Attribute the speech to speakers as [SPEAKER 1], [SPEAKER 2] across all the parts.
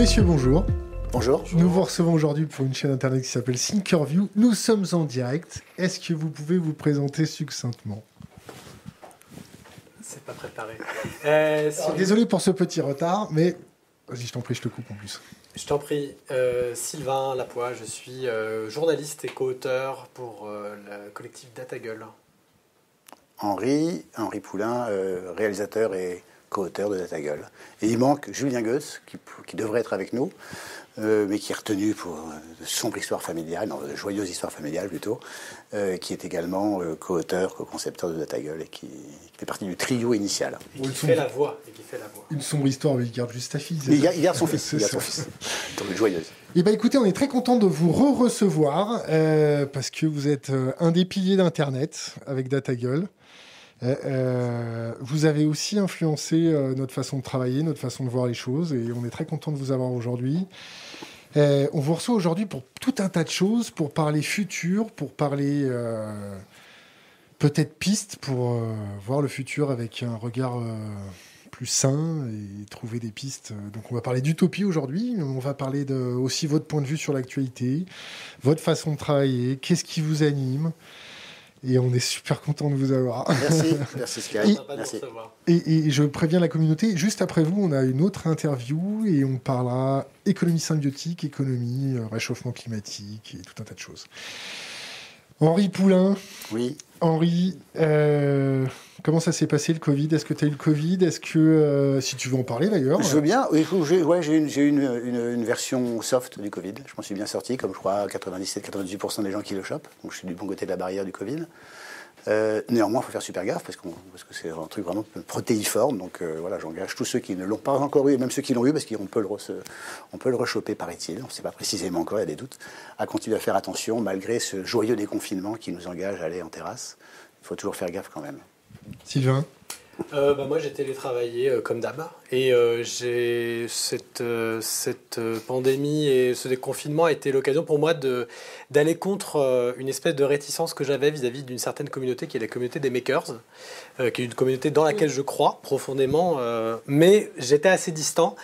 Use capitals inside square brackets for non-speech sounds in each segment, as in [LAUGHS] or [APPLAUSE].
[SPEAKER 1] Messieurs, bonjour.
[SPEAKER 2] Bonjour.
[SPEAKER 1] Nous vous recevons aujourd'hui pour une chaîne internet qui s'appelle Thinkerview. Nous sommes en direct. Est-ce que vous pouvez vous présenter succinctement?
[SPEAKER 3] C'est pas préparé. Euh,
[SPEAKER 1] Alors, Désolé pour ce petit retard, mais vas-y, je t'en prie, je te coupe en plus.
[SPEAKER 3] Je t'en prie, euh, Sylvain Lapoix, je suis euh, journaliste et co-auteur pour euh, le collectif DataGueule.
[SPEAKER 2] Henri, Henri Poulain, euh, réalisateur et co-auteur de Data Gueule. Et il manque Julien Gosse, qui, qui devrait être avec nous, euh, mais qui est retenu pour euh, de sombre histoire familiale, non, de joyeuse histoire familiale plutôt, euh, qui est également euh, co-auteur, co-concepteur de Data Gueule et qui, qui fait partie du trio initial.
[SPEAKER 3] Et qui
[SPEAKER 1] Oui,
[SPEAKER 3] fait la voix. Et qui fait la voix.
[SPEAKER 1] Une sombre histoire, mais il garde juste ta fille.
[SPEAKER 2] il garde, il garde son fils. Il garde son [LAUGHS] fils. Donc joyeuse.
[SPEAKER 1] Eh bien, écoutez, on est très content de vous re-recevoir euh, parce que vous êtes euh, un des piliers d'Internet avec DataGueule. Euh, euh, vous avez aussi influencé euh, notre façon de travailler, notre façon de voir les choses, et on est très content de vous avoir aujourd'hui. Euh, on vous reçoit aujourd'hui pour tout un tas de choses, pour parler futur, pour parler euh, peut-être piste, pour euh, voir le futur avec un regard euh, plus sain et trouver des pistes. Donc on va parler d'utopie aujourd'hui, on va parler de, aussi votre point de vue sur l'actualité, votre façon de travailler, qu'est-ce qui vous anime. Et on est super content de vous avoir.
[SPEAKER 2] Merci, [LAUGHS] merci Sky. Merci.
[SPEAKER 1] Et, et je préviens la communauté, juste après vous, on a une autre interview et on parlera économie symbiotique, économie, euh, réchauffement climatique et tout un tas de choses. Henri Poulain,
[SPEAKER 2] Oui.
[SPEAKER 1] Henri, euh, comment ça s'est passé le Covid? Est-ce que tu as eu le Covid? Est-ce que, euh, si tu veux en parler d'ailleurs,
[SPEAKER 2] Je veux bien. J'ai une, une version soft du Covid. Je m'en suis bien sorti, comme je crois 97-98% des gens qui le chopent. Donc je suis du bon côté de la barrière du Covid. Euh, néanmoins, il faut faire super gaffe parce, que c'est un truc vraiment protéiforme. Donc euh, voilà, j'engage tous ceux qui ne l'ont pas encore eu, même ceux qui l'ont eu, parce qu'on peut le, re- on peut le rechoper, paraît-il. On ne sait pas précisément encore, il y a des doutes. À continuer à faire attention malgré ce joyeux déconfinement qui nous engage à aller en terrasse. Il faut toujours faire gaffe quand même.
[SPEAKER 1] Sylvain?
[SPEAKER 3] Euh, bah, moi, j'ai télétravaillé euh, comme d'hab. Et euh, cette, pandémie et ce déconfinement a été l'occasion pour moi d'aller contre une espèce de réticence que j'avais vis-à-vis d'une certaine communauté qui est la communauté des makers, qui est une communauté dans laquelle je crois profondément. mais j'étais assez distant.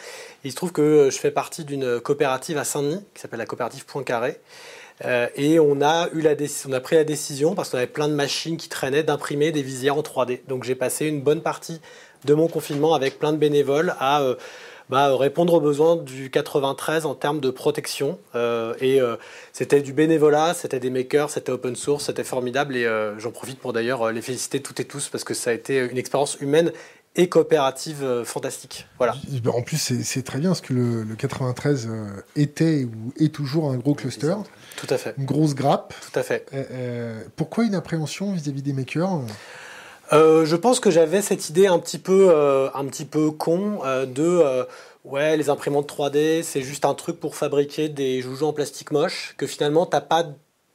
[SPEAKER 3] Il se trouve que je fais partie d'une coopérative à Saint-Denis qui s'appelle la coopérative Poincaré. Euh, et on a, eu la on a pris la décision, parce qu'on avait plein de machines qui traînaient, d'imprimer des visières en 3D. Donc j'ai passé une bonne partie de mon confinement avec plein de bénévoles à euh, bah, répondre aux besoins du 93 en termes de protection. Euh, et c'était du bénévolat, c'était des makers, c'était open source, c'était formidable. Et j'en profite pour d'ailleurs les féliciter toutes et tous, parce que ça a été une expérience humaine et coopérative euh, fantastique. Voilà.
[SPEAKER 1] En plus, c'est très bien parce que le, le 93 euh, était ou est toujours un gros cluster,
[SPEAKER 3] Tout à fait.
[SPEAKER 1] une grosse grappe.
[SPEAKER 3] Tout à fait.
[SPEAKER 1] Euh, pourquoi une appréhension vis-à-vis des makers
[SPEAKER 3] Euh, je pense que j'avais cette idée un petit peu, euh, un petit peu con de ouais les imprimantes 3D c'est juste un truc pour fabriquer des joujoux en plastique moche que finalement t'as pas,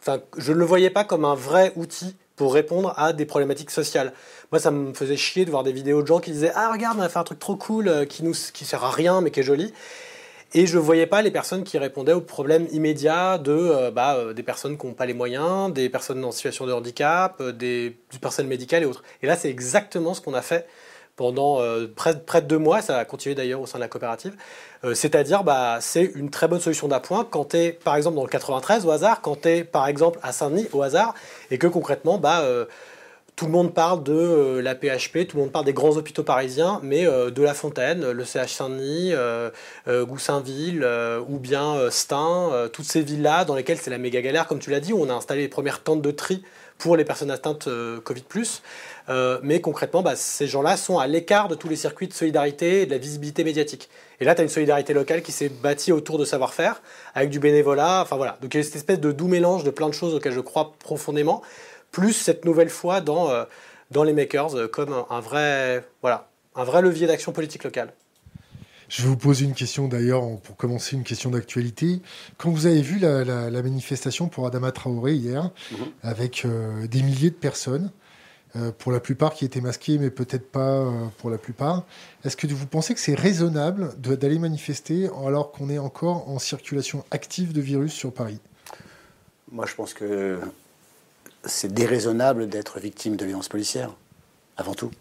[SPEAKER 3] enfin je ne le voyais pas comme un vrai outil pour répondre à des problématiques sociales. Moi ça me faisait chier de voir des vidéos de gens qui disaient ah regarde on a fait un truc trop cool euh, qui nous qui sert à rien mais qui est joli. Et je ne voyais pas les personnes qui répondaient aux problèmes immédiats de euh, bah, euh, des personnes qui n'ont pas les moyens, des personnes en situation de handicap, des, du personnel médical et autres. Et là, c'est exactement ce qu'on a fait pendant euh, près, de deux mois, ça a continué d'ailleurs au sein de la coopérative. Euh, C'est-à-dire, bah, c'est une très bonne solution d'appoint quand tu es, par exemple, dans le 93 au hasard, quand tu es, par exemple, à Saint-Denis au hasard, et que concrètement, bah, euh, tout le monde parle de la PHP, tout le monde parle des grands hôpitaux parisiens, mais de La Fontaine, le CH Saint-Denis, Goussainville, ou bien Stein, toutes ces villes-là dans lesquelles c'est la méga galère, comme tu l'as dit, où on a installé les premières tentes de tri pour les personnes atteintes euh, Covid+. Euh, mais concrètement, bah, ces gens-là sont à l'écart de tous les circuits de solidarité et de la visibilité médiatique. Et là, tu as une solidarité locale qui s'est bâtie autour de savoir-faire, avec du bénévolat. Enfin voilà. Donc il y a cette espèce de doux mélange de plein de choses auxquelles je crois profondément, plus cette nouvelle foi dans, euh, dans les makers comme un vrai, voilà, un vrai levier d'action politique locale.
[SPEAKER 1] Je vais vous poser une question d'ailleurs, pour commencer, une question d'actualité. Quand vous avez vu la, la- la manifestation pour Adama Traoré hier,
[SPEAKER 2] Mhm.
[SPEAKER 1] avec euh, des milliers de personnes, euh, pour la plupart qui étaient masquées, mais peut-être pas euh, pour la plupart, est-ce que vous pensez que c'est raisonnable d'aller manifester alors qu'on est encore en circulation active de virus sur Paris?
[SPEAKER 2] Moi, je pense que c'est déraisonnable d'être victime de violences policières, avant tout.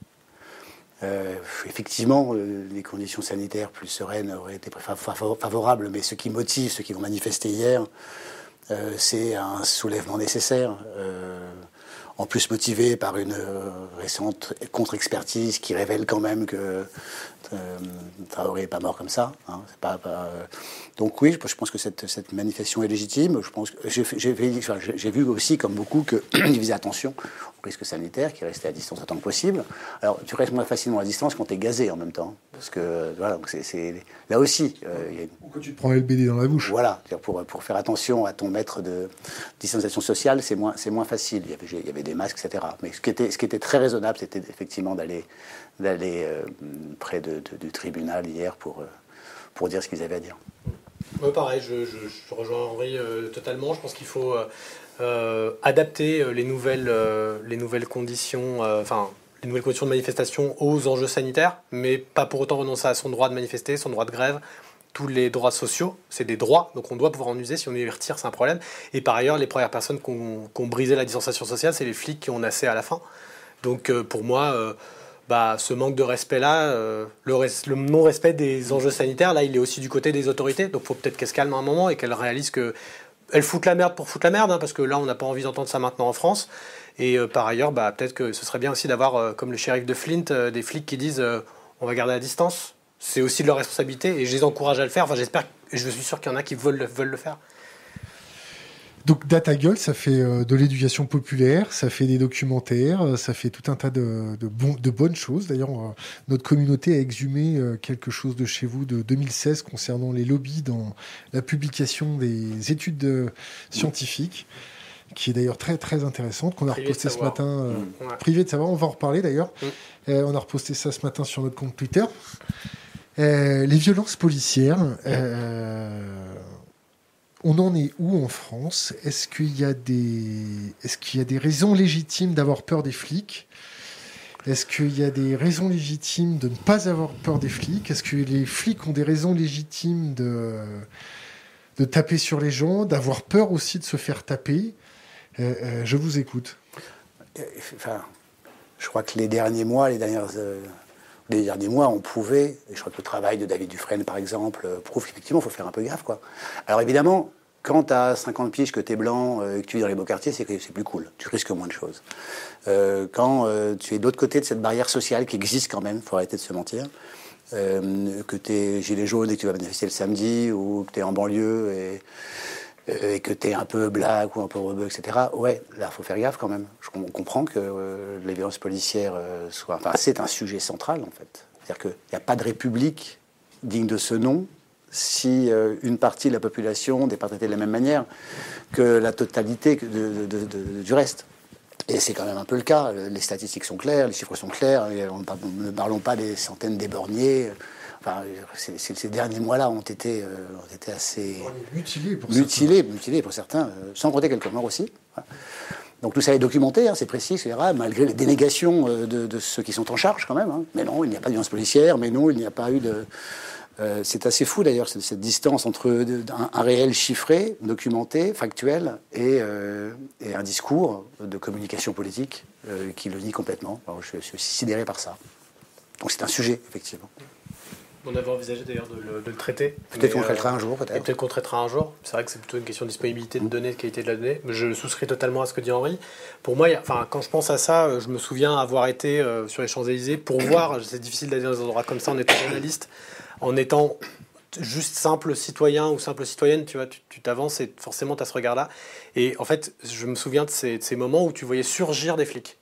[SPEAKER 2] Effectivement, les conditions sanitaires plus sereines auraient été favorables, mais ce qui motive ceux qui vont manifester hier, c'est un soulèvement nécessaire en plus motivé par une récente contre-expertise qui révèle quand même que euh, Traoré n'est pas mort comme ça. Hein, pas, euh, Donc oui, je pense que cette, cette, manifestation est légitime. Je pense que j'ai vu aussi, comme beaucoup, qu'il [CLEARS THROAT] faisait attention au risque sanitaire, qui restait à distance autant que possible. Alors tu restes moins facilement à distance quand tu es gazé en même temps. Parce que voilà, c'est là aussi.
[SPEAKER 1] Euh, quand tu te prends le BD dans la bouche?
[SPEAKER 2] Voilà, pour, pour faire attention à ton maître de distanciation sociale, c'est moins, moins facile. Il y, avait, il y avait des masques, etc. Mais ce qui était, ce qui était très raisonnable, c'était effectivement d'aller d'aller euh, près du tribunal hier pour, euh, pour dire ce qu'ils avaient à dire.
[SPEAKER 3] Oui, pareil, je, rejoins Henri euh, totalement. Je pense qu'il faut adapter les nouvelles, les nouvelles conditions, enfin les nouvelles conditions de manifestation aux enjeux sanitaires, mais pas pour autant renoncer à son droit de manifester, son droit de grève, tous les droits sociaux, c'est des droits, donc on doit pouvoir en user. Si on y retire, c'est un problème. Et par ailleurs, les premières personnes qui ont, brisé la distanciation sociale, c'est les flics qui ont nassé à la fin. Donc pour moi, bah, ce manque de respect-là, euh, le, non-respect des enjeux sanitaires, là, il est aussi du côté des autorités. Donc, il faut peut-être qu'elle se calme un moment et qu'elle réalise que elle fout la merde pour foutre la merde, hein, parce que là, on n'a pas envie d'entendre ça maintenant en France. Et euh, par ailleurs, bah, peut-être que ce serait bien aussi d'avoir, euh, comme le shérif de Flint, des flics qui disent on va garder la distance. C'est aussi de leur responsabilité et je les encourage à le faire. Enfin, j'espère, je suis sûr qu'il y en a qui veulent, veulent le faire.
[SPEAKER 1] Donc Data ça fait euh, de l'éducation populaire, ça fait des documentaires, euh, ça fait tout un tas de, de, bonnes choses. D'ailleurs, euh, notre communauté a exhumé quelque chose de chez vous de 2016 concernant les lobbies dans la publication des études scientifiques, qui est d'ailleurs très très intéressante, qu'on a reposté ce matin, mmh. privé de savoir, on va en reparler d'ailleurs. Mmh. on a reposté ça ce matin sur notre compte Twitter. les violences policières on en est où en France? Est-ce qu'il y a des, raisons légitimes d'avoir peur des flics? Est-ce qu'il y a des raisons légitimes de ne pas avoir peur des flics? Est-ce que les flics ont des raisons légitimes de, taper sur les gens, d'avoir peur aussi de se faire taper? Euh, euh, Je vous écoute.
[SPEAKER 2] Je crois que les derniers mois, les dernières euh, les derniers mois, on pouvait, et je crois que le travail de David Dufresne, par exemple, euh, prouve qu'effectivement, il faut faire un peu gaffe. Quoi. Alors évidemment, quand tu as 50 piges, que tu es blanc, euh, et que tu vis dans les beaux quartiers, c'est c'est plus cool. Tu risques moins de choses. Euh, quand tu es de l'autre côté de cette barrière sociale qui existe quand même, il faut arrêter de se mentir, que tu es gilet jaune et que tu vas manifester le samedi, ou que tu es en banlieue et euh, et que tu es un peu blague ou un peu rebeu, etc., ouais, là, il faut faire gaffe quand même. Je comprends que euh, les violences policières euh, soient. Enfin, c'est un sujet central, en fait. C'est-à-dire qu'il n'y a pas de république digne de ce nom si une partie de la population n'est pas traitée de la même manière que la totalité du reste. Et c'est quand même un peu le cas. Les statistiques sont claires, les chiffres sont clairs. ne parlons pas des centaines d'éborgnés. Enfin, ces derniers mois-là ont été, euh, ont été assez
[SPEAKER 1] mutilés pour
[SPEAKER 2] mutilés, certains, mutilés pour certains euh, sans compter quelques morts aussi. Donc tout ça est documenté, hein, c'est précis, etc., malgré les dénégations euh, de, ceux qui sont en charge quand même. Hein. Mais non, il n'y a pas de violence policière, mais non, il n'y a pas eu de... c'est assez fou d'ailleurs, cette, distance entre un, réel chiffré, documenté, factuel, et, et, un discours de communication politique qui le nie complètement. Alors, je, je suis sidéré par ça. Donc c'est un sujet, effectivement.
[SPEAKER 3] On avait envisagé d'ailleurs de, le traiter.
[SPEAKER 2] Peut-être qu'on traitera un jour, peut-être.
[SPEAKER 3] Peut-être qu'on traitera un jour. C'est vrai que c'est plutôt une question de disponibilité de données, de qualité de la donnée. Je souscris totalement à ce que dit Henri. Pour moi, enfin, quand je pense à ça, euh, je me souviens avoir été euh, sur les Champs-Élysées pour [COUGHS] voir, c'est difficile d'aller dans des endroits comme ça en étant journaliste, en étant juste simple citoyen ou simple citoyenne, tu vois, tu t'avances et forcément tu as ce regard-là. Et en fait, je me souviens de ces, de ces moments où tu voyais surgir des flics.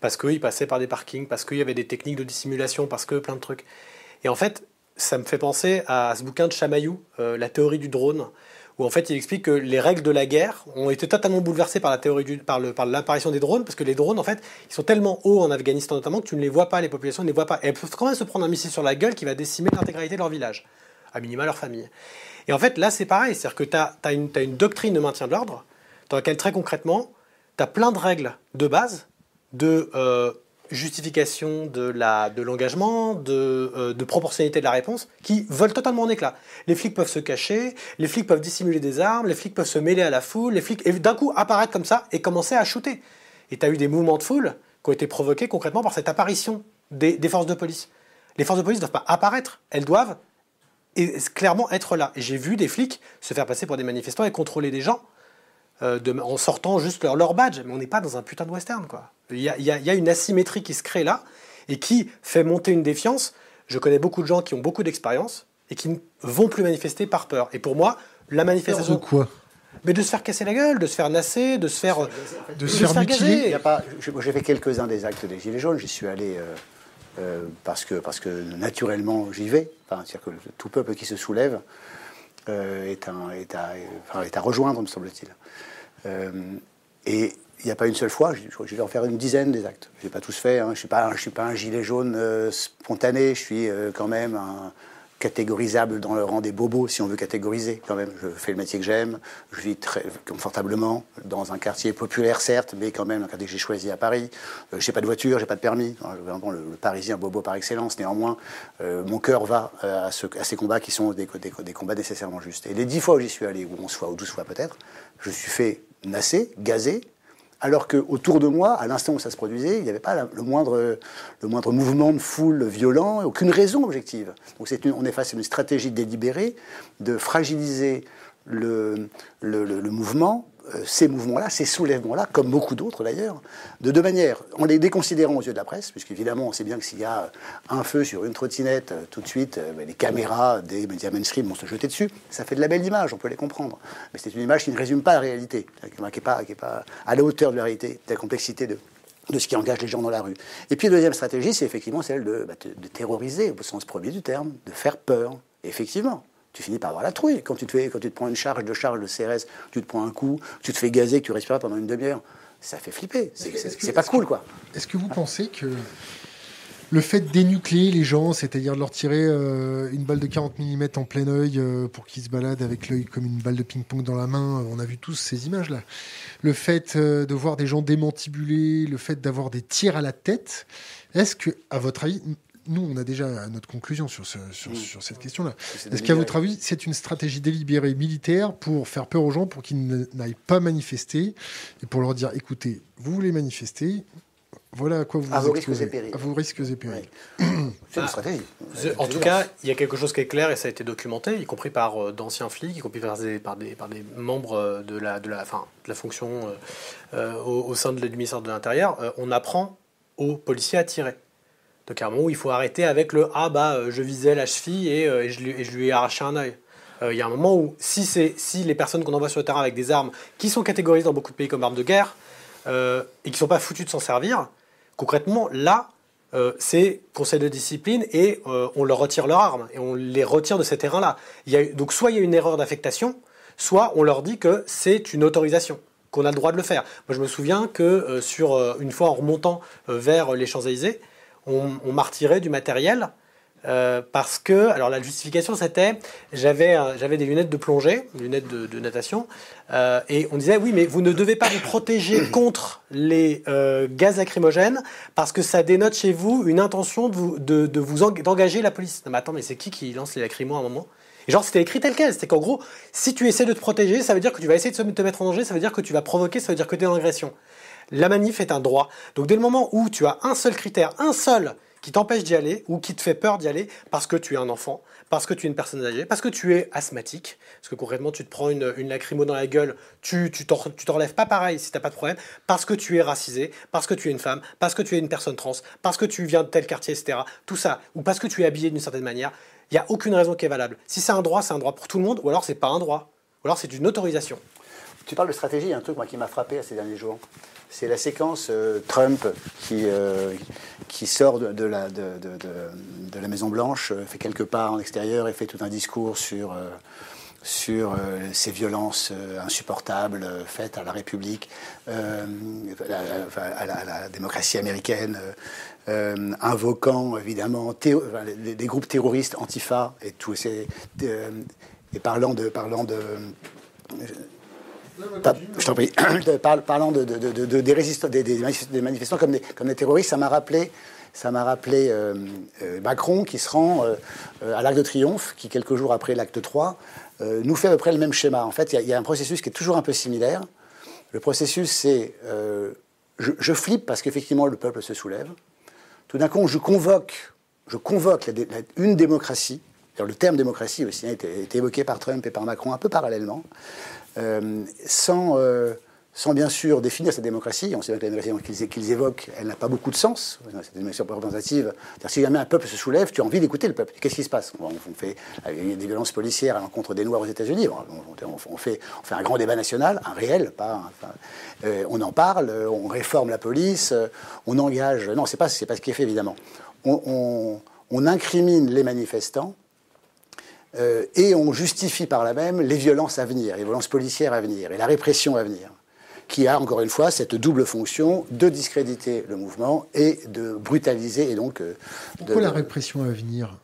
[SPEAKER 3] Parce qu'ils passaient par des parkings, parce qu'il y avait des techniques de dissimulation, parce que plein de trucs. Et en fait, ça me fait penser à ce bouquin de Chamaillou, euh, La théorie du drone, où en fait il explique que les règles de la guerre ont été totalement bouleversées par l'apparition des drones, parce que les drones en fait ils sont tellement hauts en Afghanistan notamment que tu ne les vois pas, les populations ne les voient pas. Et elles peuvent quand même se prendre un missile sur la gueule qui va décimer l'intégralité de leur village, à minima leur famille. Et en fait là c'est pareil, c'est-à-dire que tu as, une, as une doctrine de maintien de l'ordre dans laquelle très concrètement tu as plein de règles de base de euh, justification de l'engagement, euh, de, proportionnalité de la réponse, qui volent totalement en éclat. Les flics peuvent se cacher, les flics peuvent dissimuler des armes, les flics peuvent se mêler à la foule, les flics, et d'un coup apparaître comme ça et commencer à shooter. Et tu as eu des mouvements de foule qui ont été provoqués concrètement par cette apparition des, forces de police. Les forces de police ne doivent pas apparaître, elles doivent clairement être là. J'ai vu des flics se faire passer pour des manifestants et contrôler des gens euh, en sortant juste leur, badge. Mais on n'est pas dans un putain de western, quoi. Il y, a, une asymétrie qui se crée là et qui fait monter une défiance. Je connais beaucoup de gens qui ont beaucoup d'expérience et qui ne vont plus manifester par peur. Et pour moi, la manifestation.
[SPEAKER 1] De quoi?
[SPEAKER 3] Mais de se faire casser la gueule, de se faire nasser, de se faire,
[SPEAKER 1] de, se faire, gazer.
[SPEAKER 2] J'ai fait quelques-uns des actes des Gilets jaunes. J'y suis allé euh, euh, parce, que, parce que naturellement j'y vais. Enfin, C'est-à-dire que tout peuple qui se soulève euh, est, un, à, rejoindre, me semble-t-il. et il n'y a pas une seule fois, je, vais en faire une dizaine des actes. Je n'ai pas tous fait, hein. je ne suis, suis, pas un gilet jaune spontané, je suis quand même un, catégorisable dans le rang des bobos, si on veut catégoriser quand même. Je fais le métier que j'aime, je vis très confortablement dans un quartier populaire, certes, mais quand même un quartier que j'ai choisi à Paris. Euh, j'ai pas de voiture, j'ai pas de permis. Vraiment le, Parisien bobo par excellence. Néanmoins, euh, mon cœur va euh, à, ces combats qui sont des, des, combats nécessairement justes. Et les dix fois où j'y suis allé, ou onze fois, ou douze fois peut-être, je suis fait nasser, gazer, alors qu'autour de moi, à l'instant où ça se produisait, il n'y avait pas le, moindre, mouvement de foule violent, aucune raison objective. Donc on est face à une stratégie délibérée de fragiliser le, mouvement ces mouvements-là, ces soulèvements-là, comme beaucoup d'autres d'ailleurs, de deux manières. En les déconsidérant aux yeux de la presse, puisqu'évidemment, on sait bien que s'il y a un feu sur une trottinette, euh, tout de suite, euh, ben, les caméras des médias mainstream vont se jeter dessus. Ça fait de la belle image, on peut les comprendre. Mais c'est une image qui ne résume pas la réalité, qui n'est pas, à la hauteur de la réalité, de la complexité de, de ce qui engage les gens dans la rue. Et puis, la deuxième stratégie, c'est effectivement celle de, bah, de terroriser, au sens premier du terme, de faire peur. Effectivement tu finis par avoir la trouille. Quand tu te, fais, quand tu te prends une charge de charge de CRS, tu te prends un coup, tu te fais gazer, que tu respires pendant une demi-heure, ça fait flipper. C'est pas cool, quoi.
[SPEAKER 1] Est-ce que vous pensez que le fait d'énucléer les gens, c'est-à-dire de leur tirer euh, une balle de 40 mm en plein oeil euh, pour qu'ils se baladent avec l'œil comme une balle de ping-pong dans la main, euh, on a vu tous ces images-là. Le fait de voir des gens démantibulés, le fait d'avoir des tirs à la tête, est-ce que, à votre avis, nous, on a déjà notre conclusion sur, mm. sur, cette question-là. Est-ce qu'à votre avis, c'est une stratégie délibérée militaire pour faire peur aux gens, pour qu'ils n'aillent pas manifester, et pour leur dire, écoutez, vous voulez manifester, voilà à quoi vous
[SPEAKER 2] à risques et périls.
[SPEAKER 1] À vos risques et périls. [COUGHS]
[SPEAKER 2] C'est une stratégie.
[SPEAKER 3] En tout cas, il y a quelque chose qui est clair et ça a été documenté, y compris par euh, d'anciens flics, y compris par des, par des, par des membres euh, de la, de, la, fin, de la fonction euh, au, sein de, du ministère de l'Intérieur. on apprend aux policiers à tirer. Un moment où il faut arrêter avec le ah bah euh, je visais la cheville et, euh, je, lui, ai arraché un œil. Euh, il y a un moment où si, si les personnes qu'on envoie sur le terrain avec des armes qui sont catégorisées dans beaucoup de pays comme armes de guerre et qui ne sont pas foutues de s'en servir, concrètement là c'est conseil de discipline et on leur retire leurs armes et on les retire de ces terrains-là. Donc soit il y a une erreur d'affectation, soit on leur dit que c'est une autorisation qu'on a le droit de le faire. Moi je me souviens que sur une fois en remontant vers les Champs-Élysées, on, m'a retiré du matériel euh, parce que, alors la justification c'était, j'avais j'avais des lunettes de plongée, des lunettes de, natation, euh, et on disait oui mais vous ne devez pas vous protéger [COUGHS] contre les euh, gaz lacrymogènes parce que ça dénote chez vous une intention de vous de, vous d'engager la police. Non mais attends mais c'est qui qui lance les lacrymos à un moment? Et genre c'était écrit tel quel, c'était qu'en gros si tu essaies de te protéger, ça veut dire que tu vas essayer de te mettre en danger, ça veut dire que tu vas provoquer, ça veut dire que tu es en agression. La manif est un droit. Donc dès le moment où tu as un seul critère, un seul, qui t'empêche d'y aller ou qui te fait peur d'y aller parce que tu es un enfant, parce que tu es une personne âgée, parce que tu es asthmatique, parce que concrètement tu te prends une, lacrymo dans la gueule, tu tu te relèves pas pareil si t'as pas de problème, parce que tu es racisé, parce que tu es une femme, parce que tu es une personne trans, parce que tu viens de tel quartier, etc. Tout ça, ou parce que tu es habillé d'une certaine manière, il n'y a aucune raison qui est valable. Si c'est un droit, c'est un droit pour tout le monde, ou alors c'est pas un droit, ou alors c'est une autorisation.
[SPEAKER 2] Tu parles de stratégie, il y a un truc moi, qui m'a frappé ces derniers jours c'est la séquence euh, Trump qui, euh, qui sort de, la, de, la Maison-Blanche, euh, fait quelques pas en extérieur et fait tout un discours sur, sur ces violences insupportables faites à la République, à, la, démocratie américaine, invoquant évidemment des groupes terroristes, Antifa et tout, et parlant de. Parlant de je t'en prie. [COUGHS] Parlant de, des, manifestants comme des, terroristes, ça m'a rappelé, ça m'a rappelé euh, euh, Macron qui se rend euh, à l'Arc de Triomphe, qui quelques jours après l'acte 3, nous fait à peu près le même schéma. En fait, il y, a un processus qui est toujours un peu similaire. Le processus, c'est je, flippe parce qu'effectivement le peuple se soulève. tout d'un coup, je convoque, je convoque une démocratie. Le terme démocratie aussi a été, évoqué par Trump et par Macron un peu parallèlement, sans, euh, sans bien sûr définir cette démocratie. On sait que la démocratie qu'ils évoquent, elle n'a pas beaucoup de sens. Cette démocratie représentative, si jamais un peuple se soulève, tu as envie d'écouter le peuple. Qu'est-ce qui se passe? On, fait, y a des violences policières à l'encontre des Noirs aux États-Unis. On, fait, on fait un grand débat national, un réel, pas. Euh, on en parle, on réforme la police, euh, on engage. Non, c'est pas, c'est pas ce qui est fait évidemment. On, incrimine les manifestants. Euh, et on justifie par là même les violences à venir, les violences policières à venir et la répression à venir qui a encore une fois cette double fonction de discréditer le mouvement et de brutaliser et donc. Euh,
[SPEAKER 1] Pourquoi la répression à venir?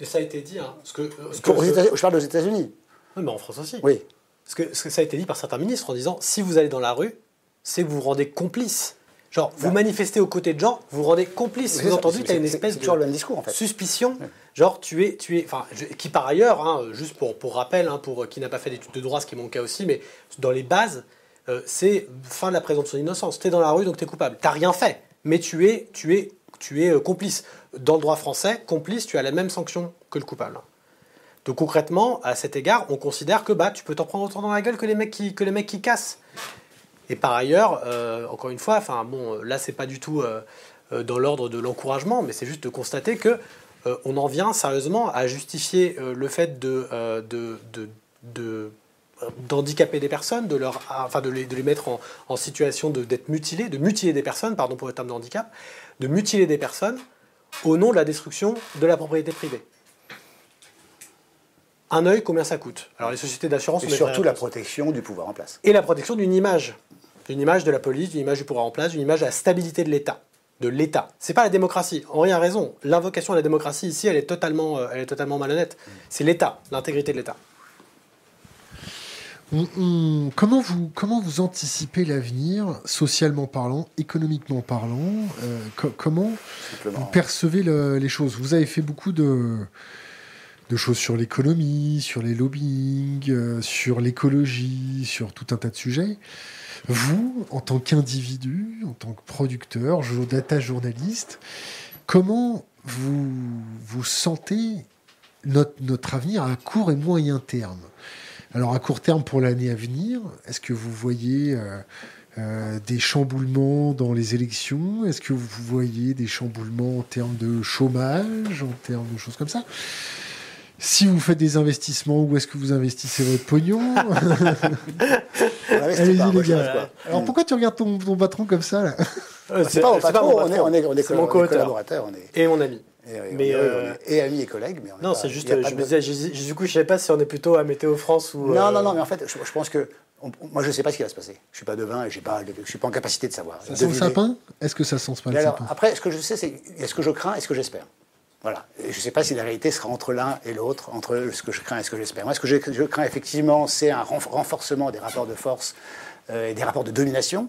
[SPEAKER 3] Et ça a été dit. Hein,
[SPEAKER 2] que, je... parle aux États-Unis.
[SPEAKER 3] Oui, mais en France aussi.
[SPEAKER 2] Oui.
[SPEAKER 3] Parce que, que, ça a été dit par certains ministres en disant si vous allez dans la rue, c'est que vous vous rendez complice. Genre, vous bah. manifestez aux côtés de gens, vous vous rendez complice. Vous entendu qu'il y a une espèce de
[SPEAKER 2] le même discours, en fait.
[SPEAKER 3] suspicion. Genre, tu es, tu es, enfin, qui par ailleurs, hein, juste pour, pour rappel, hein, pour qui n'a pas fait d'études de droit, ce qui est mon cas aussi, mais dans les bases, euh, c'est fin de la présomption d'innocence. Tu es dans la rue, donc tu es coupable. Tu rien fait, mais tu es, tu es, tu es euh, complice. Dans le droit français, complice, tu as la même sanction que le coupable. Donc concrètement, à cet égard, on considère que bah, tu peux t'en prendre autant dans la gueule que les mecs qui, que les mecs qui cassent. Et par ailleurs, euh, encore une fois, enfin bon, là c'est pas du tout dans l'ordre de l'encouragement, mais c'est juste de constater que on en vient sérieusement à justifier le fait de, de, de d'handicaper des personnes, de, leur, enfin de, les, de les mettre en, en situation d'être mutilés, de mutiler des personnes, pardon pour le terme de handicap, de mutiler des personnes au nom de la destruction de la propriété privée. Un œil, combien ça coûte? Alors les sociétés d'assurance...
[SPEAKER 2] Et surtout la protection du pouvoir en place.
[SPEAKER 3] Et la protection d'une image. D'une image de la police, d'une image du pouvoir en place, d'une image de la stabilité de l'État. De l'État. C'est pas la démocratie. Henri a raison. L'invocation à la démocratie ici, elle est totalement, euh, elle est totalement malhonnête. C'est l'État, l'intégrité de l'État
[SPEAKER 1] comment, vous, comment vous anticipez l'avenir, socialement parlant, économiquement parlant euh, Comment vous percevez les choses? Vous avez fait beaucoup de, de choses sur l'économie, sur les lobbying, euh, sur l'écologie, sur tout un tas de sujets. Vous, en tant qu'individu, en tant que producteur, data journaliste, comment vous, sentez notre, notre avenir à court et moyen terme? Alors à court terme pour l'année à venir, est-ce que vous voyez euh, euh, des chamboulements dans les élections? Est-ce que vous voyez des chamboulements en termes de chômage, en termes de choses comme ça? Si vous faites des investissements, où est-ce que vous investissez votre pognon [LAUGHS] Allez-y les gars. Alors pourquoi tu regardes ton, patron comme ça là
[SPEAKER 2] euh, C'est pas mon patron, on est, on est, on est,
[SPEAKER 3] mon
[SPEAKER 2] collaborateur.
[SPEAKER 3] Et mon ami.
[SPEAKER 2] Et, mais euh, et amis et collègues. Mais
[SPEAKER 3] non, c'est juste, je me disais, du coup, je ne savais pas si on est plutôt à Météo France ou.
[SPEAKER 2] Non, non, non, mais en fait, je, pense que. moi, je ne sais pas ce qui va se passer. Je ne suis pas devin et pas, je ne suis pas en capacité de savoir.
[SPEAKER 1] Ça sent le sapin? Est-ce que ça sent pas le sapin?
[SPEAKER 2] Après, ce que je sais, c'est est-ce que je crains et ce que j'espère? Voilà. je ne sais pas si la réalité sera entre l'un et l'autre, entre ce que je crains et ce que j'espère. Moi, ce que je, crains effectivement, c'est un renforcement des rapports de force euh, et des rapports de domination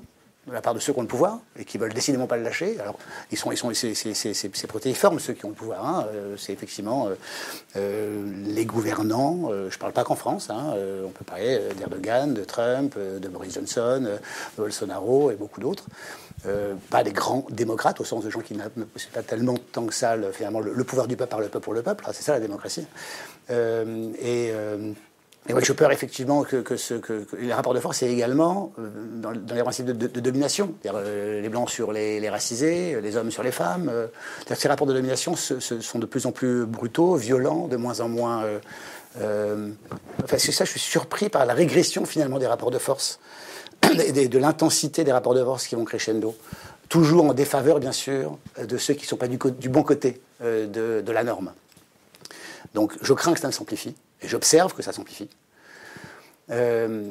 [SPEAKER 2] de la part de ceux qui ont le pouvoir et qui veulent décidément pas le lâcher. Alors, ils sont, ils sont, c'est protéiforme ceux qui ont le pouvoir. Hein. Euh, c'est effectivement euh, euh, les gouvernants. je ne parle pas qu'en France. Hein. on peut parler d'Erdogan, de Trump, de Boris Johnson, de Bolsonaro et beaucoup d'autres. Pas des grands démocrates au sens de gens qui n'ont pas tellement tant que ça finalement le, pouvoir du peuple par le peuple pour le peuple. Ah, c'est ça la démocratie. et et moi, je peur effectivement que, les rapports de force, c'est également euh, dans, les principes de, domination. Euh, les blancs sur les, racisés, les hommes sur les femmes. Euh, ces rapports de domination sont de plus en plus brutaux, violents, de moins en moins. enfin, c'est ça, je suis surpris par la régression finalement des rapports de force [COUGHS] et de, l'intensité des rapports de force qui vont crescendo. Toujours en défaveur, bien sûr, de ceux qui ne sont pas du, bon côté de, de la norme. Donc, je crains que ça ne s'amplifie. Et j'observe que ça s'amplifie. Euh,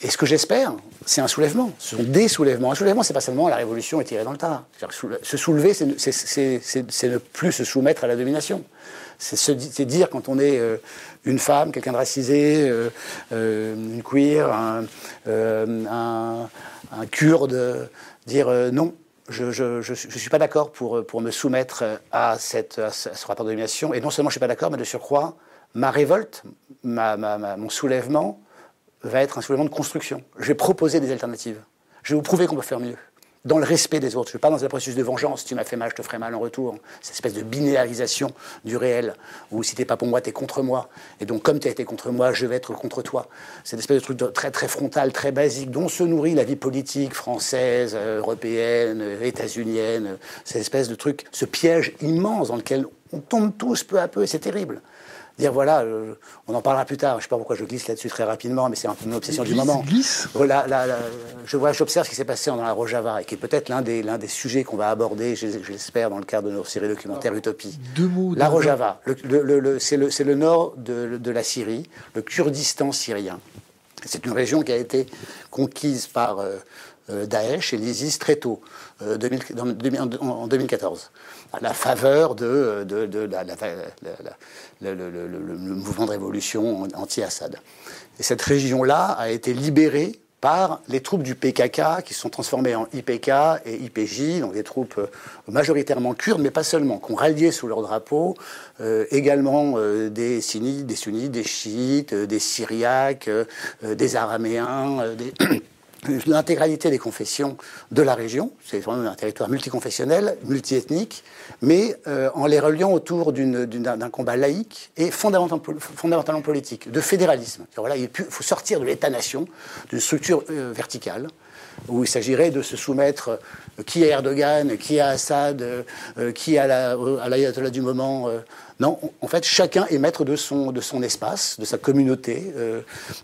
[SPEAKER 2] et ce que j'espère, c'est un soulèvement. Ce sont des soulèvements. Un soulèvement, c'est pas seulement la révolution est tirée dans le tas. Se soulever, c'est ne plus se soumettre à la domination. C'est dire quand on est euh, une femme, quelqu'un de racisé, euh, une queer, un, kurde, dire non, je ne suis pas d'accord pour, pour me soumettre à, cette, à ce rapport de domination. Et non seulement je ne suis pas d'accord, mais de surcroît, ma révolte, mon soulèvement va être un soulèvement de construction. Je vais proposer des alternatives. Je vais vous prouver qu'on peut faire mieux. Dans le respect des autres. Je ne suis pas dans un processus de vengeance. Tu m'as fait mal, je te ferai mal en retour. Cette espèce de binarisation du réel, où si t'es pas pour moi, tu es contre moi. Et donc, comme tu as été contre moi, je vais être contre toi. C'est une espèce de truc très, très frontal, très basique, dont se nourrit la vie politique française, euh, européenne, euh, états-unienne. Cette espèce de truc, ce piège immense dans lequel on tombe tous peu à peu, et c'est terrible dire voilà, euh, on en parlera plus tard. Je ne sais pas pourquoi je glisse là-dessus très rapidement, mais c'est un peu une obsession du moment.
[SPEAKER 1] Glisse.
[SPEAKER 2] Voilà, je vois, j'observe ce qui s'est passé dans la Rojava et qui est peut-être l'un des, l'un des sujets qu'on va aborder, j'espère, dans le cadre de nos séries documentaires Utopie.
[SPEAKER 1] Deux mots.
[SPEAKER 2] La Rojava, le, c'est, le, c'est le nord de, de, la Syrie, le Kurdistan syrien. C'est une région qui a été conquise par euh, euh, Daesh et l'ISIS très tôt, en 2014 à la faveur de, le, mouvement de révolution anti-Assad. Et cette région-là a été libérée par les troupes du PKK qui sont transformées en IPK et IPJ, donc des troupes euh, majoritairement kurdes, mais pas seulement, qui ont rallié sous leur drapeau euh, également euh, des sunnites, des sunnites, des chiites, des syriaques, des araméens, des l'intégralité des confessions de la région. C'est vraiment un territoire multiconfessionnel, multiethnique, mais euh, en les reliant autour d'un combat laïque et fondamentalement, politique, de fédéralisme. Voilà, il faut sortir de l'État-nation, d'une structure euh, verticale, où il s'agirait de se soumettre euh, qui à Erdogan, qui à Assad, qui à l'ayatollah du moment non, en fait, chacun est maître de son, espace, de sa communauté, euh,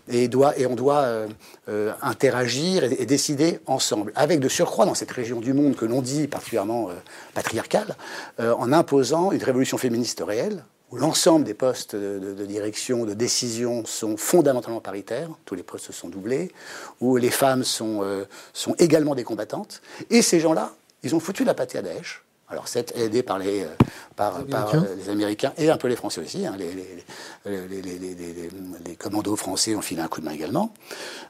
[SPEAKER 2] et, doit, et on doit euh, euh, interagir et, décider ensemble. Avec de surcroît, dans cette région du monde que l'on dit particulièrement patriarcale, en imposant une révolution féministe réelle, où l'ensemble des postes de, de, direction, de décision sont fondamentalement paritaires, tous les postes sont doublés, où les femmes sont, sont également des combattantes, et ces gens-là, ils ont foutu la pâté à Daesh, alors, c'est aidé par les, euh, par, les, par Américains. Euh, les, Américains et un peu les Français aussi. Hein. Les, les, commandos français ont filé un coup de main également.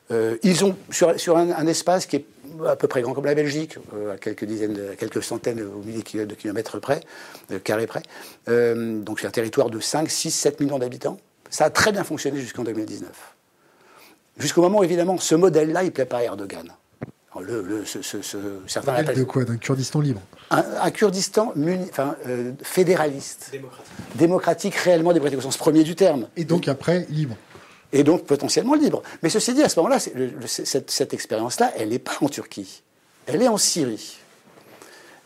[SPEAKER 2] Euh, ils ont, sur, sur un, espace qui est à peu près grand comme la Belgique, à quelques dizaines, à quelques centaines ou milliers de kilomètres près, carrés près. donc, c'est un territoire de 5, 6, 7 millions d'habitants. Ça a très bien fonctionné jusqu'en 2019. Jusqu'au moment où, évidemment, ce modèle-là, il plaît pas à Erdogan. Le, le, ce, ce,
[SPEAKER 1] certains de quoi? D'un Kurdistan libre?
[SPEAKER 2] Un, Kurdistan enfin, euh, fédéraliste. Démocratique. Démocratique, réellement démocratique au sens premier du terme.
[SPEAKER 1] Et donc après, libre.
[SPEAKER 2] Et donc potentiellement libre. Mais ceci dit, à ce moment-là, cette, cette expérience-là, elle n'est pas en Turquie. Elle est en Syrie.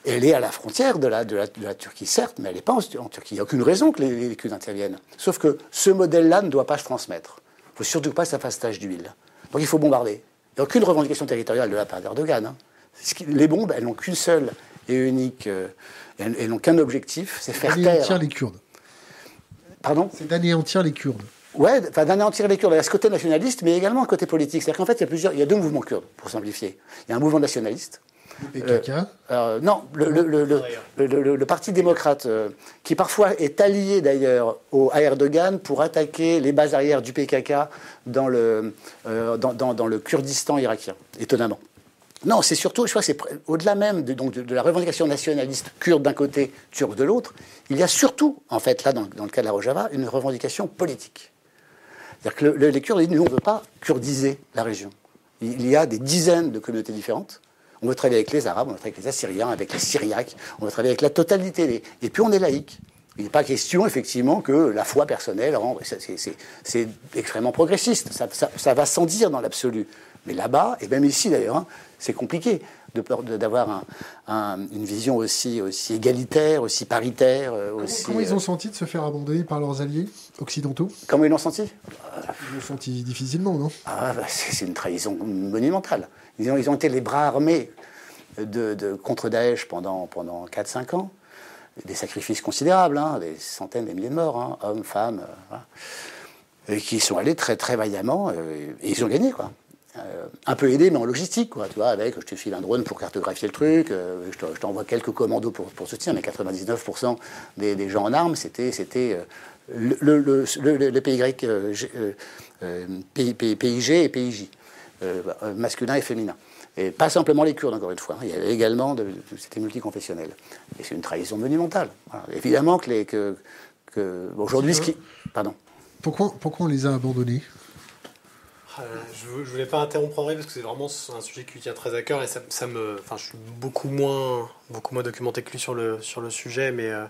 [SPEAKER 2] Elle est à la frontière de la, de la, de la Turquie, certes, mais elle n'est pas en, Turquie. Il n'y a aucune raison que les, les Kurdes interviennent. Sauf que ce modèle-là ne doit pas se transmettre. Il ne faut surtout pas que ça fasse tache d'huile. Donc il faut bombarder. Il n'y a aucune revendication territoriale de la part d'Erdogan. Hein. Les bombes, elles n'ont qu'une seule et unique, euh, elles, n'ont qu'un objectif, c'est faire taire.
[SPEAKER 1] D'anéantir les Kurdes.
[SPEAKER 2] Pardon?
[SPEAKER 1] C'est d'anéantir les Kurdes.
[SPEAKER 2] Ouais, enfin d'anéantir les Kurdes. Il y a ce côté nationaliste, mais également un côté politique. C'est-à-dire qu'en fait, il y a plusieurs, il y a deux mouvements kurdes, pour simplifier. Il y a un mouvement nationaliste.
[SPEAKER 1] Le
[SPEAKER 2] euh, non, le, le, le, Parti démocrate, euh, qui parfois est allié d'ailleurs à Erdogan pour attaquer les bases arrières du PKK dans le, dans, dans, dans le Kurdistan irakien, étonnamment. Non, c'est surtout, je crois que c'est au-delà même de, donc, de, la revendication nationaliste kurde d'un côté, turc de l'autre, il y a surtout, en fait, là, dans, le cas de la Rojava, une revendication politique. C'est-à-dire que les Kurdes nous, on ne veut pas kurdiser la région. Il y a des dizaines de communautés différentes. On veut travailler avec les Arabes, on veut travailler avec les Assyriens, avec les Syriaques, on veut travailler avec la totalité. Et puis on est laïque. Il n'est pas question, effectivement, que la foi personnelle, c'est extrêmement progressiste. Ça, ça va sans dire dans l'absolu. Mais là-bas, et même ici d'ailleurs, hein, c'est compliqué d'avoir une vision aussi, aussi égalitaire, aussi paritaire. Euh, aussi,
[SPEAKER 1] comment, ils ont euh, senti de se faire abandonner par leurs alliés occidentaux?
[SPEAKER 2] Comment ils l'ont senti?
[SPEAKER 1] Ils l'ont senti difficilement, non?
[SPEAKER 2] Ah, bah, C'est une trahison monumentale. Ils ont, ils ont été les bras armés de, contre Daesh pendant, pendant 4-5 ans. Des sacrifices considérables, hein, des centaines, des milliers de morts, hein, hommes, femmes, euh, et qui sont allés très très vaillamment, et ils ont gagné, quoi. Euh, un peu aidé, mais en logistique, quoi, tu vois, avec je te file un drone pour cartographier le truc, euh, je t'envoie quelques commandos pour, pour soutenir, mais 99% des, gens en armes, c'était c'était euh, le, le, le, PY, PIG et PIJ, masculin et féminin. Et pas simplement les Kurdes, encore une fois. Hein. Il y avait également, c'était multiconfessionnel. Et c'est une trahison monumentale. Évidemment que, les, que, que aujourd'hui, ce qui. Pardon.
[SPEAKER 1] Pourquoi, pourquoi on les a abandonnés?
[SPEAKER 3] Je, ne voulais pas interrompre Henri parce que c'est vraiment un sujet qui lui tient très à cœur et ça, me, enfin, je suis beaucoup moins, beaucoup moins documenté que lui sur le, sur le sujet, mais euh,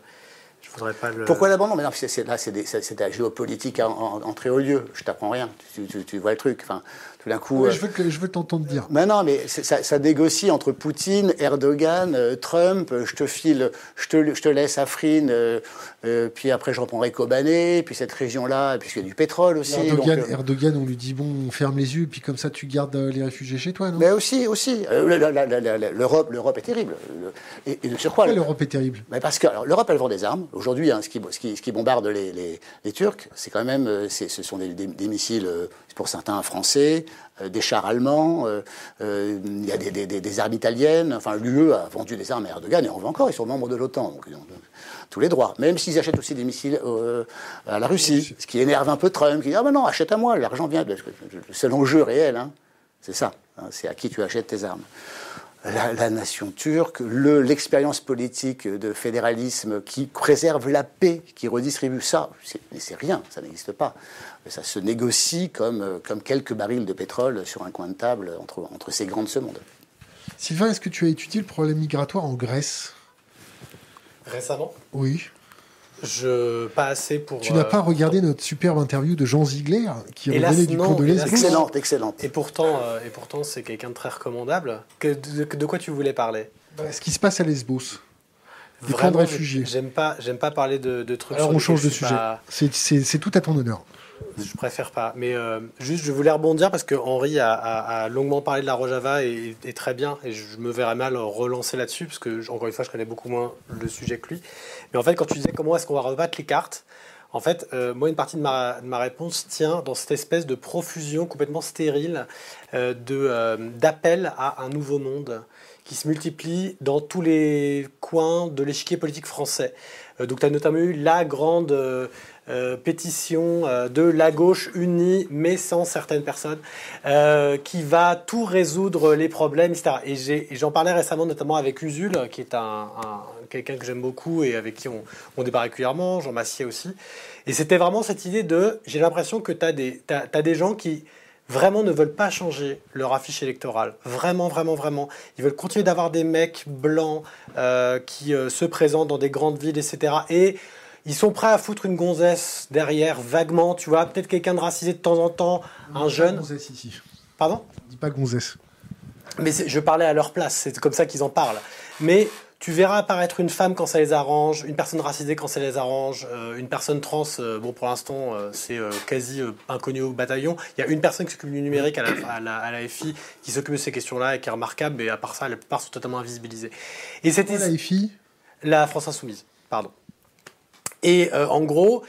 [SPEAKER 3] je voudrais pas le.
[SPEAKER 2] Pourquoi l'abandon Mais non, c'est, là, c'est, de la géopolitique entrée au lieu. Je t'apprends rien. Tu, tu, tu vois le truc. Enfin,
[SPEAKER 1] coup. je veux, je veux t'entendre dire.
[SPEAKER 2] Mais non, mais ça, ça, négocie entre Poutine, Erdogan, euh, Trump. Euh, je te file, je te, je te laisse Afrin, euh, puis après je reprendrai Kobané, puis cette région-là, puisqu'il y a du pétrole aussi.
[SPEAKER 1] Erdogan, Erdogan, on lui dit bon, on ferme les yeux, puis comme ça tu gardes les réfugiés chez toi, non?
[SPEAKER 2] Mais aussi, aussi. L'Europe, l'Europe est terrible.
[SPEAKER 1] Et, et sur quoi l'Europe est terrible?
[SPEAKER 2] Mais Parce que l'Europe, elle vend des armes. Aujourd'hui, hein, ce, qui, ce, qui, ce, qui, bombarde les, les, les Turcs, c'est quand même, ce sont des, des, des missiles pour certains français, euh, des chars allemands, euh, euh, il y a des, armes italiennes. Enfin, l'UE a vendu des armes à Erdogan et on veut encore. Ils sont membres de l'OTAN, donc ils ont tous les droits. Même s'ils achètent aussi des missiles à la Russie, ce qui énerve un peu Trump, qui dit Ah ben non, achète à moi, l'argent vient. Le seul enjeu réel, hein, c'est ça. Hein, c'est à qui tu achètes tes armes la, nation turque, l'expérience politique de fédéralisme qui préserve la paix, qui redistribue ça, c'est rien, ça n'existe pas. Ça se négocie comme, comme quelques barils de pétrole sur un coin de table entre, entre ces grands de ce monde.
[SPEAKER 1] Sylvain, est-ce que tu as étudié le problème migratoire en Grèce?
[SPEAKER 3] Récemment?
[SPEAKER 1] Oui.
[SPEAKER 3] Je pas assez pour.
[SPEAKER 1] Tu n'as pas euh, regardé notre superbe interview de Jean Ziegler qui revenait du cours de Lesbos
[SPEAKER 2] Excellente, excellente.
[SPEAKER 3] Et pourtant, euh, et pourtant, c'est quelqu'un de très recommandable. Que, de, quoi tu voulais parler?
[SPEAKER 1] Bah, Ce qui se passe à Lesbos.
[SPEAKER 3] Les camps de réfugiés. J'aime pas, j'aime pas parler de, de trucs.
[SPEAKER 1] Alors on change de sujet. C'est tout à ton honneur.
[SPEAKER 3] Je préfère pas. Mais euh, juste, je voulais rebondir parce que Henri a, longuement parlé de la Rojava et, et, très bien. Et je me verrais mal relancer là-dessus parce que, encore une fois, je connais beaucoup moins le sujet que lui. Mais en fait, quand tu disais comment est-ce qu'on va rebattre les cartes, en fait, euh, moi, une partie de ma, réponse tient dans cette espèce de profusion complètement stérile euh, d'appel à un nouveau monde qui se multiplie dans tous les coins de l'échiquier politique français. Donc, tu as notamment eu la grande euh, pétition euh, de la gauche unie, mais sans certaines personnes, euh, qui va tout résoudre les problèmes, etc. Et j'en parlais récemment notamment avec Usul, qui est un, quelqu'un que j'aime beaucoup et avec qui on, on débat régulièrement, Jean Massier aussi. Et c'était vraiment cette idée de, j'ai l'impression que tu as, as, des gens qui vraiment ne veulent pas changer leur affiche électorale. Vraiment, vraiment, vraiment. Ils veulent continuer d'avoir des mecs blancs qui se présentent dans des grandes villes, etc. Et ils sont prêts à foutre une gonzesse derrière, vaguement, tu vois, peut-être quelqu'un de racisé de temps en temps, un jeune.
[SPEAKER 1] gonzesse ici.
[SPEAKER 3] Pardon?
[SPEAKER 1] Dis pas gonzesse.
[SPEAKER 3] Mais je parlais à leur place, c'est comme ça qu'ils en parlent. Mais tu verras apparaître une femme quand ça les arrange, une personne racisée quand ça les arrange, euh, une personne trans, euh, bon pour l'instant euh, c'est quasi inconnu au bataillon. Il y a une personne qui s'occupe du numérique à la, à la, FI qui s'occupe de ces questions-là et qui est remarquable, mais à part ça, la plupart sont totalement invisibilisées.
[SPEAKER 1] Et c'était la FI
[SPEAKER 3] La France Insoumise, pardon. Et en gros,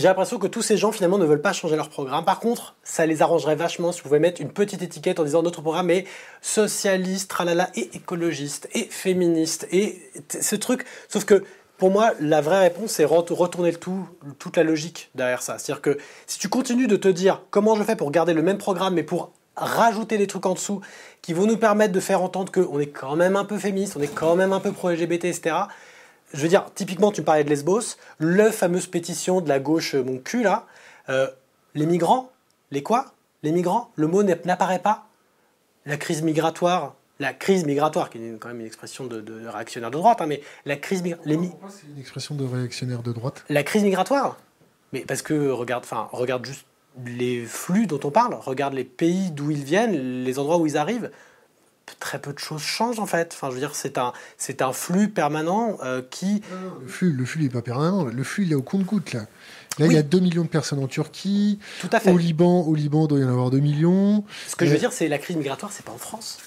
[SPEAKER 3] j'ai l'impression que tous ces gens finalement ne veulent pas changer leur programme. Par contre, ça les arrangerait vachement si vous pouvez mettre une petite étiquette en disant notre programme est socialiste, tralala, et écologiste, et féministe, et ce truc. Sauf que pour moi, la vraie réponse, c'est retourner le tout, toute la logique derrière ça. C'est-à-dire que si tu continues de te dire comment je fais pour garder le même programme, mais pour rajouter des trucs en dessous qui vont nous permettre de faire entendre qu'on est quand même un peu féministe, on est quand même un peu pro-LGBT, etc., je veux dire, typiquement, tu parlais de Lesbos, le fameuse pétition de la gauche, mon cul là, euh, les migrants, les quoi? Les migrants, le mot n'apparaît pas. La crise migratoire, la crise migratoire, qui est quand même une expression de, réactionnaire de droite, hein, mais la crise migratoire.
[SPEAKER 1] Pourquoi c'est une expression de réactionnaire de droite?
[SPEAKER 3] La crise migratoire Mais parce que, regarde, enfin, regarde juste les flux dont on parle, regarde les pays d'où ils viennent, les endroits où ils arrivent très peu de choses changent en fait. Enfin, je veux dire, c'est un, c'est un flux permanent euh, qui.
[SPEAKER 1] le flux, le flux n'est pas permanent. Le flux, il est au compte-goutte là. Là, il y a 2 millions de personnes en Turquie.
[SPEAKER 3] Tout à fait.
[SPEAKER 1] Au Liban, au Liban, il doit y en avoir 2 millions.
[SPEAKER 3] Ce que je veux dire, c'est la crise migratoire, c'est pas en France.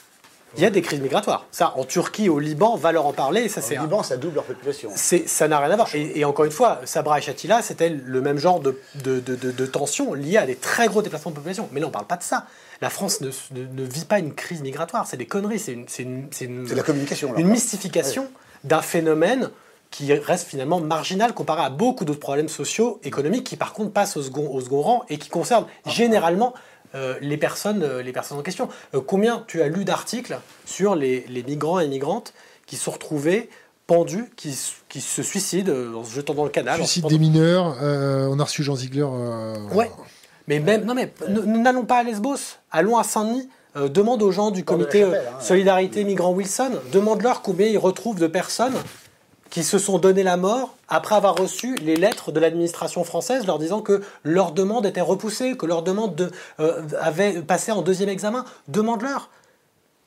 [SPEAKER 3] Il y a des crises migratoires. Ça, en Turquie, au Liban, va leur en parler. Ça,
[SPEAKER 2] c'est. Au Liban, ça double leur population.
[SPEAKER 3] Ça n'a rien à voir. Et, encore une fois, Sabra et Shatila, c'était le même genre de, de, de, de, tension liée à des très gros déplacements de population. Mais là, on parle pas de ça. La France ne, ne, vit pas une crise migratoire. C'est des conneries. C'est une,
[SPEAKER 2] la communication.
[SPEAKER 3] Une mystification d'un phénomène qui reste finalement marginal comparé à beaucoup d'autres problèmes sociaux, économiques, qui par contre passent au second, au second rang et qui concernent généralement euh, les, personnes, euh, les personnes en question. Euh, combien tu as lu d'articles sur les, migrants et migrantes qui sont retrouvés pendus, qui, qui se suicident en se jetant dans le canal
[SPEAKER 1] Suicide des mineurs, on a reçu Jean Ziegler.
[SPEAKER 3] Ouais. Mais même, non mais, nous n'allons pas à Lesbos, allons à Saint-Denis. Euh, demande aux gens du comité
[SPEAKER 2] Chapelle,
[SPEAKER 3] euh,
[SPEAKER 2] hein.
[SPEAKER 3] Solidarité Migrants Wilson, demande-leur combien ils retrouvent de personnes qui se sont donné la mort après avoir reçu les lettres de l'administration française leur disant que leur demande était repoussée, que leur demande de- euh, avait passé en deuxième examen. Demande-leur.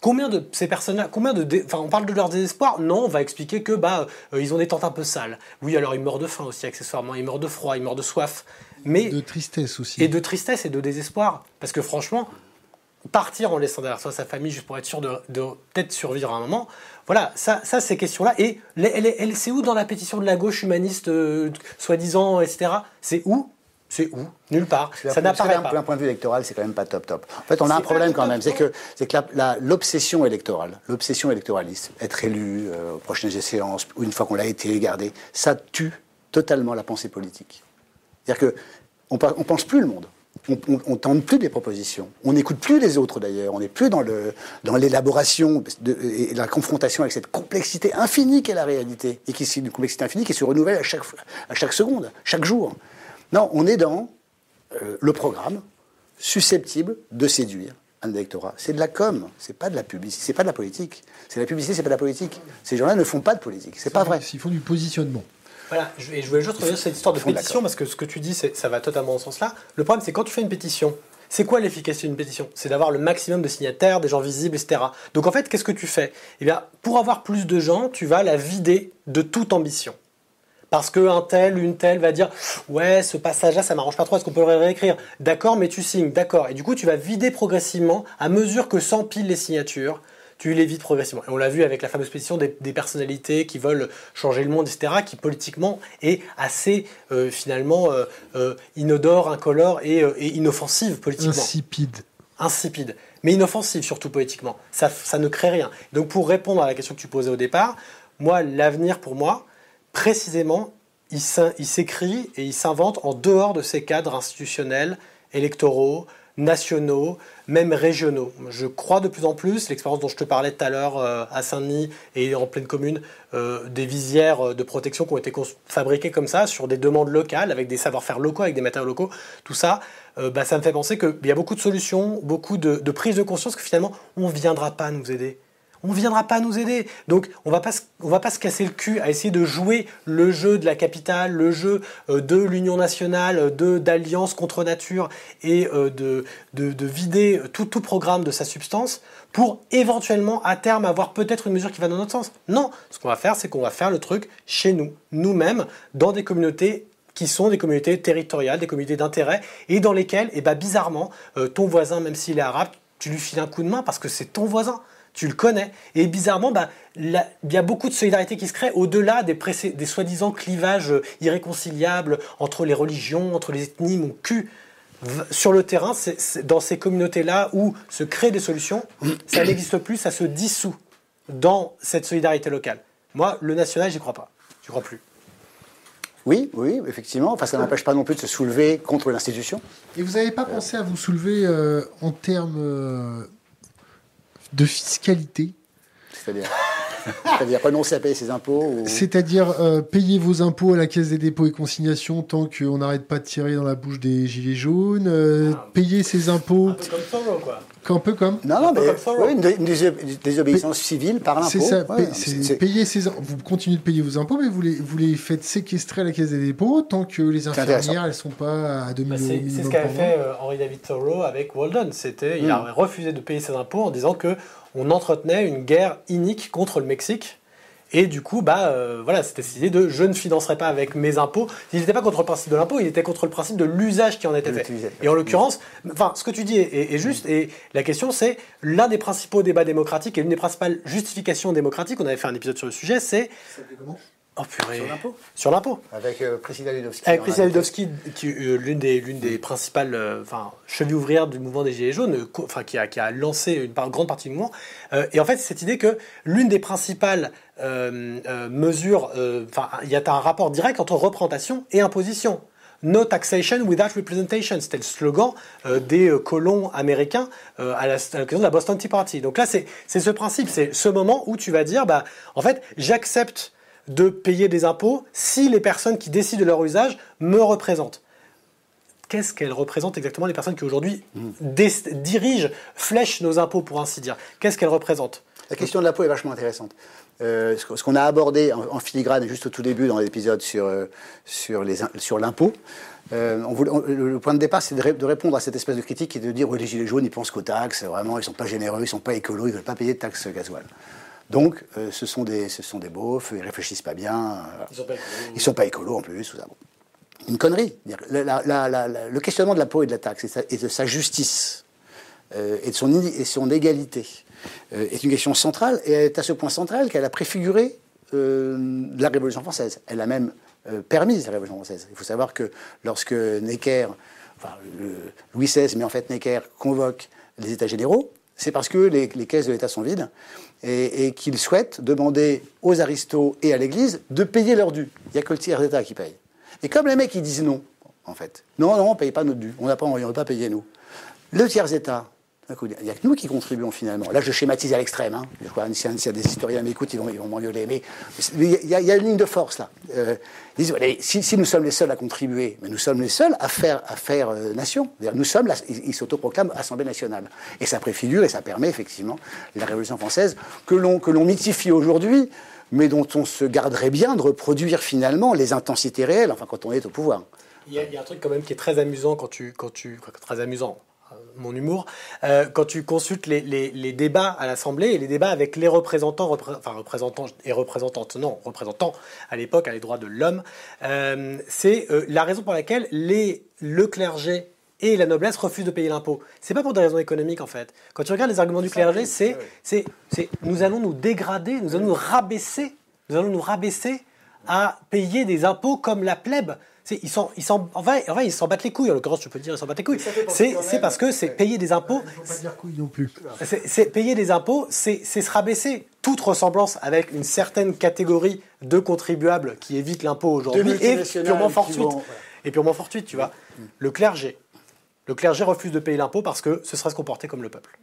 [SPEAKER 3] Combien de ces personnes-là, combien de, dé- enfin, on parle de leur désespoir. Non, on va expliquer que bah, euh, ils ont des tentes un peu sales. Oui, alors ils meurent de faim aussi accessoirement, ils meurent de froid, ils meurent de soif, mais
[SPEAKER 1] De tristesse aussi.
[SPEAKER 3] et de tristesse et de désespoir. Parce que franchement, partir en laissant derrière soi sa famille juste pour être sûr de, de peut-être survivre à un moment, voilà, ça, ça ces questions-là. Et elle, c'est où dans la pétition de la gauche humaniste, euh, soi-disant, etc. C'est où? C'est où? Nulle part. Ça n'apparaît pas.
[SPEAKER 2] D'un point de vue électoral, c'est quand même pas top top. En fait, on a un problème quand
[SPEAKER 3] top,
[SPEAKER 2] même, c'est que c'est que l'obsession électorale, l'obsession électoraliste, être élu euh, aux prochaines échéances ou une fois qu'on l'a été gardé, ça tue totalement la pensée politique. C'est-à-dire que on, on pense plus le monde. On, on tente plus des propositions. On n'écoute plus les autres d'ailleurs. On n'est plus dans le dans l'élaboration de- et la confrontation avec cette complexité infinie qu'est la réalité et qui est une complexité infinie qui se renouvelle à chaque à chaque seconde, chaque jour. Non, on est dans euh, le programme susceptible de séduire un électorat. C'est de la com, c'est pas de la publicité, c'est pas de la politique. C'est la publicité, c'est pas de la politique. Ces gens-là ne font pas de politique, c'est pas vrai.
[SPEAKER 1] Ils font du positionnement.
[SPEAKER 3] Voilà, je- et je voulais juste revenir sur cette histoire de pétition, parce que ce que tu dis, ça va totalement dans ce sens-là. Le problème, c'est quand tu fais une pétition, c'est quoi l'efficacité d'une pétition? C'est d'avoir le maximum de signataires, des gens visibles, etc. Donc en fait, qu'est-ce que tu fais? Eh bien, pour avoir plus de gens, tu vas la vider de toute ambition. Parce qu'un tel, une telle va dire Ouais, ce passage-là, ça m'arrange pas trop, est-ce qu'on peut le réécrire? D'accord, mais tu signes, d'accord. Et du coup, tu vas vider progressivement, à mesure que s'empilent les signatures, tu les vides progressivement. Et on l'a vu avec la fameuse pétition des, des personnalités qui veulent changer le monde, etc., qui politiquement est assez, euh, finalement, euh, euh, inodore, incolore et, et inoffensive politiquement
[SPEAKER 1] Insipide.
[SPEAKER 3] insipide, mais inoffensive surtout politiquement. Ça, ça ne crée rien. Donc pour répondre à la question que tu posais au départ, moi, l'avenir pour moi, précisément, il s'écrit et il s'invente en dehors de ces cadres institutionnels, électoraux, nationaux, même régionaux. Je crois de plus en plus, l'expérience dont je te parlais tout à l'heure euh, à Saint-Denis et en pleine commune, euh, des visières euh, de protection qui ont été fabriquées comme ça, sur des demandes locales, avec des savoir-faire locaux, avec des matériaux locaux, tout ça, bah, ça me fait penser qu'il y a beaucoup de solutions, beaucoup de, de prise de conscience que finalement, on ne viendra pas nous aider. On ne viendra pas nous aider. Donc, on va pas va pas se casser le cul à essayer de jouer le jeu de la capitale, le jeu euh, de l'union nationale, de d'alliance contre nature et euh, de, de, de vider tout, tout programme de sa substance pour éventuellement à terme avoir peut-être une mesure qui va dans notre sens. Non, ce qu'on va faire, c'est qu'on va faire le truc chez nous, nous-mêmes, dans des communautés qui sont des communautés territoriales, des communautés d'intérêt, et dans lesquelles, et bah, bizarrement, euh, ton voisin, même s'il est arabe, tu lui files un coup de main parce que c'est ton voisin, tu le connais. Et bizarrement, bah, il y a beaucoup de solidarité qui se crée au-delà des, des soi-disant clivages euh, irréconciliables entre les religions, entre les ethnies, mon cul. Sur le terrain, dans ces communautés-là où se créent des solutions, [COUGHS] ça n'existe plus, ça se dissout dans cette solidarité locale. Moi, le national, j'y crois pas. J'y crois plus.
[SPEAKER 2] Oui, oui, effectivement. Enfin, ça n'empêche pas non plus de se soulever contre l'institution.
[SPEAKER 1] Et vous n'avez pas pensé à vous soulever euh, en termes euh, de fiscalité
[SPEAKER 2] C'est-à-dire, [LAUGHS] c'est-à-dire renoncer à payer ses impôts ou...
[SPEAKER 1] C'est-à-dire euh, payer vos impôts à la caisse des dépôts et consignations tant qu'on n'arrête pas de tirer dans la bouche des gilets jaunes, euh, payer ses impôts,
[SPEAKER 3] peu comme Thoreau, quoi.
[SPEAKER 1] un peu comme.
[SPEAKER 2] Non, non,
[SPEAKER 3] peu
[SPEAKER 2] mais
[SPEAKER 3] comme Thoreau.
[SPEAKER 2] oui, une, dé- une dés- désobéissance civile par l'impôt.
[SPEAKER 1] C'est ça,
[SPEAKER 2] Ouais,
[SPEAKER 1] c'est payer ses, vous continuez de payer vos impôts, mais vous les, vous les faites séquestrer à la caisse des dépôts tant que les infirmières elles sont pas à 2000
[SPEAKER 3] Bah, c'est ce
[SPEAKER 1] mois.
[SPEAKER 3] fait euh, Henry David Thoreau avec Walden. C'était, il
[SPEAKER 2] Mm.
[SPEAKER 3] a refusé de payer ses impôts en disant que on entretenait une guerre inique contre le Mexique. Et du coup, bah, euh, voilà, c'était cette idée de je ne financerai pas avec mes impôts. Il n'était pas contre le principe de l'impôt, il était contre le principe de l'usage qui en était fait. Et en l'occurrence, enfin, ce que tu dis est, est- est juste. Et la question, c'est l'un des principaux débats démocratiques et l'une des principales justifications démocratiques. On avait fait un épisode sur le sujet. C'est oh purée,
[SPEAKER 2] Sur l'impôt
[SPEAKER 3] Sur l'impôt.
[SPEAKER 2] Avec euh, Priscilla Ludowski.
[SPEAKER 3] Avec Priscilla. Ludowski, qui est euh, l'une des, l'une des principales euh, chevilles ouvrières du mouvement des Gilets jaunes, enfin, qui, a, qui a lancé une grande partie du mouvement. Euh, et en fait, cette idée que l'une des principales euh, mesures, enfin, il y a un rapport direct entre représentation et imposition. No taxation without representation. C'était le slogan euh, des euh, colons américains euh, à l'occasion de la Boston Tea Party. Donc là, c'est c'est ce principe, c'est ce moment où tu vas dire, bah, en fait, j'accepte de payer des impôts si les personnes qui décident de leur usage me représentent. qu'est-ce qu'elles représentent exactement les personnes qui aujourd'hui dirigent, flèchent nos impôts, pour ainsi dire? Qu'est-ce qu'elles représentent?
[SPEAKER 2] La question de l'impôt est vachement intéressante. Euh, ce qu'on a abordé en, filigrane juste au tout début dans l'épisode sur, euh, sur, l'impôt, euh, le point de départ, c'est de, répondre à cette espèce de critique et de dire oui, les Gilets jaunes, ils pensent qu'aux taxes, vraiment, ils ne sont pas généreux, ils ne sont pas écolos, ils ne veulent pas payer de taxes gasoil. Donc, ce, sont des, ce sont des beaufs, ils réfléchissent pas bien. ils ne sont, pas écolos en plus. Tout ça. Une connerie. le questionnement de l'impôt et de la taxe et, de sa justice et de son, et son égalité euh, est une question centrale et elle est à ce point centrale qu'elle a préfiguré euh, la Révolution française. Elle a même euh, permis la Révolution française. Il faut savoir que lorsque Necker, enfin Louis XVI, mais en fait Necker convoque les États généraux, c'est parce que les, caisses de l'État sont vides et, et qu'il souhaite demander aux aristos et à l'Église de payer leur dû. Il n'y a que le tiers d'État qui paye. Et comme les mecs ils disent non, en fait, non, non, on ne paye pas notre dû, on n'a pas, on pas payé nous. Le tiers État, il n'y a que nous qui contribuons finalement. Là, je schématise à l'extrême. Hein. S'il y a des historiens m'écoutent, ils vont, ils vont m'engueuler. Mais il y, a, une ligne de force là. Euh, ils disent, si, nous sommes les seuls à contribuer, mais nous sommes les seuls à faire, euh, nation. Nous sommes, ils s'autoproclament Assemblée nationale. Et ça préfigure et ça permet effectivement la Révolution française que l'on mythifie aujourd'hui, mais dont on se garderait bien de reproduire finalement les intensités réelles, enfin quand on est au pouvoir.
[SPEAKER 3] Il y, a, un truc quand même qui est très amusant quand tu, quand tu, très amusant mon humour, euh, quand tu consultes les, débats à l'Assemblée et les débats avec les représentants, enfin représentants et représentantes, non, représentants à l'époque à les droits de l'homme, euh, c'est euh, la raison pour laquelle les, le clergé et la noblesse refusent de payer l'impôt. C'est pas pour des raisons économiques en fait. Quand tu regardes les arguments du clergé, c'est, c'est, c'est nous allons nous dégrader, nous allons nous rabaisser, nous allons nous rabaisser à payer des impôts comme la plèbe ils s'en, ils en ils s'en battent les couilles. En l'occurrence, je peux dire, ils s'en battent les couilles. C'est, parce que c'est payer des impôts. Il
[SPEAKER 1] faut pas dire couilles non plus.
[SPEAKER 3] C'est, payer des impôts, c'est, se rabaisser. Toute ressemblance avec une certaine catégorie de contribuables qui évitent l'impôt aujourd'hui est purement fortuite. Et purement fortuite, tu vois. Le clergé. Le clergé refuse de payer l'impôt parce que ce serait se comporter comme le peuple.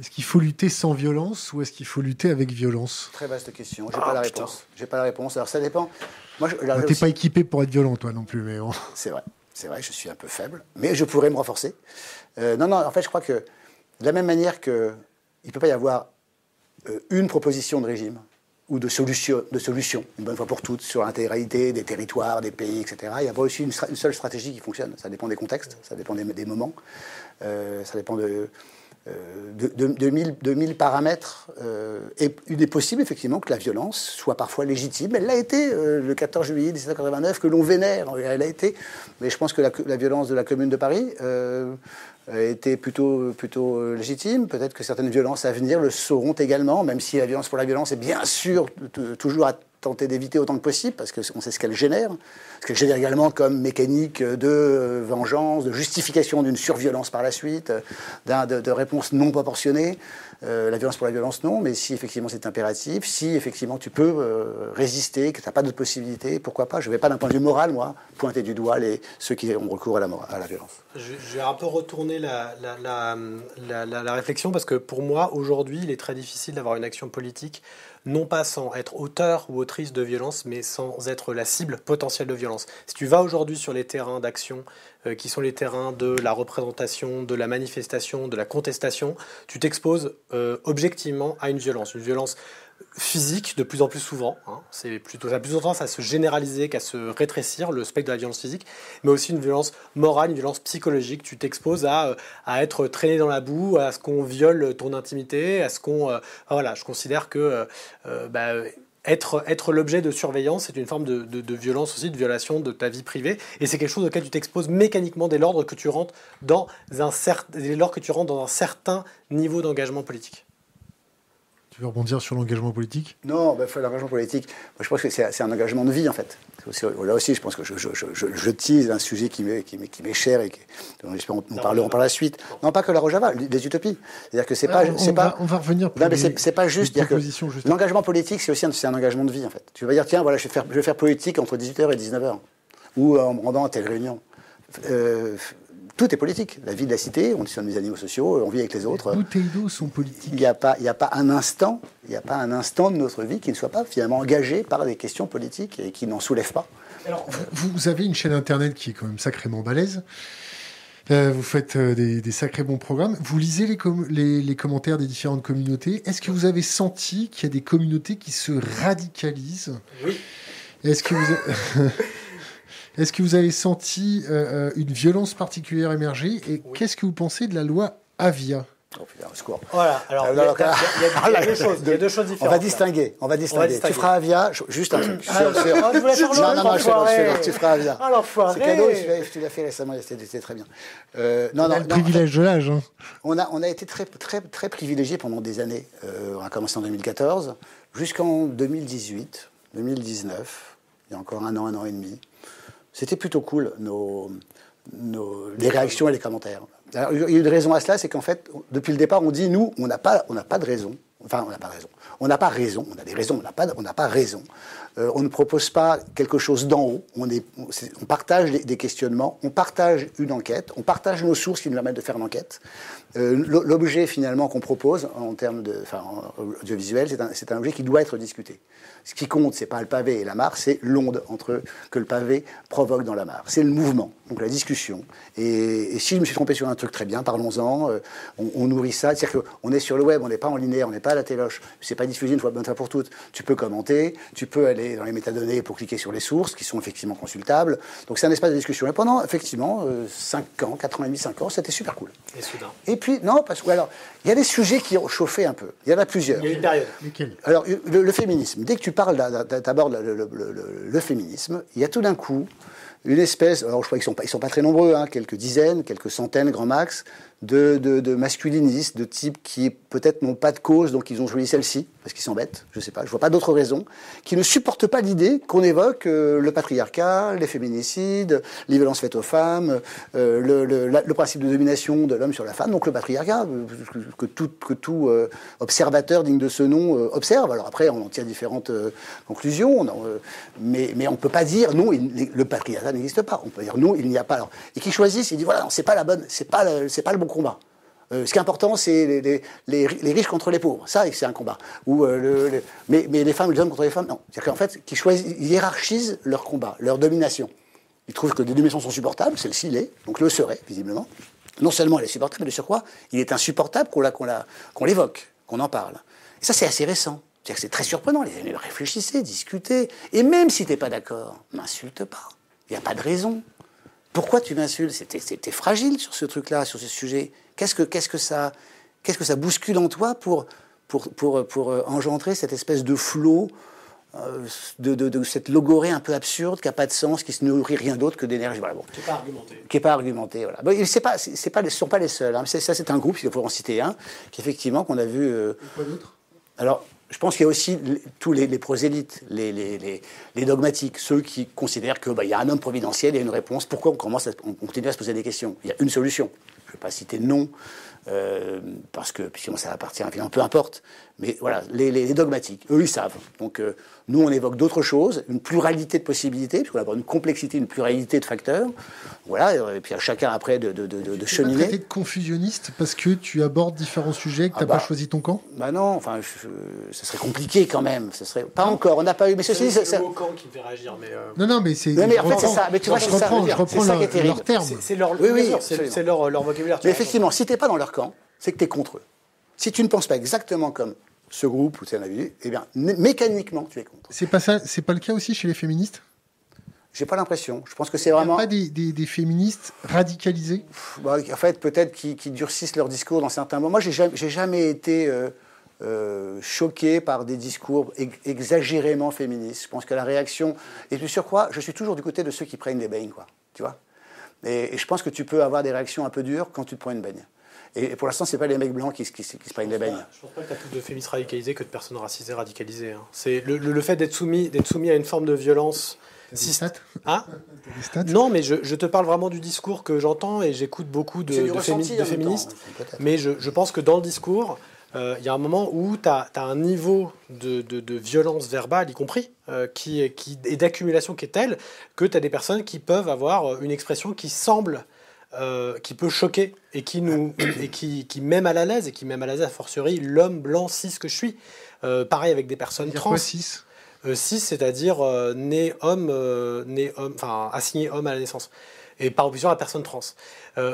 [SPEAKER 1] Est-ce qu'il faut lutter sans violence ou est-ce qu'il faut lutter avec violence?
[SPEAKER 2] Très vaste question. J'ai n'ai pas la réponse. J'ai pas la réponse. Alors ça dépend.
[SPEAKER 1] Moi, je, bah, t'es pas équipé pour être violent, toi non plus, mais [LAUGHS]
[SPEAKER 2] C'est vrai. C'est vrai. Je suis un peu faible, mais je pourrais me renforcer. Euh, non, non. En fait, je crois que de la même manière que il peut pas y avoir euh, une proposition de régime ou de solution, de solution, une bonne fois pour toutes, sur l'intégralité des territoires, des pays, etc. Il n'y a pas aussi une, seule stratégie qui fonctionne. Ça dépend des contextes, ça dépend des, moments, euh, ça dépend de, de, de, mille, paramètres. Euh, et il est possible effectivement que la violence soit parfois légitime. Elle l'a été euh, le 14 juillet 1789, que l'on vénère. Elle a été. Mais je pense que la, violence de la Commune de Paris euh, été plutôt, plutôt légitime. Peut-être que certaines violences à venir le seront également, même si la violence pour la violence est bien sûr toujours à tenter d'éviter autant que possible, parce qu'on sait ce qu'elle génère. Ce qu'elle génère également comme mécanique de vengeance, de justification d'une surviolence par la suite, de, de réponse non proportionnée. Euh, la violence pour la violence, non, mais si effectivement c'est impératif, si effectivement tu peux euh, résister, que tu n'as pas d'autre possibilité, pourquoi pas? Je ne vais pas d'un point de vue moral, moi, pointer du doigt les, ceux qui ont recours à la, violence.
[SPEAKER 3] Je, vais un peu retourner la réflexion, parce que pour moi, aujourd'hui, il est très difficile d'avoir une action politique non pas sans être auteur ou autrice de violence, mais sans être la cible potentielle de violence. Si tu vas aujourd'hui sur les terrains d'action, euh, qui sont les terrains de la représentation, de la manifestation, de la contestation, tu t'exposes euh, objectivement à une violence, une violence physique de plus en plus souvent. Hein. C'est plutôt ça a plus tendance à se généraliser qu'à se rétrécir le spectre de la violence physique, mais aussi une violence morale, une violence psychologique. Tu t'exposes à, euh, à, être traîné dans la boue, à ce qu'on viole ton intimité, à ce qu'on euh, voilà. Je considère que euh, bah, être, être l'objet de surveillance, c'est une forme de, de, violence aussi, de violation de ta vie privée. Et c'est quelque chose auquel tu t'exposes mécaniquement dès que tu rentres dans un, dès lors que tu rentres dans un certain niveau d'engagement politique
[SPEAKER 1] veux rebondir sur l'engagement politique?
[SPEAKER 2] Non, bah, l'engagement politique, moi, je pense que c'est un engagement de vie, en fait. là aussi, je pense que je, je, je, tease un sujet qui m'est qui, qui cher et dont j'espère nous parlerons par la suite. Non, pas que la Rojava, les utopies. C'est-à-dire que c'est pas,
[SPEAKER 1] c'est
[SPEAKER 2] pas.
[SPEAKER 1] On va revenir.
[SPEAKER 2] non, mais c'est pas juste. dire que l'engagement politique, c'est aussi un, un, engagement de vie, en fait. Tu vas dire, tiens, voilà, je vais faire, je vais faire politique entre 18h et 19h, ou en me rendant à telle réunion. Euh, tout est politique. La vie de la cité, on est sur des animaux sociaux, on vit avec les autres.
[SPEAKER 1] Les bouteilles d'eau sont politiques.
[SPEAKER 2] Il n'y a pas, il y a pas un instant, il n'y a pas un instant de notre vie qui ne soit pas finalement engagé par des questions politiques et qui n'en soulève pas.
[SPEAKER 1] Alors, vous, vous avez une chaîne internet qui est quand même sacrément balèze. Euh, vous faites euh, des, des, sacrés bons programmes. Vous lisez les, com les, les, commentaires des différentes communautés. Est-ce que vous avez senti qu'il y a des communautés qui se radicalisent?
[SPEAKER 3] Oui.
[SPEAKER 1] Est-ce que vous, [LAUGHS] est-ce que vous avez senti euh, une violence particulière émerger Et oui. qu'est-ce que vous pensez de la loi Avia?
[SPEAKER 2] Oh putain, au secours.
[SPEAKER 3] Voilà, alors, il y, a, a, [LAUGHS] a deux choses, a différentes.
[SPEAKER 2] On va distinguer, on va distinguer. On va distinguer. Tu feras Avia, juste un truc.
[SPEAKER 3] Ah, je, je, je voulais faire
[SPEAKER 2] non, non, non, tu feras Avia.
[SPEAKER 3] Ah, l'enfoiré
[SPEAKER 2] C'est cadeau, tu l'as fait récemment, c'était très bien.
[SPEAKER 1] Euh, non, non, le privilège de l'âge. Hein.
[SPEAKER 2] On a, on a été très, très, très privilégiés pendant des années. Euh, on a commencé en 2014 jusqu'en 2018, 2019, il y a encore un an, un an et demi. C'était plutôt cool, nos, les réactions et les commentaires. Il y a une raison à cela, c'est qu'en fait, depuis le départ, on dit, nous, on n'a pas, pas de raison. Enfin, on n'a pas raison. On n'a pas raison. On a des raisons, on n'a pas, on n'a pas raison. Euh, on ne propose pas quelque chose d'en haut. On, partage des, questionnements. On partage une enquête. On partage nos sources qui nous permettent de faire l'enquête. Euh, L'objet finalement qu'on propose en termes de, enfin, c'est un, un objet qui doit être discuté. Ce qui compte, c'est pas le pavé et la mare, c'est l'onde entre que le pavé provoque dans la mare. C'est le mouvement, donc la discussion. Et, et, si je me suis trompé sur un truc très bien, parlons-en. Euh, on, on, nourrit ça. C'est-à-dire qu'on est sur le web, on n'est pas en linéaire, on n'est pas à la téloche. C'est pas diffusé une fois bonne fois pour toutes. Tu peux commenter, tu peux aller dans les métadonnées pour cliquer sur les sources qui sont effectivement consultables. Donc c'est un espace de discussion. Et pendant effectivement euh, 5 ans, 4 ans et demi, 5 ans, c'était super cool.
[SPEAKER 3] Et soudain.
[SPEAKER 2] Et puis non, parce que alors il y a des sujets qui ont chauffé un peu. Il y en a plusieurs.
[SPEAKER 3] Il y a une période.
[SPEAKER 2] Alors le, le, féminisme. Dès que tu parles d'abord le, le, le, féminisme, il y a tout d'un coup une espèce, alors je crois qu'ils ils sont pas très nombreux, hein, quelques dizaines, quelques centaines, grand max, de, de, de masculinistes, de types qui peut-être n'ont pas de cause, donc ils ont choisi celle-ci, parce qu'ils s'embêtent, je sais pas, je vois pas d'autres raisons, qui ne supportent pas l'idée qu'on évoque euh, le patriarcat, les féminicides, les violences faites aux femmes, euh, le, le, le, principe de domination de l'homme sur la femme, donc le patriarcat, que, que tout, que tout euh, observateur digne de ce nom euh, observe. Alors après, on en tire différentes euh, conclusions, on, mais, mais on peut pas dire non, il, le patriarcat n'existe pas. On peut dire non, il n'y a pas. Alors, et qui choisissent, ils disent voilà, c'est pas la bonne, pas, c'est pas le bon Euh, ce qui est important, c'est les, riches contre les pauvres. Ça, c'est un combat. Euh, mais, les femmes, les hommes contre les femmes, non. C'est-à-dire qu'en fait, ils hiérarchisent leur combat, leur domination. Ils trouvent que les dominations sont supportables, celle-ci l'est, donc le serait, visiblement. Non seulement elle est supportable, mais de surcroît, il est insupportable qu'on qu l'évoque, qu'on en parle. Et ça, c'est assez récent. C'est-à-dire que c'est très surprenant. Les amis réfléchissez, discutez. Et même si tu n'es pas d'accord, m'insulte pas. Il n'y a pas de raison. Pourquoi tu m'insultes? C'était fragile sur ce truc-là, sur ce sujet. Qu'est-ce que, qu'est-ce que ça, qu'est-ce que ça bouscule en toi pour, pour, pour, pour engendrer cette espèce de flot, euh, de, de, de, cette logorée un peu absurde qui n'a pas de sens, qui se nourrit rien d'autre que d'énergie? Voilà, bon.
[SPEAKER 3] Qui n'est pas argumenté.
[SPEAKER 2] Qui n'est pas argumenté, voilà. Bon, c'est pas, c'est pas, ce ne sont pas les seuls. Hein. Ça, c'est un groupe, il faut en citer un, qui effectivement, qu'on a vu. Euh,
[SPEAKER 1] quoi d'autre?
[SPEAKER 2] Alors, je pense qu'il y a aussi tous les, prosélytes, les, dogmatiques, ceux qui considèrent qu'il bah, y a un homme providentiel et une réponse. Pourquoi on, commence à, on continue à se poser des questions? Il y a une solution. Je ne vais pas citer de nom, euh, parce que sinon ça appartient à peu importe. Mais voilà, les, les, dogmatiques, eux, ils savent. Donc euh, nous, on évoque d'autres choses, une pluralité de possibilités, puisqu'on a une complexité, une pluralité de facteurs. Voilà, et puis à chacun après de, de, de, de cheminer.
[SPEAKER 1] Tu de confusionniste parce que tu abordes différents sujets, que tu n'as ah bah, pas choisi ton camp?
[SPEAKER 2] Bah non, enfin, je, ce serait compliqué quand même. Ce serait pas non. encore, on n'a pas eu. Mais ceci dit,
[SPEAKER 3] c'est le mot camp qui me fait réagir. Mais euh...
[SPEAKER 1] Non, non, mais c'est.
[SPEAKER 2] Mais, mais en fait, c'est ça. Mais tu vois,
[SPEAKER 1] je reprends,
[SPEAKER 2] ça,
[SPEAKER 1] je reprends leur, leur terme.
[SPEAKER 3] C'est leur,
[SPEAKER 2] oui, oui,
[SPEAKER 3] c'est leur, leur vocabulaire.
[SPEAKER 2] Mais effectivement, si tu n'es pas dans leur camp, c'est que tu es contre eux. Si tu ne penses pas exactement comme ce groupe ou cet individu, eh bien, mécaniquement, tu es contre.
[SPEAKER 1] C'est pas ça, c'est pas le cas aussi chez les féministes?
[SPEAKER 2] J'ai pas l'impression. Je pense que c'est vraiment.
[SPEAKER 1] Il a pas des, des, des féministes radicalisés
[SPEAKER 2] bah, En fait, peut-être qui, qui, durcissent leur discours dans certains moments. Moi, j'ai jamais, jamais été euh, euh, choqué par des discours exagérément féministes. Je pense que la réaction. Et puis sur quoi Je suis toujours du côté de ceux qui prennent des baignes, quoi. Tu vois et, et je pense que tu peux avoir des réactions un peu dures quand tu te prends une baigne. Et pour l'instant, c'est pas les mecs blancs qui, qui, qui se prennent les baignes.
[SPEAKER 3] Je pense pas que tu as plus de féministes radicalisés que de personnes racisées radicalisées. Hein. C'est le, le, le, fait d'être soumis, soumis à une forme de violence.
[SPEAKER 1] Si... Stats
[SPEAKER 3] ah Non, mais je, je, te parle vraiment du discours que j'entends et j'écoute beaucoup de, de, fémi de féministes. Temps, mais je, je, pense que dans le discours, il euh, y a un moment où tu as, as, un niveau de, de, de, violence verbale, y compris, euh, qui, qui, et d'accumulation qui est tel que tu as des personnes qui peuvent avoir une expression qui semble euh, qui peut choquer et qui nous et qui, qui met mal à l'aise et qui met mal à l'aise a fortiori l'homme blanc cis que je suis. Euh, pareil avec des personnes trans.
[SPEAKER 1] quoi, 6
[SPEAKER 3] Euh, cis, c'est-à-dire euh, né homme, né homme, enfin assigné homme à la naissance, et par opposition à la personne trans.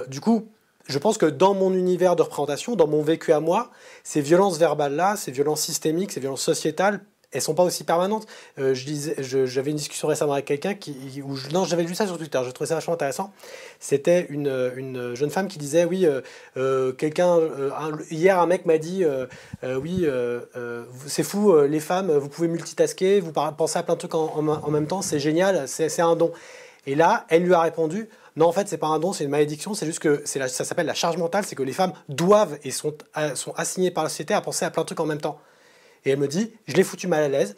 [SPEAKER 3] Du coup, je pense que dans mon univers de représentation, dans mon vécu à moi, ces violences verbales-là, ces violences systémiques, ces violences sociétales, elles sont pas aussi permanentes. Euh, je disais, j'avais une discussion récemment avec quelqu'un qui, où non, j'avais lu ça sur Twitter, je trouvais ça vachement intéressant. C'était une, une jeune femme qui disait, oui, euh, euh, quelqu'un, un- hier un mec m'a dit, oui, c'est fou, les femmes, vous pouvez multitasker, vous pensez à plein de trucs en, même temps, c'est génial, c'est un don. Et là, elle lui a répondu, non, en fait, c'est pas un don, c'est une malédiction, c'est juste que ça s'appelle la charge mentale, c'est que les femmes doivent et sont assignées par la société à penser à plein de trucs en même temps. Et elle me dit, je l'ai foutu mal à l'aise,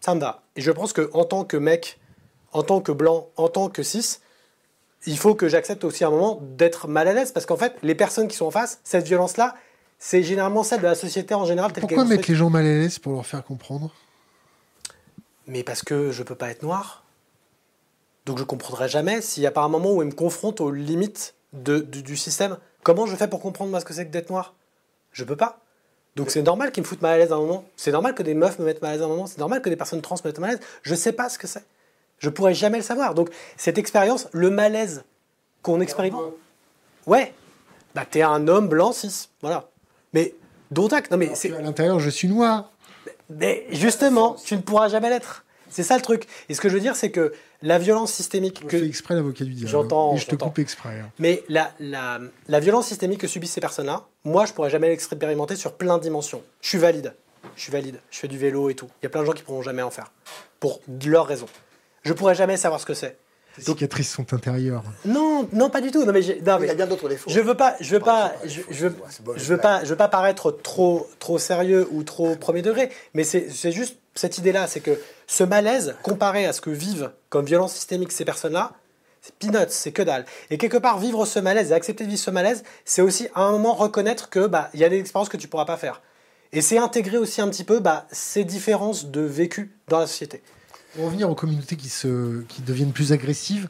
[SPEAKER 3] ça me va. Et je pense que en tant que mec, en tant que blanc, en tant que cis, il faut que j'accepte aussi à un moment d'être mal à l'aise parce qu'en fait, les personnes qui sont en face, cette violence-là, c'est généralement celle de la société en général. telle
[SPEAKER 1] Pourquoi mettre les gens mal à l'aise pour leur faire comprendre?
[SPEAKER 3] Mais parce que je peux pas être noir. Donc je comprendrai jamais s'il n'y a pas un moment où elle me confronte aux limites de- du, du système. Comment je fais pour comprendre moi ce que c'est que d'être noir? Je peux pas. Donc c'est normal qu'ils me foutent mal à l'aise à un moment. C'est normal que des meufs me mettent mal à l'aise à un moment. C'est normal que des personnes trans me mettent mal à l'aise. Je sais pas ce que c'est. Je pourrais jamais le savoir. Donc cette expérience, le malaise qu'on expérimente. Ouais. Bah t'es un homme blanc cis. Voilà. Mais dont acte. Non mais c'est.
[SPEAKER 1] À l'intérieur, je suis noir.
[SPEAKER 3] Mais justement, tu ne pourras jamais l'être. C'est ça le truc. Et ce que je veux dire, c'est que la violence systémique
[SPEAKER 1] Je
[SPEAKER 3] que.
[SPEAKER 1] fais exprès l'avocat du diable.
[SPEAKER 3] J'entends,
[SPEAKER 1] Et je te
[SPEAKER 3] j'entends.
[SPEAKER 1] coupe exprès. hein.
[SPEAKER 3] Mais la, la, la violence systémique que subissent ces personnes-là, moi, je pourrais jamais l'expérimenter sur plein de dimensions. Je suis valide. Je suis valide. Je fais du vélo et tout. Il y a plein de gens qui pourront jamais en faire. Pour leurs raisons. Je pourrais jamais savoir ce que c'est.
[SPEAKER 1] Tes cicatrices sont intérieures.
[SPEAKER 3] Non, non, pas du tout. Non, mais, non,
[SPEAKER 2] Il y a bien d'autres défauts.
[SPEAKER 3] je veux pas, je veux pas, je, je veux, je pas, je veux pas paraître trop, trop sérieux ou trop premier degré, mais c'est juste cette idée-là, c'est que ce malaise comparé à ce que vivent comme violence systémique ces personnes-là, c'est peanuts, c'est que dalle. Et quelque part, vivre ce malaise et accepter de vivre ce malaise, c'est aussi à un moment reconnaître que bah il y a des expériences que tu pourras pas faire. Et c'est intégrer aussi un petit peu bah, ces différences de vécu dans la société.
[SPEAKER 1] Pour revenir aux communautés qui, se, qui deviennent plus agressives,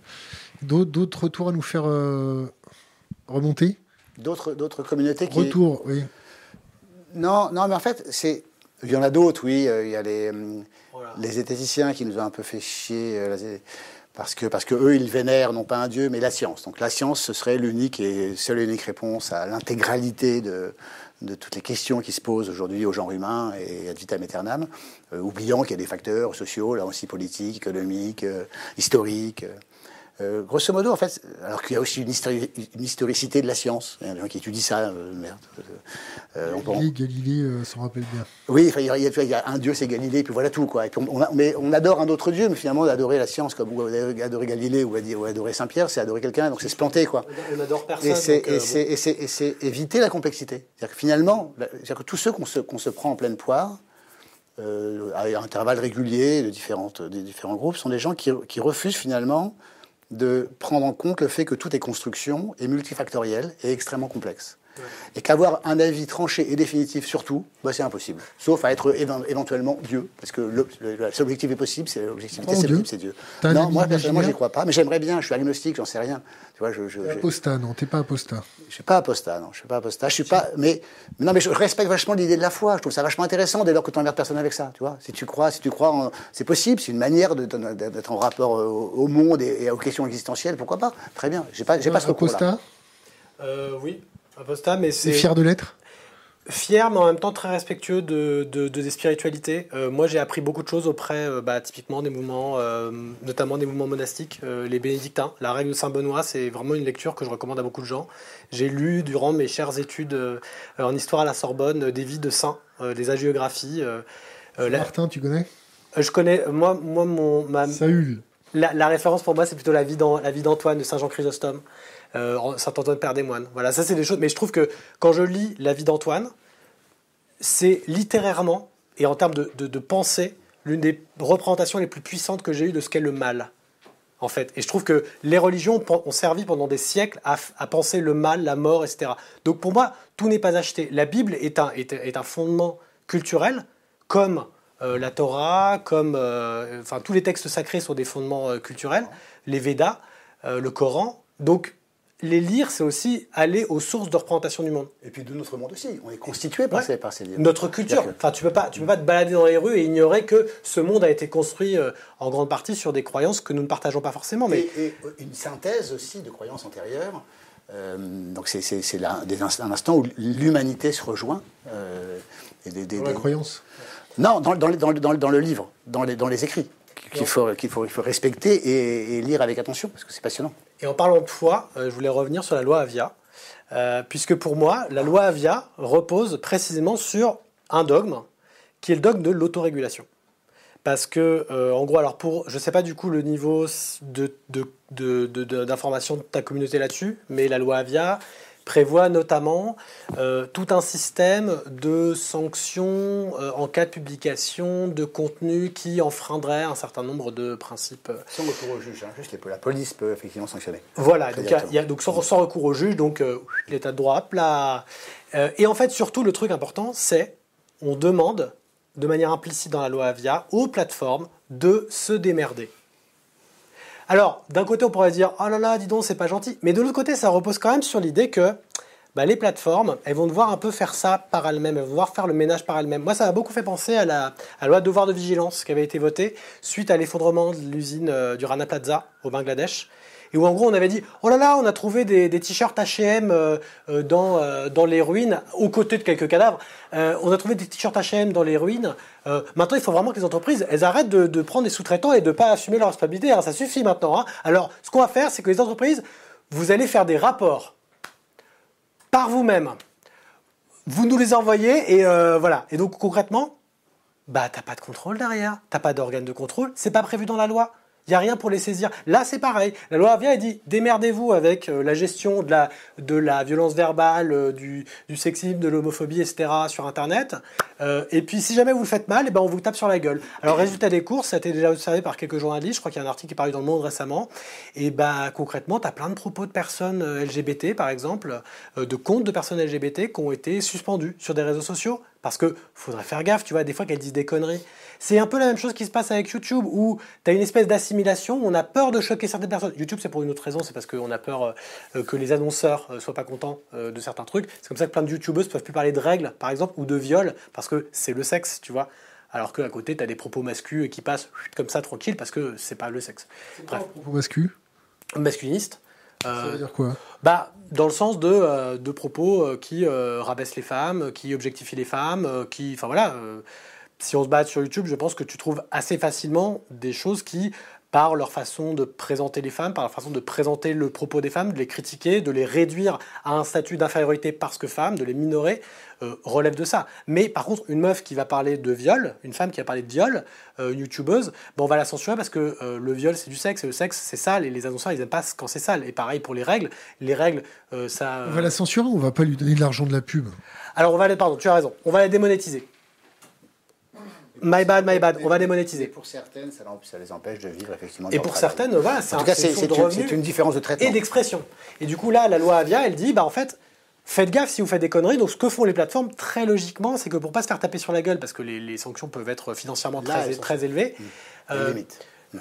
[SPEAKER 1] d'autres retours à nous faire euh, remonter?
[SPEAKER 2] D'autres, d'autres communautés qui.
[SPEAKER 1] Retour, oui.
[SPEAKER 2] Non, non, mais en fait, c'est. Il y en a d'autres, oui. euh, Il y a les,
[SPEAKER 3] Voilà.
[SPEAKER 2] les zététiciens qui nous ont un peu fait chier. euh, Parce que, parce que eux, ils vénèrent non pas un dieu, mais la science. Donc la science, ce serait l'unique et seule et unique réponse à l'intégralité de, de toutes les questions qui se posent aujourd'hui au genre humain et ad vitam aeternam, euh, oubliant qu'il y a des facteurs sociaux, là aussi politiques, économiques, euh, historiques. Euh. Euh, grosso modo, en fait, alors qu'il y a aussi une, histori- une historicité de la science. Il y a des gens qui étudient ça, euh, merde. Euh, on peut en-
[SPEAKER 1] Galilée, Galilée euh, s'en rappelle bien.
[SPEAKER 2] oui, il y, a- il y un dieu, c'est Galilée, et puis voilà tout. Quoi. Et puis on, on a- mais on adore un autre dieu, mais finalement, adorer la science, comme ou adorer Galilée ou ou adorer Saint-Pierre, c'est adorer quelqu'un, donc c'est se planter. Quoi.
[SPEAKER 3] On adore personne.
[SPEAKER 2] Et c'est
[SPEAKER 3] euh,
[SPEAKER 2] éviter la complexité. C'est-à-dire que finalement, c'est-à-dire que tous ceux qu'on se, prend en pleine poire, euh, à intervalles réguliers de, différentes, des différents groupes, sont des gens qui, qui refusent finalement de prendre en compte le fait que tout est construction, est multifactoriel et extrêmement complexe. Et qu'avoir un avis tranché et définitif sur tout, bah, c'est impossible. Sauf à être éventuellement Dieu. Parce que le, le- le seul objectif est possible, c'est l'objectivité,
[SPEAKER 1] Oh,
[SPEAKER 2] c'est
[SPEAKER 1] Dieu.
[SPEAKER 2] possible, c'est Dieu. Non, moi personnellement, j'y
[SPEAKER 1] imaginaire
[SPEAKER 2] crois pas. Mais j'aimerais bien, je suis agnostique, j'en sais rien. Tu vois, je, je,
[SPEAKER 1] Apostat, non, t'es pas apostat.
[SPEAKER 2] je suis pas apostat, non. Je suis pas apostat. Je suis pas. Mais mais non, mais je respecte vachement l'idée de la foi. Je trouve ça vachement intéressant dès lors que tu n'emmerdes personne avec ça. Tu vois. Si tu crois, si tu crois, c'est possible. C'est une manière d'être en rapport euh, au, au monde et, et aux questions existentielles. Pourquoi pas Très bien. J'ai pas, j'ai pas ce recours-là.
[SPEAKER 1] apostat
[SPEAKER 3] euh, oui, apostat, mais
[SPEAKER 1] C'est fier de l'être?
[SPEAKER 3] Fier, mais en même temps très respectueux de, de- de- des spiritualités. Euh, moi, j'ai appris beaucoup de choses auprès, euh, bah, typiquement des mouvements, euh, notamment des mouvements monastiques, les bénédictins. La règle de Saint Benoît, c'est vraiment une lecture que je recommande à beaucoup de gens. J'ai lu durant mes chères études en histoire à la Sorbonne des vies de saints, des hagiographies. la-
[SPEAKER 1] Martin, tu connais?
[SPEAKER 3] Je connais, moi, moi mon, ma,
[SPEAKER 1] Saül.
[SPEAKER 3] la, la référence pour moi, c'est plutôt la vie d'Antoine de Saint Jean Chrysostome, euh, Saint Antoine Père des Moines. Voilà, ça c'est des choses. Mais je trouve que quand je lis la vie d'Antoine, c'est littérairement et en termes de, pensée l'une des représentations les plus puissantes que j'ai eues de ce qu'est le mal. En fait, et je trouve que les religions ont servi pendant des siècles à, penser le mal, la mort, etc. Donc pour moi, tout n'est pas acheté. La Bible est un, fondement culturel, comme euh, la Torah, comme euh, enfin tous les textes sacrés sont des fondements culturels, les Védas, le Coran. Donc les lire, c'est aussi aller aux sources de représentation du monde.
[SPEAKER 2] Et puis de notre monde aussi. On est constitué par,
[SPEAKER 3] Ouais.
[SPEAKER 2] ces, par ces livres.
[SPEAKER 3] Notre culture. Enfin, tu peux pas, tu peux pas te balader dans les rues et ignorer que ce monde a été construit euh, en grande partie sur des croyances que nous ne partageons pas forcément. Mais
[SPEAKER 2] Et, et une synthèse aussi de croyances antérieures. Euh, donc c'est, un instant où l'humanité se rejoint. euh, et des, des-
[SPEAKER 1] Dans la
[SPEAKER 2] des-
[SPEAKER 1] croyance.
[SPEAKER 2] Non, dans, dans, le- dans, dans, le- dans le livre, dans les, dans les écrits, qu'il faut, qu'il faut, il faut respecter et, et lire avec attention, parce que c'est passionnant.
[SPEAKER 3] Et en parlant de foi, euh, je voulais revenir sur la loi Avia, euh, puisque pour moi, la loi Avia repose précisément sur un dogme, qui est le dogme de l'autorégulation. Parce que, euh, en gros, alors pour, je sais pas du coup le niveau de, de- d'information de ta communauté là-dessus, mais la loi Avia prévoit notamment euh, tout un système de sanctions euh, en cas de publication de contenu qui enfreindrait un certain nombre de principes euh,
[SPEAKER 2] Sans recours au juge, hein, juste la police peut effectivement sanctionner.
[SPEAKER 3] voilà, donc, il y a-
[SPEAKER 2] directement.
[SPEAKER 3] il y a, donc sans, sans recours au juge, donc euh, l'état de droit, là. Et en fait, surtout, le truc important, c'est on demande, de manière implicite dans la loi Avia, aux plateformes de se démerder. Alors, d'un côté, on pourrait dire, oh là là, dis donc, c'est pas gentil. Mais de l'autre côté, ça repose quand même sur l'idée que bah, les plateformes, elles vont devoir un peu faire ça par elles-mêmes, elles vont devoir faire le ménage par elles-mêmes. Moi, ça m'a beaucoup fait penser à la, loi de devoir de vigilance qui avait été votée suite à l'effondrement de l'usine euh, du Rana Plaza au Bangladesh. Et en gros on avait dit oh là là on a trouvé des, t-shirts H&M dans, les ruines aux côtés de quelques cadavres on a trouvé des t-shirts H&M dans les ruines maintenant il faut vraiment que les entreprises elles arrêtent de, prendre des sous-traitants et de pas assumer leur responsabilité hein. ça suffit maintenant hein. alors ce qu'on va faire c'est que les entreprises vous allez faire des rapports par vous-même vous nous les envoyez et voilà et donc concrètement bah t'as pas de contrôle derrière, t'as pas d'organe de contrôle, c'est pas prévu dans la loi. Il n'y a rien pour les saisir. Là, c'est pareil. La loi vient et dit démerdez-vous avec euh, la gestion de la, violence verbale, euh, du, sexisme, de l'homophobie, etc. sur Internet. Euh, et puis, si jamais vous le faites mal, eh ben, on vous tape sur la gueule. Alors, résultat des courses, ça a été déjà observé par quelques journalistes. Je crois qu'il y a un article qui est paru dans le Monde récemment. Et bah, concrètement, tu as plein de propos de personnes LGBT, par exemple, de comptes de personnes LGBT qui ont été suspendus sur des réseaux sociaux. Parce que faudrait faire gaffe, tu vois, des fois qu'elles disent des conneries. C'est un peu la même chose qui se passe avec YouTube, où tu as une espèce d'assimilation, où on a peur de choquer certaines personnes. YouTube, c'est pour une autre raison, c'est parce qu'on a peur euh, que les annonceurs euh, soient pas contents euh, de certains trucs. C'est comme ça que plein de YouTubeuses peuvent plus parler de règles, par exemple, ou de viol, parce que c'est le sexe, tu vois. Alors qu'à côté, tu as des propos masculins qui passent comme ça tranquille, parce que c'est pas le sexe. Bref,
[SPEAKER 1] Pour mascu,
[SPEAKER 3] masculiniste.
[SPEAKER 1] ça veut dire quoi?
[SPEAKER 3] bah, dans le sens de, euh, de propos euh, qui euh, rabaissent les femmes, qui objectifient les femmes, euh, qui. Enfin voilà. Euh, si on se bat sur YouTube, je pense que tu trouves assez facilement des choses qui, par leur façon de présenter les femmes, par leur façon de présenter le propos des femmes, de les critiquer, de les réduire à un statut d'infériorité parce que femmes, de les minorer, euh, relève de ça. Mais par contre, une meuf qui va parler de viol, une femme qui va parler de viol, euh, une youtubeuse, ben, on va la censurer parce que euh, le viol c'est du sexe et le sexe c'est sale et les annonceurs ils aiment pas quand c'est sale. Et pareil pour les règles, les règles euh, ça.
[SPEAKER 1] On va la censurer ou on va pas lui donner de l'argent de la pub?
[SPEAKER 3] Alors on va les, pardon, tu as raison, on va la démonétiser. My bad, my bad, on va
[SPEAKER 2] Et
[SPEAKER 3] démonétiser.
[SPEAKER 2] pour certaines, ça, les empêche de vivre effectivement.
[SPEAKER 3] Et pour certaines, voilà, c'est
[SPEAKER 2] En
[SPEAKER 3] un
[SPEAKER 2] tout cas,
[SPEAKER 3] c'est une
[SPEAKER 2] différence de traitement.
[SPEAKER 3] et d'expression. Et du coup là, la loi Avia, elle dit, bah en fait, faites gaffe si vous faites des conneries. Donc ce que font les plateformes, très logiquement, c'est que pour pas se faire taper sur la gueule, parce que les, les sanctions peuvent être financièrement
[SPEAKER 2] Là,
[SPEAKER 3] très, élevées,
[SPEAKER 2] a
[SPEAKER 3] euh,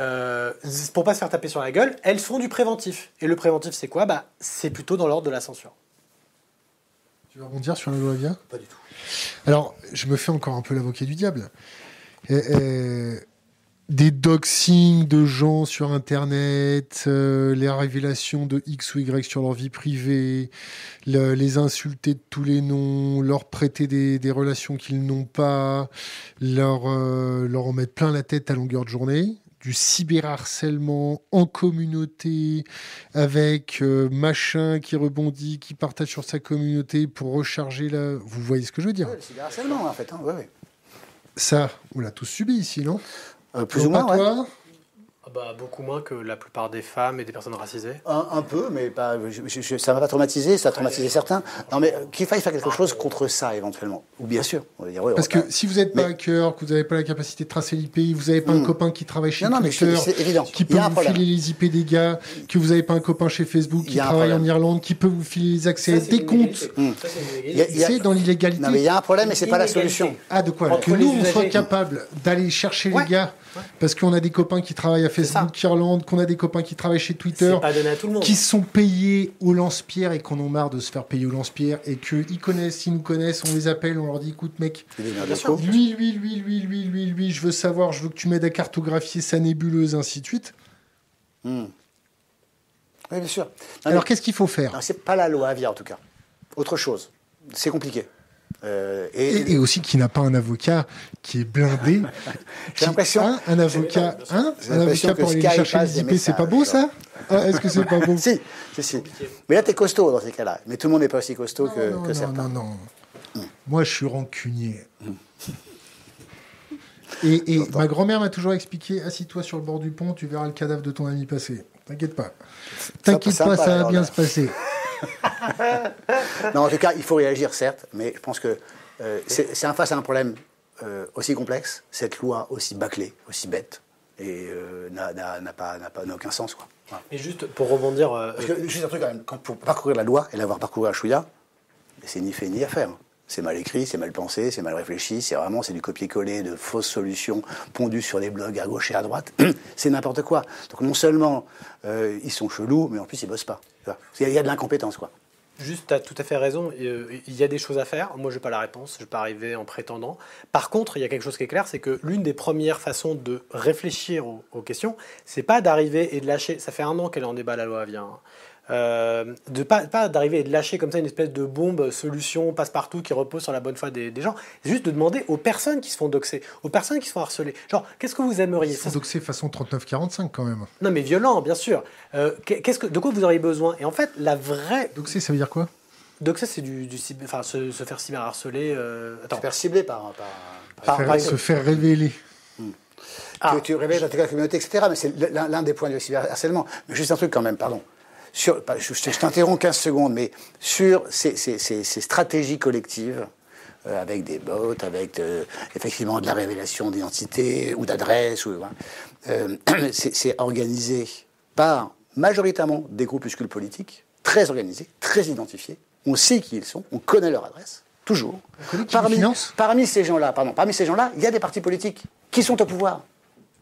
[SPEAKER 3] euh, pour pas se faire taper sur la gueule, elles font du préventif. Et le préventif, c'est quoi? Bah, C'est plutôt dans l'ordre de la censure.
[SPEAKER 1] Tu veux rebondir sur la loi Avia?
[SPEAKER 2] Pas du tout.
[SPEAKER 1] Alors, je me fais encore un peu l'avocat du diable. Euh, euh, des doxings de gens sur Internet, euh, les révélations de X ou Y sur leur vie privée, le- les insulter de tous les noms, leur prêter des, relations qu'ils n'ont pas, leur, euh, leur en mettre plein la tête à longueur de journée du cyberharcèlement en communauté avec machin qui rebondit, qui partage sur sa communauté pour recharger la... Vous voyez ce que je veux dire
[SPEAKER 2] Ouais, le cyberharcèlement, en fait. hein, ouais, ouais.
[SPEAKER 1] Ça, on l'a tous subi ici, non?
[SPEAKER 2] Euh, plus ou moins, ouais.
[SPEAKER 3] Ah bah, beaucoup moins que la plupart des femmes et des personnes racisées.
[SPEAKER 2] Un, un peu, mais pas, je, je- je- ça m'a pas traumatisé, ça a traumatisé certains. Non, mais qu'il faille faire quelque chose contre ça, éventuellement. Ou bien sûr, on va dire, ouais,
[SPEAKER 1] Parce que si vous n'êtes pas
[SPEAKER 2] Mais-
[SPEAKER 1] hacker, que vous n'avez pas la capacité de tracer l'IP, vous n'avez pas un
[SPEAKER 2] Hmm.
[SPEAKER 1] copain qui travaille chez
[SPEAKER 2] Non, non, mais c'est évident.
[SPEAKER 1] qui peut vous
[SPEAKER 2] problème.
[SPEAKER 1] filer les IP des gars, que vous n'avez pas un copain chez Facebook qui travaille en. Irlande, qui peut vous filer les accès à des comptes.
[SPEAKER 2] Hmm.
[SPEAKER 3] C'est
[SPEAKER 1] dans l'illégalité.
[SPEAKER 2] Non, mais il y a un problème, mais c'est pas la solution.
[SPEAKER 1] Ah, de quoi? Que nous, on soit capable d'aller chercher les gars, parce qu'on a des copains qui travaillent à Facebook Facebook Irlande, qu'on a des copains qui travaillent chez Twitter,
[SPEAKER 3] C'est pas donné à tout le monde.
[SPEAKER 1] qui sont payés au lance-pierre et qu'on en marre de se faire payer au lance-pierre et qu'ils connaissent, ils nous connaissent, on les appelle, on leur dit écoute mec, lui, lui, lui, lui, lui, lui, lui, je veux savoir, je veux que tu m'aides à cartographier sa nébuleuse, ainsi de suite.
[SPEAKER 2] Hmm. Oui, bien sûr. Non,
[SPEAKER 1] Alors
[SPEAKER 2] mais-
[SPEAKER 1] qu'est-ce qu'il faut faire?
[SPEAKER 2] C'est pas la loi Avia, en tout cas. Autre chose. C'est compliqué. Euh, et,
[SPEAKER 1] et, et aussi qu'il n'a pas un avocat qui est blindé. [LAUGHS]
[SPEAKER 2] J'ai
[SPEAKER 1] Qui-
[SPEAKER 2] l'impression-
[SPEAKER 1] hein, un avocat, hein, un avocat pour aller chercher les IP, c'est pas beau ça? Ah, Est-ce que c'est pas beau? [LAUGHS]
[SPEAKER 2] Si, si, si. Mais là, t'es costaud dans ces cas-là. Mais tout le monde n'est pas aussi costaud que,
[SPEAKER 1] non,
[SPEAKER 2] que
[SPEAKER 1] non,
[SPEAKER 2] certains.
[SPEAKER 1] non, non. Moi, je suis rancunier. Et, et ma grand-mère m'a toujours expliqué assis-toi sur le bord du pont, tu verras le cadavre de ton ami passer. T'inquiète pas. T'inquiète pas, ça va bien
[SPEAKER 2] là.
[SPEAKER 1] se passer. [LAUGHS] [LAUGHS]
[SPEAKER 2] Non, en tout cas, il faut réagir, certes, mais je pense que euh, c'est un face à un problème euh, aussi complexe, cette loi aussi bâclée, aussi bête, et euh, n'a- pas, pas- aucun sens. Quoi.
[SPEAKER 3] Mais juste pour rebondir,
[SPEAKER 2] Parce que, juste un truc quand même, quand, pour parcourir la loi et l'avoir parcouru à Chouïa, c'est ni fait ni à faire. C'est mal écrit, c'est mal pensé, c'est mal réfléchi, c'est vraiment c'est du copier-coller de fausses solutions pondues sur des blogs à gauche et à droite. [CLEARS THROAT] c'est n'importe quoi. Donc non seulement euh, ils sont chelous, mais en plus ils bossent pas. Il y a- de l'incompétence, quoi.
[SPEAKER 3] Juste, tu as tout à fait raison. euh, Il y a des choses à faire. Moi, je n'ai pas la réponse. Je ne vais pas arriver en prétendant. Par contre, il y a quelque chose qui est clair, c'est que l'une des premières façons de réfléchir aux, questions, c'est pas d'arriver et de lâcher. Ça fait un an qu'elle en débat, la loi vient. Euh, de pas, pas d'arriver et de lâcher comme ça une espèce de bombe solution passe-partout qui repose sur la bonne foi des, des gens. C'est juste de demander aux personnes qui se font doxer, aux personnes qui se font harceler. Genre, qu'est-ce que vous aimeriez Ça,
[SPEAKER 1] Donc c'est façon 39-45 quand même.
[SPEAKER 3] Non, mais violent, bien sûr. Euh, qu'est-ce que, de quoi vous auriez besoin? Et en fait, la vraie
[SPEAKER 1] c'est, ça veut dire quoi?
[SPEAKER 3] Ça c'est du, du cyber- enfin se, se faire cyberharceler. Euh... Attends.
[SPEAKER 2] Se faire cibler par, par,
[SPEAKER 3] Par-
[SPEAKER 1] Faire-
[SPEAKER 3] par
[SPEAKER 1] Se faire révéler.
[SPEAKER 3] Ah.
[SPEAKER 2] que tu révèles dans ta communauté, etc. Mais c'est l'un l'un des points du cyberharcèlement. Mais juste un truc quand même, pardon. Sur, je je t'interromps 15 secondes, mais sur ces, ces- ces- ces stratégies collectives, euh, avec des bots, avec euh, effectivement de la révélation d'identité ou d'adresse, ou, euh, [CLEARS THROAT] c'est organisé par majoritairement des groupuscules politiques, très organisés, très identifiés. On sait qui ils sont, on connaît leur adresse, toujours. Parmi, parmi ces gens-là, pardon, parmi ces gens-là, il y a des partis politiques qui sont au pouvoir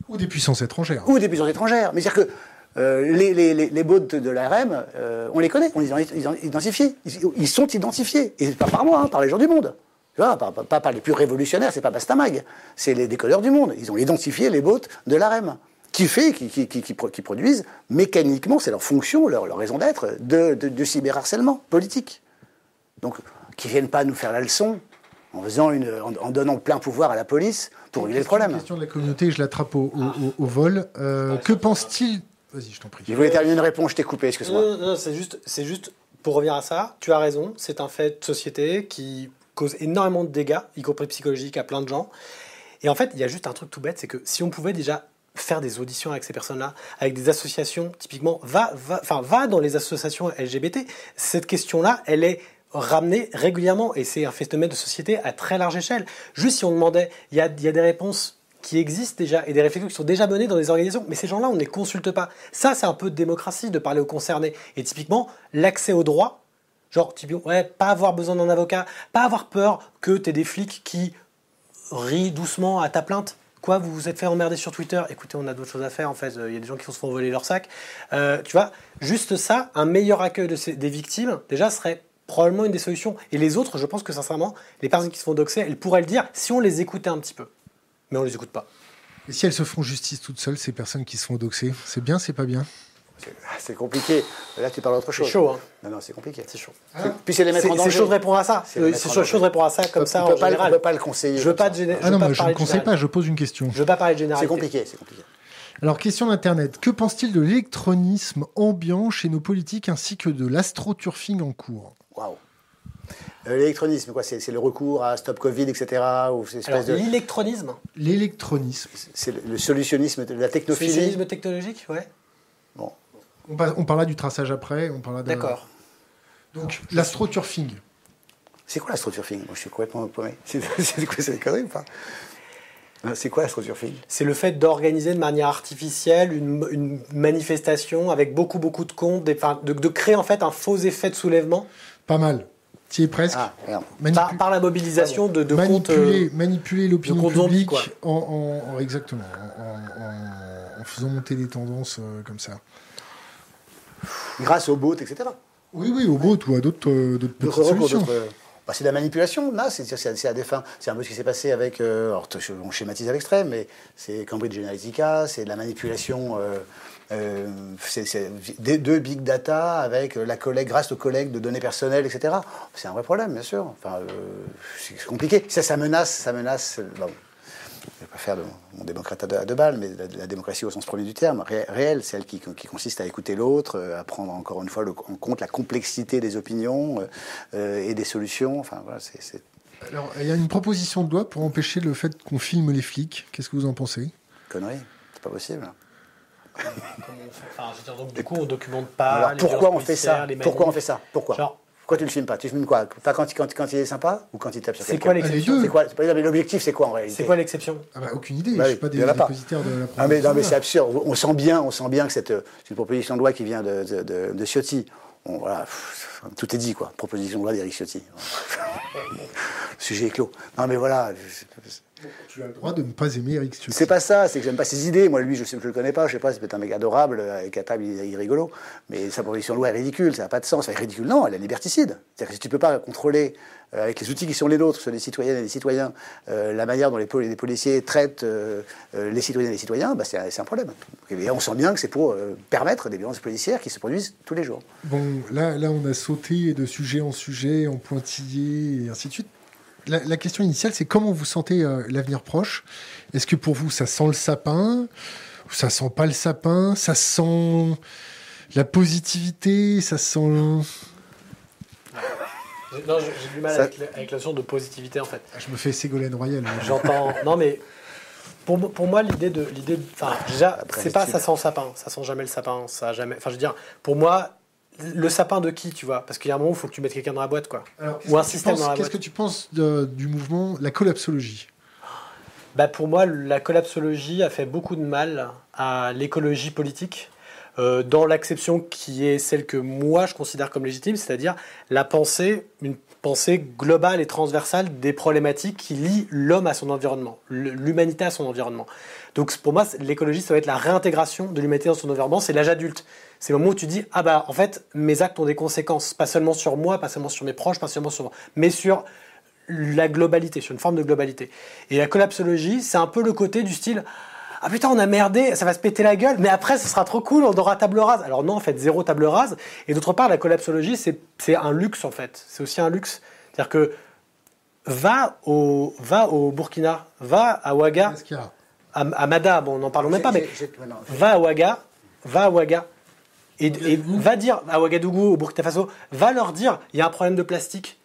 [SPEAKER 1] Ou des puissances étrangères.
[SPEAKER 2] ou des puissances étrangères. Mais c'est-à-dire que euh, les, les, les, les bots de, l'ARM, euh, on les connaît, on les a ils ont identifiés. Ils, sont identifiés. Et pas par moi, hein, par les gens du monde. Tu vois, pas, pas- pas par les plus révolutionnaires, c'est pas Bastamag. C'est les décodeurs du monde. Ils ont identifié les bots de l'ARM. Qui fait, qui, qui, qui, qui pro- qui produisent mécaniquement, c'est leur fonction, leur, leur raison d'être, de, de, de cyberharcèlement politique. Donc, qui viennent pas nous faire la leçon en, faisant une, en, en donnant plein pouvoir à la police pour régler le problème.
[SPEAKER 1] Question de la communauté, je l'attrape au, au- au- au vol. Euh, que pense-t-il Vas-y, je t'en prie.
[SPEAKER 2] Je voulais terminer une réponse, je t'ai coupé,
[SPEAKER 3] Non,
[SPEAKER 2] excuse-moi.
[SPEAKER 3] non, non, c'est juste, c'est juste pour revenir à ça. Tu as raison. C'est un fait de société qui cause énormément de dégâts, y compris psychologiques, à plein de gens. Et en fait, il y a juste un truc tout bête, c'est que si on pouvait déjà faire des auditions avec ces personnes-là, avec des associations, typiquement, va, va, enfin, va dans les associations LGBT. Cette question-là, elle est ramenée régulièrement et c'est un phénomène de société à très large échelle. Juste si on demandait, il y a, il y a des réponses qui existent déjà et des réflexions qui sont déjà menées dans des organisations, mais ces gens-là, on ne les consulte pas. Ça, c'est un peu de démocratie de parler aux concernés. Et typiquement, l'accès au droit, genre, typiquement, ouais, pas avoir besoin d'un avocat, pas avoir peur que tu aies des flics qui rient doucement à ta plainte. Quoi, vous vous êtes fait emmerder sur Twitter? Écoutez, on a d'autres choses à faire en fait. Il y a des gens qui se font voler leur sac. Euh, tu vois, juste ça, un meilleur accueil des victimes, déjà, serait probablement une des solutions. Et les autres, je pense que sincèrement, les personnes qui se font doxer, elles pourraient le dire si on les écoutait un petit peu. Mais on les écoute pas.
[SPEAKER 1] Et si elles se font justice toutes seules, ces personnes qui se font doxer, c'est bien, c'est pas bien?
[SPEAKER 2] C'est- ah, C'est compliqué. Là, tu parles d'autre
[SPEAKER 3] C'est
[SPEAKER 2] chose.
[SPEAKER 3] chaud, hein.
[SPEAKER 2] Non, non, c'est compliqué.
[SPEAKER 3] C'est chaud.
[SPEAKER 2] Puis c'est les mettre
[SPEAKER 3] C'est
[SPEAKER 2] en
[SPEAKER 3] c'est
[SPEAKER 2] danger.
[SPEAKER 3] chaud de répondre à ça.
[SPEAKER 2] C'est
[SPEAKER 3] C'est chaud de répondre à ça comme
[SPEAKER 2] On
[SPEAKER 3] ça
[SPEAKER 2] peut
[SPEAKER 3] en
[SPEAKER 2] pas le-
[SPEAKER 3] général.
[SPEAKER 2] on peut pas le conseiller
[SPEAKER 3] Je veux pas de géné-
[SPEAKER 1] Ah
[SPEAKER 3] je
[SPEAKER 1] non, moi je ne conseille
[SPEAKER 3] général.
[SPEAKER 1] pas, je pose une question.
[SPEAKER 3] Je veux pas parler de
[SPEAKER 2] C'est
[SPEAKER 3] généralité.
[SPEAKER 2] compliqué, c'est compliqué.
[SPEAKER 1] Alors, question d'Internet. Que pense-t-il de l'électronisme ambiant chez nos politiques ainsi que de l'astroturfing en cours?
[SPEAKER 2] Waouh. L'électronisme, quoi, c'est le recours à Stop Covid, etc. Ou cette
[SPEAKER 3] Alors,
[SPEAKER 2] espèce de,
[SPEAKER 3] l'électronisme,
[SPEAKER 1] L'électronisme.
[SPEAKER 2] c'est le, le solutionnisme, la technophilie.
[SPEAKER 3] solutionnisme technologique, ouais.
[SPEAKER 2] Bon.
[SPEAKER 1] On, on parlera du traçage après, on parlera.
[SPEAKER 3] D'accord.
[SPEAKER 1] Donc, l'astroturfing.
[SPEAKER 2] C'est quoi l'astroturfing Moi, je suis complètement paumé. [LAUGHS] C'est c'est quoi cette connerie ou pas? C'est quoi l'astroturfing
[SPEAKER 3] C'est le fait d'organiser de manière artificielle une, une manifestation avec beaucoup beaucoup de comptes, de créer en fait un faux effet de soulèvement?
[SPEAKER 1] Pas mal. Tu y es presque.
[SPEAKER 2] Ah,
[SPEAKER 3] par, par la mobilisation de, de comptes. euh,
[SPEAKER 1] manipuler, manipuler l'opinion
[SPEAKER 3] comptes zombies,
[SPEAKER 1] publique
[SPEAKER 3] quoi.
[SPEAKER 1] en, en- en- exactement en, en- en faisant monter les tendances euh, comme ça
[SPEAKER 2] Grâce aux bots, etc.
[SPEAKER 1] Oui, oui, au bot ou à d'autres euh, solutions.
[SPEAKER 2] bah, c'est de la manipulation, là, c'est à des fins. C'est un peu ce qui s'est passé avec. euh, alors, on schématise à l'extrême, mais c'est Cambridge Analytica, c'est de la manipulation. euh, euh, des deux big data avec la collègue, grâce aux collègues de données personnelles, etc. C'est un vrai problème, bien sûr. Enfin, euh, c'est compliqué. Ça, ça menace, ça menace. euh, bon, je ne vais pas faire de mon démocrate à deux, deux balles, mais la, la démocratie au sens premier du terme, ré- réelle, celle qui, qui consiste à écouter l'autre, euh, à prendre encore une fois le- en compte la complexité des opinions et des solutions. Enfin, voilà, c'est
[SPEAKER 1] Alors, il y a une proposition de loi pour empêcher le fait qu'on filme les flics. Qu'est-ce que vous en pensez?
[SPEAKER 2] Connerie. C'est pas possible.
[SPEAKER 3] Comment on fait Enfin, je veux dire, donc, du coup, on documente pas.
[SPEAKER 2] Alors
[SPEAKER 3] les
[SPEAKER 2] pourquoi on fait ça
[SPEAKER 3] les
[SPEAKER 2] Pourquoi on fait ça Pourquoi
[SPEAKER 3] Genre-
[SPEAKER 2] Pourquoi tu le filmes pas Tu filmes quoi Pas quand, il- quand, quand il est sympa ou quand il tape sur
[SPEAKER 3] C'est
[SPEAKER 2] quelqu'un
[SPEAKER 3] quoi
[SPEAKER 1] les
[SPEAKER 3] l'exception
[SPEAKER 2] C'est quoi c'est L'objectif, c'est quoi en réalité
[SPEAKER 3] C'est quoi l'exception
[SPEAKER 1] ah bah, Aucune idée,
[SPEAKER 2] Bah
[SPEAKER 1] je suis pas
[SPEAKER 2] il y en a pas.
[SPEAKER 1] dépositaire de la
[SPEAKER 2] Ah mais,
[SPEAKER 1] proposition
[SPEAKER 2] non, mais c'est absurde. On sent bien, on sent bien que c'est c'est une proposition de loi qui vient de, de, de- de Ciotti. Voilà, pff, tout est dit, quoi. Proposition de loi d'Éric Ciotti. [LAUGHS] Le sujet est clos. Non, mais voilà.
[SPEAKER 1] Tu as le droit de ne pas aimer Eric Ciotti.
[SPEAKER 2] C'est pas ça, c'est que j'aime pas ses idées. Moi, lui, je sais je le connais pas, je sais pas, c'est peut-être un mec adorable, avec à table, il, est rigolo. Mais sa proposition de loi est ridicule, ça n'a pas de sens. Enfin, ridicule, non, elle est liberticide. C'est-à-dire que si tu peux pas contrôler, euh, avec les outils qui sont les nôtres, ceux des citoyennes et des citoyens, euh, la manière dont les, pol- les policiers traitent euh, les citoyennes et les citoyens, bah, c'est c'est un problème. Et on sent bien que c'est pour euh, permettre des violences policières qui se produisent tous les jours.
[SPEAKER 1] Bon, là, là, on a sauté de sujet en sujet, en pointillé et ainsi de suite. La, la question initiale, c'est comment vous sentez euh, l'avenir proche? Est-ce que pour vous, ça sent le sapin? Ou ça sent pas le sapin? Ça sent la positivité? Ça sent... [LAUGHS]
[SPEAKER 3] J'ai- Non, j'ai du mal
[SPEAKER 2] Ça-
[SPEAKER 3] avec, la, avec la notion de positivité en fait.
[SPEAKER 1] Ah, Je me fais Ségolène Royal.
[SPEAKER 3] J'entends. [LAUGHS] non, mais pour, pour moi, l'idée de. l'idée de- Enfin, déjà, c'est pas ça sent le sapin. Ça sent jamais le sapin. Ça a jamais. Enfin, je veux dire, pour moi, le sapin de qui, tu vois? Parce qu'il y a un moment où il faut que tu mettes quelqu'un dans la boîte, quoi.
[SPEAKER 1] Alors,
[SPEAKER 3] Ou un
[SPEAKER 1] qu'est-ce
[SPEAKER 3] système
[SPEAKER 1] penses-
[SPEAKER 3] dans la
[SPEAKER 1] Qu'est-ce
[SPEAKER 3] boîte.
[SPEAKER 1] que tu penses de- du mouvement, la collapsologie?
[SPEAKER 3] Bah, pour moi, la collapsologie a fait beaucoup de mal à l'écologie politique. euh, dans l'acception qui est celle que moi je considère comme légitime, c'est-à-dire la pensée, une pensée globale et transversale des problématiques qui lient l'homme à son environnement, l'humanité à son environnement. Donc pour moi, l'écologie, ça va être la réintégration de l'humanité dans son environnement, c'est l'âge adulte. C'est le moment où tu dis, ah bah en fait, mes actes ont des conséquences, pas seulement sur moi, pas seulement sur mes proches, pas seulement sur moi, mais sur la globalité, sur une forme de globalité. Et la collapsologie, c'est un peu le côté du style Ah putain, on a merdé, ça va se péter la gueule, mais après, ce sera trop cool, on aura table rase. Alors non, en fait, zéro table rase. Et d'autre part, la collapsologie, c'est un luxe, en fait. C'est aussi un luxe. C'est-à-dire que va au, va au Burkina, va à Ouaga, à, à Mada, bon, n'en parlons même pas, mais va à Ouaga, va à Ouaga, et, et va dire à Ouagadougou, au Burkina Faso, va leur dire, il y a un problème de plastique.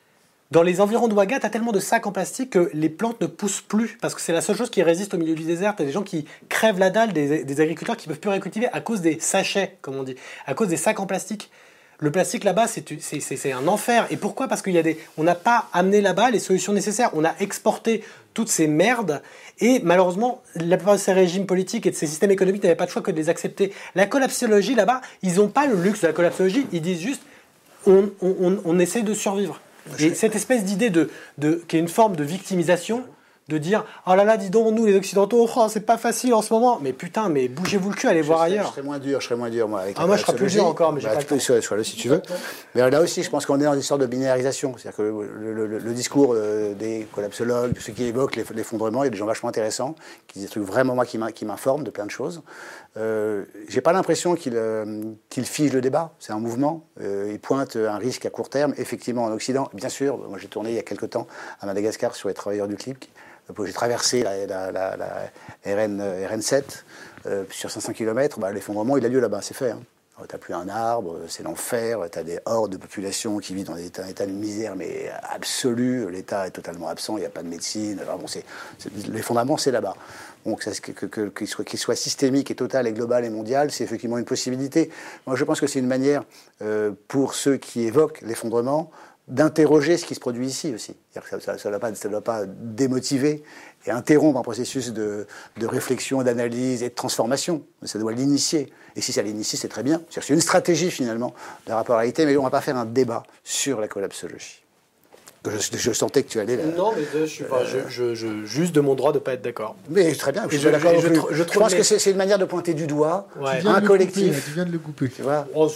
[SPEAKER 3] Dans les environs de Ouaga, tu as tellement de sacs en plastique que les plantes ne poussent plus, parce que c'est la seule chose qui résiste au milieu du désert. Tu as des gens qui crèvent la dalle, des, des agriculteurs qui peuvent plus récultiver à cause des sachets, comme on dit, à cause des sacs en plastique. Le plastique là-bas, c'est un enfer. Et pourquoi? Parce qu'il y a des, on n'a pas amené là-bas les solutions nécessaires. On a exporté toutes ces merdes. Et malheureusement, la plupart de ces régimes politiques et de ces systèmes économiques n'avaient pas de choix que de les accepter. La collapsologie là-bas, ils n'ont pas le luxe de la collapsologie. Ils disent juste, on, on, on- on essaie de survivre. Et cette espèce d'idée de, de, qui est une forme de victimisation, de dire oh là là, dis donc, nous les Occidentaux, oh, c'est pas facile en ce moment. Mais putain, mais bougez-vous le cul, allez voir
[SPEAKER 2] serais-
[SPEAKER 3] ailleurs.
[SPEAKER 2] Je serais moins dur, je serais moins dur, moi. Avec
[SPEAKER 3] Ah, moi, je serais plus dur encore, mais j'ai
[SPEAKER 2] Bah,
[SPEAKER 3] pas
[SPEAKER 2] tu
[SPEAKER 3] le
[SPEAKER 2] peux, sois, sois là si tu veux. Mais là aussi, je pense qu'on est dans une sorte de binarisation. C'est-à-dire que le, le- le- le discours euh, des collapsologues, de ceux qui évoquent l'eff- l'effondrement, il y a des gens vachement intéressants, qui disent des trucs vraiment, moi, qui m'in- qui m'informent de plein de choses. Euh, J'ai pas l'impression qu'ils euh, figent le débat. C'est un mouvement. Euh, ils pointent un risque à court terme, effectivement, en Occident. Bien sûr, moi, j'ai tourné il y a quelques temps à Madagascar sur les travailleurs du clip. J'ai traversé la, la- la- la RN, euh, RN7 euh, sur 500 km. Bah, L'effondrement, il a lieu là-bas, c'est fait. Hein. Tu n'as plus un arbre, c'est l'enfer, tu as des hordes de population qui vivent dans des états, un état de misère, mais absolu. L'État est totalement absent, il n'y a pas de médecine. L'effondrement, c'est là-bas. Donc, qu'il soit systémique et total et global et mondial, c'est effectivement une possibilité. Moi, je pense que c'est une manière euh, pour ceux qui évoquent l'effondrement d'interroger ce qui se produit ici aussi. Que Ça ne doit, pas- ça doit pas démotiver et interrompre un processus de, de réflexion, d'analyse et de transformation. Ça doit l'initier. Et si ça l'initie, c'est très bien. C'est une stratégie finalement de rapport à la réalité, mais on ne va pas faire un débat sur la collapsologie. Je, sentais que tu allais là.
[SPEAKER 3] Non, mais je, je, juste de mon droit de ne pas être d'accord.
[SPEAKER 2] Mais très bien, je suis d'accord. Je, pense que c'est une manière de pointer du doigt un collectif.
[SPEAKER 1] tu viens de le couper.
[SPEAKER 2] Tu vois oh,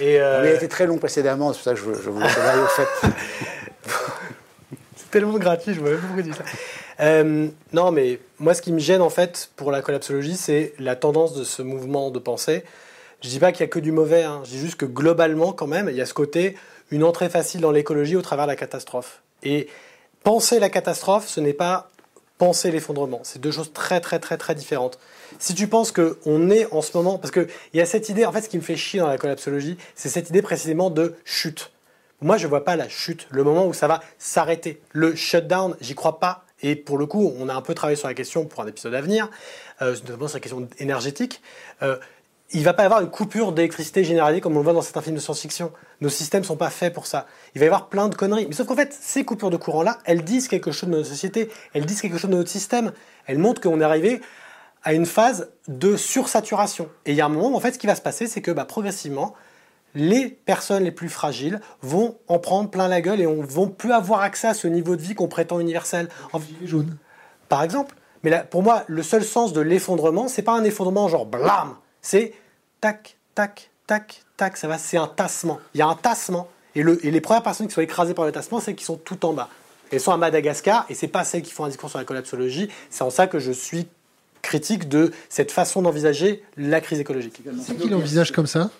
[SPEAKER 2] et euh... On a été très long précédemment, c'est pour ça que je, vous laisse au fait. [LAUGHS]
[SPEAKER 3] c'est tellement gratuit, je vois même pourquoi ça. Euh, non, mais moi, ce qui me gêne en fait pour la collapsologie, c'est la tendance de ce mouvement de pensée. Je dis pas qu'il y a que du mauvais, hein. je dis juste que globalement, quand même, il y a ce côté une entrée facile dans l'écologie au travers de la catastrophe. Et penser la catastrophe, ce n'est pas penser l'effondrement. C'est deux choses très très très très différentes. Si tu penses qu'on est en ce moment, parce qu'il y a cette idée, en fait ce qui me fait chier dans la collapsologie, c'est cette idée précisément de chute. Moi je ne vois pas la chute, le moment où ça va s'arrêter. Le shutdown, j'y crois pas. Et pour le coup, on a un peu travaillé sur la question pour un épisode à venir, euh, notamment sur la question énergétique. Euh, il va pas y avoir une coupure d'électricité généralisée comme on le voit dans certains films de science-fiction. Nos systèmes sont pas faits pour ça. Il va y avoir plein de conneries. Mais sauf qu'en fait, ces coupures de courant-là, elles disent quelque chose de notre société, elles disent quelque chose de notre système. Elles montrent qu'on est arrivé à une phase de sursaturation. Et il y a un moment où en fait, ce qui va se passer, c'est que bah, progressivement, les personnes les plus fragiles vont en prendre plein la gueule et on vont plus avoir accès à ce niveau de vie qu'on prétend universel.
[SPEAKER 1] En... jaune.
[SPEAKER 3] Par exemple. Mais là, pour moi, le seul sens de l'effondrement, c'est pas un effondrement genre blam c'est tac, tac, tac, tac, ça va, c'est un tassement. Il y a un tassement. Et, le, et les premières personnes qui sont écrasées par le tassement, c'est qui sont tout en bas. Elles sont à Madagascar, et c'est pas celles qui font un discours sur la collapsologie. C'est en ça que je suis critique de cette façon d'envisager la crise écologique.
[SPEAKER 1] C'est qui l'envisage comme ça?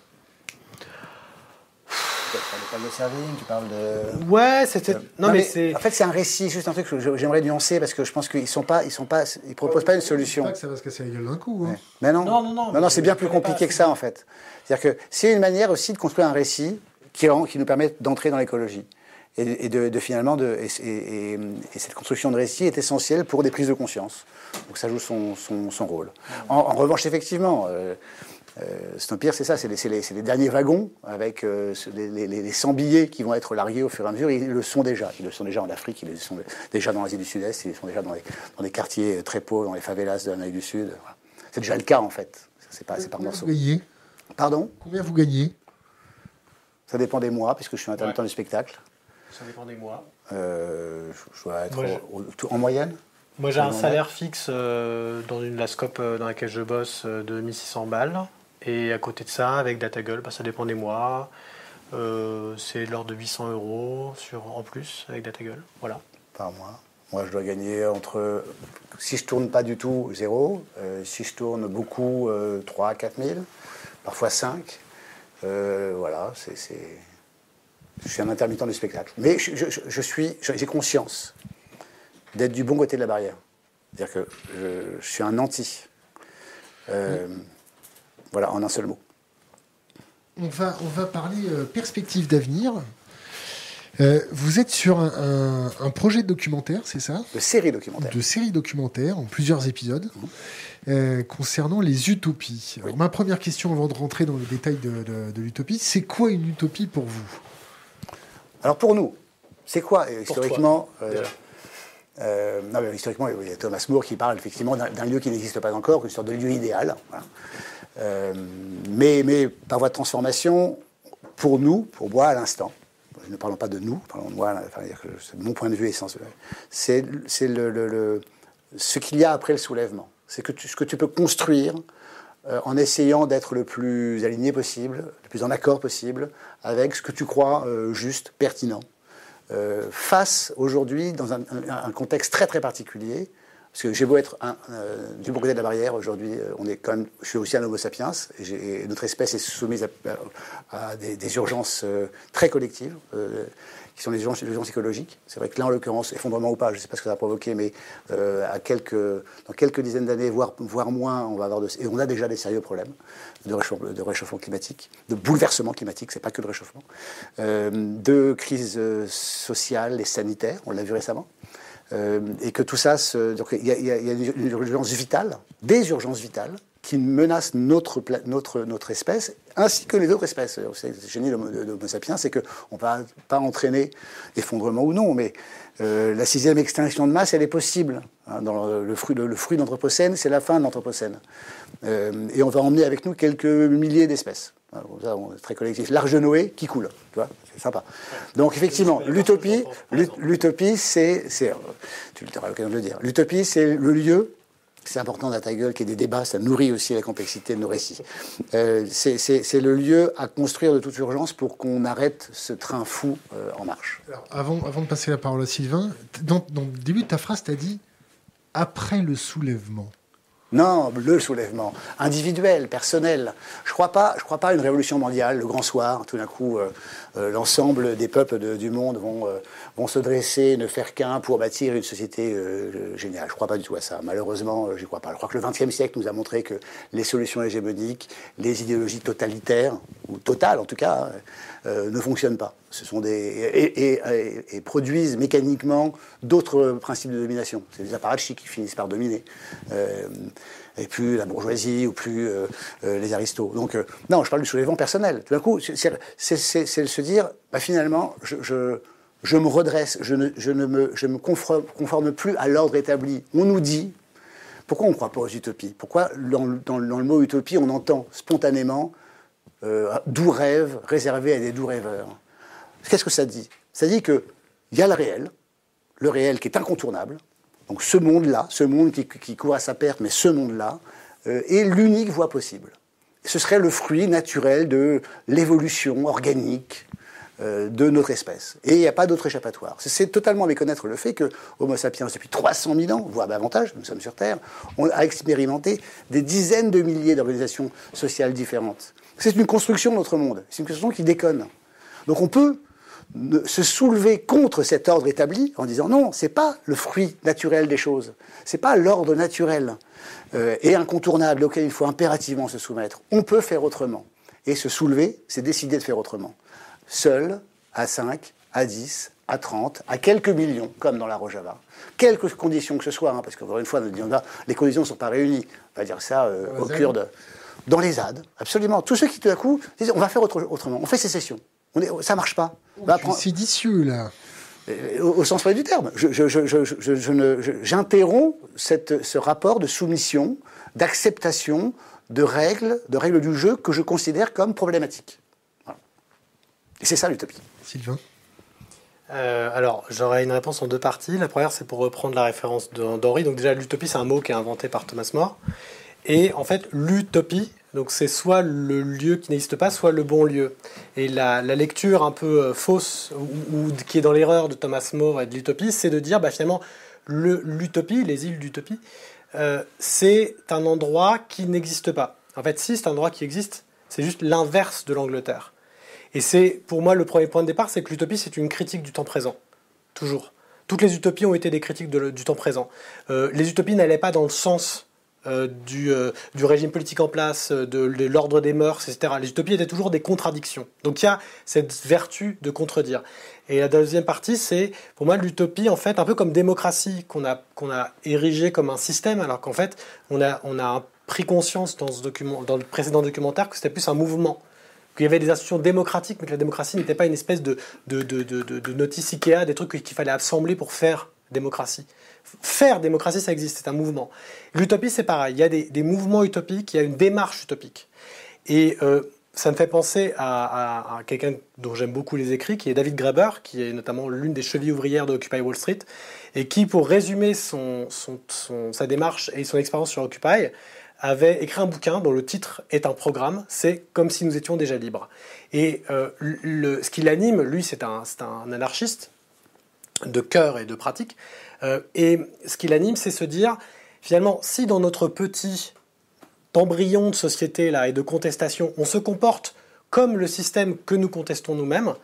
[SPEAKER 2] Tu parles de Servigne, tu parles de.
[SPEAKER 3] Ouais, c'était.
[SPEAKER 2] Non, mais, c'est. En fait, c'est un récit, juste un truc que j'aimerais nuancer parce que je pense qu'ils sont pas, ils sont pas, ils proposent pas une solution.
[SPEAKER 1] Pas que ça va se casser la gueule d'un coup. Hein.
[SPEAKER 2] Mais non. Non, non, non. Non, non c'est bien plus compliqué que ça en fait. C'est-à-dire que c'est une manière aussi de construire un récit qui, qui nous permet d'entrer dans l'écologie. Et, de, finalement, de, et, cette construction de récit est essentielle pour des prises de conscience. Donc ça joue son, son, son rôle. En, revanche, effectivement, euh, euh, pire, c'est ça, c'est les, derniers wagons avec euh, les, les, 100 billets qui vont être largués au fur et à mesure. Ils le sont déjà. Ils le sont déjà en Afrique, ils le sont déjà dans l'Asie du Sud-Est, ils le sont déjà dans, dans des quartiers très pauvres, dans les favelas de l'Amérique du Sud. C'est déjà le cas en fait. C'est pas, par
[SPEAKER 1] morceaux. Vous gagnez?
[SPEAKER 2] Pardon?
[SPEAKER 1] Combien vous gagnez?
[SPEAKER 2] Ça dépend des mois, puisque je suis intermittent du spectacle.
[SPEAKER 3] Ça dépend des mois.
[SPEAKER 2] Euh, je dois être en moyenne
[SPEAKER 3] moi, j'ai un salaire fixe euh, dans une lascope dans laquelle je bosse de 1600 balles. Et à côté de ça, avec DataGull, bah, ça dépend des mois. Euh, c'est de l'ordre de 800 euros sur, en plus avec DataGull. Voilà.
[SPEAKER 2] Par mois. Moi, je dois gagner entre, si je tourne pas du tout, zéro. Euh, si je tourne beaucoup, 3 à 4 000, parfois 5. Euh, voilà, c'est, je suis un intermittent du spectacle. Mais je, je suis, j'ai conscience d'être du bon côté de la barrière. C'est-à-dire que je, suis un anti. Voilà, en un seul mot.
[SPEAKER 1] On va, on va parler euh, perspective d'avenir. Euh, vous êtes sur un, projet de documentaire, c'est ça?
[SPEAKER 2] De série documentaire.
[SPEAKER 1] De série documentaire en plusieurs épisodes mmh. euh, concernant les utopies. ma première question avant de rentrer dans le détail de, l'utopie, c'est quoi une utopie pour vous?
[SPEAKER 2] Alors pour nous, c'est quoi historiquement non, historiquement, il y a Thomas More qui parle effectivement d'un lieu qui n'existe pas encore, une sorte de lieu idéal. Euh, mais, mais par voie de transformation, pour nous, pour moi à l'instant, ne parlons pas de nous, parlons de moi, enfin, mon point de vue essentiel, c'est le, le, ce qu'il y a après le soulèvement. C'est que ce que tu peux construire euh, en essayant d'être le plus aligné possible, le plus en accord possible avec ce que tu crois euh, juste, pertinent. face aujourd'hui, dans un, un, contexte très très particulier, parce que j'ai beau être un, euh, du bon côté de la barrière, aujourd'hui, euh, je suis aussi un homo sapiens, et, notre espèce est soumise à, des, urgences euh, très collectives, qui sont les urgences, écologiques. C'est vrai que là, en l'occurrence, effondrement ou pas, je ne sais pas ce que ça va provoquer, mais dans quelques dizaines d'années, voire, moins, on va avoir de, et on a déjà des sérieux problèmes de réchauffement, de réchauffement climatique, de bouleversement climatique, c'est pas que le réchauffement, de crise sociale et sanitaire, on l'a vu récemment. Euh, et que tout ça, donc il y, a une urgence vitale, des urgences vitales, qui menacent notre, notre, notre espèce, ainsi que les autres espèces. C'est le génie de l'Homo sapiens, c'est qu'on ne va pas entraîner effondrement ou non, mais euh, la sixième extinction de masse, elle est possible. Hein, dans le, fruit, le, fruit d'Anthropocène, c'est la fin de l'Anthropocène. Euh, et on va emmener avec nous quelques milliers d'espèces. Très collectif. L'arche de Noé qui coule, tu vois, c'est sympa. Donc effectivement, l'utopie, l'utopie, c'est, tu auras l'occasion de le dire. L'utopie, c'est le lieu. C'est important dans ta gueule qu'il y ait des débats, ça nourrit aussi la complexité de nos récits. Euh, c'est le lieu à construire de toute urgence pour qu'on arrête ce train fou euh, en marche.
[SPEAKER 1] avant, avant de passer la parole à Sylvain, dans, dans le début de ta phrase, tu as dit après le soulèvement.
[SPEAKER 2] Non, le soulèvement individuel, personnel. Je ne crois, pas, je crois pas à une révolution mondiale, le grand soir, tout d'un coup, euh, euh, l'ensemble des peuples du monde vont, euh, vont se dresser, ne faire qu'un pour bâtir une société géniale. Je ne crois pas du tout à ça. Malheureusement, je n'y crois pas. Je crois que le XXe siècle nous a montré que les solutions hégémoniques, les idéologies totalitaires, ou totales en tout cas, ne fonctionnent pas. Ce sont des, et, produisent mécaniquement d'autres principes de domination. C'est des apparatchiks qui finissent par dominer et plus la bourgeoisie ou plus euh, euh, les aristos. Donc, euh, non, je parle du soulèvement personnel. Tout d'un coup, c'est se dire, bah, finalement, je, je, me redresse, je ne, je ne me, je me conforme, plus à l'ordre établi. On nous dit, pourquoi on ne croit pas aux utopies? Pourquoi dans, dans, le mot utopie, on entend spontanément doux rêve réservé à des doux rêveurs? Qu'est-ce que ça dit? Ça dit qu'il y a le réel, le réel qui est incontournable, donc ce monde-là, ce monde qui, court à sa perte, mais ce monde-là, euh, est l'unique voie possible. Ce serait le fruit naturel de l'évolution organique euh, de notre espèce. Et il n'y a pas d'autre échappatoire. C'est totalement méconnaître le fait que Homo sapiens, depuis 300 000 ans, voire davantage, nous sommes sur Terre, a expérimenté des dizaines de milliers d'organisations sociales différentes. C'est une construction de notre monde. C'est une construction qui déconne. Donc on peut se soulever contre cet ordre établi en disant non, c'est pas le fruit naturel des choses, c'est pas l'ordre naturel euh, et incontournable auquel il faut impérativement se soumettre. On peut faire autrement. Et se soulever, c'est décider de faire autrement. Seul, à 5, à 10, à 30, à quelques millions, comme dans la Rojava. Quelques conditions que ce soit, hein, parce qu'encore une fois, les conditions ne sont pas réunies. On va dire ça euh, aux Kurdes. Dans les ZAD, absolument. Tous ceux qui, tout à coup, disent on va faire autrement. On fait sécession. On est, ça marche pas.
[SPEAKER 1] Bah, c'est dicieux, là.
[SPEAKER 2] Euh, au, sens vrai du terme. J'interromps ce rapport de soumission, d'acceptation de règles, de règles du jeu que je considère comme problématiques. Et c'est ça l'utopie.
[SPEAKER 1] Sylvain
[SPEAKER 3] euh, alors, j'aurais une réponse en deux parties. La première, c'est pour reprendre la référence d'Henri. Donc déjà, l'utopie, c'est un mot qui est inventé par Thomas More. Et en fait, l'utopie, donc c'est soit le lieu qui n'existe pas, soit le bon lieu. Et la, lecture un peu euh, fausse, ou, qui est dans l'erreur de Thomas More et de l'utopie, c'est de dire bah, finalement l'utopie, les îles d'utopie, euh, c'est un endroit qui n'existe pas. En fait, si c'est un endroit qui existe, c'est juste l'inverse de l'Angleterre. Et c'est pour moi le premier point de départ, c'est que l'utopie c'est une critique du temps présent, toujours. Toutes les utopies ont été des critiques du temps présent. Euh, les utopies n'allaient pas dans le sens du, euh, du, régime politique en place, euh, de, l'ordre des mœurs, etc. Les utopies étaient toujours des contradictions. Donc il y a cette vertu de contredire. Et la deuxième partie, c'est pour moi l'utopie, en fait, un peu comme démocratie qu'on a, qu'on a érigé comme un système, alors qu'en fait, on a, on a pris conscience dans, ce document, dans le précédent documentaire que c'était plus un mouvement qu'il y avait des institutions démocratiques, mais que la démocratie n'était pas une espèce de, de, de, de notice Ikea, des trucs qu'il fallait assembler pour faire démocratie. Faire démocratie, ça existe, c'est un mouvement. L'utopie, c'est pareil. Il y a des, mouvements utopiques, il y a une démarche utopique. Et euh, ça me fait penser à, quelqu'un dont j'aime beaucoup les écrits, qui est David Graeber, qui est notamment l'une des chevilles ouvrières de Occupy Wall Street, et qui, pour résumer sa démarche et son expérience sur Occupy, avait écrit un bouquin dont le titre est un programme, c'est Comme si nous étions déjà libres. Et euh, ce qui l'anime, lui, c'est un anarchiste de cœur et de pratique, euh, et ce qui l'anime, c'est se dire, finalement, si dans notre petit embryon de société là et de contestation, on se comporte comme le système que nous contestons nous-mêmes,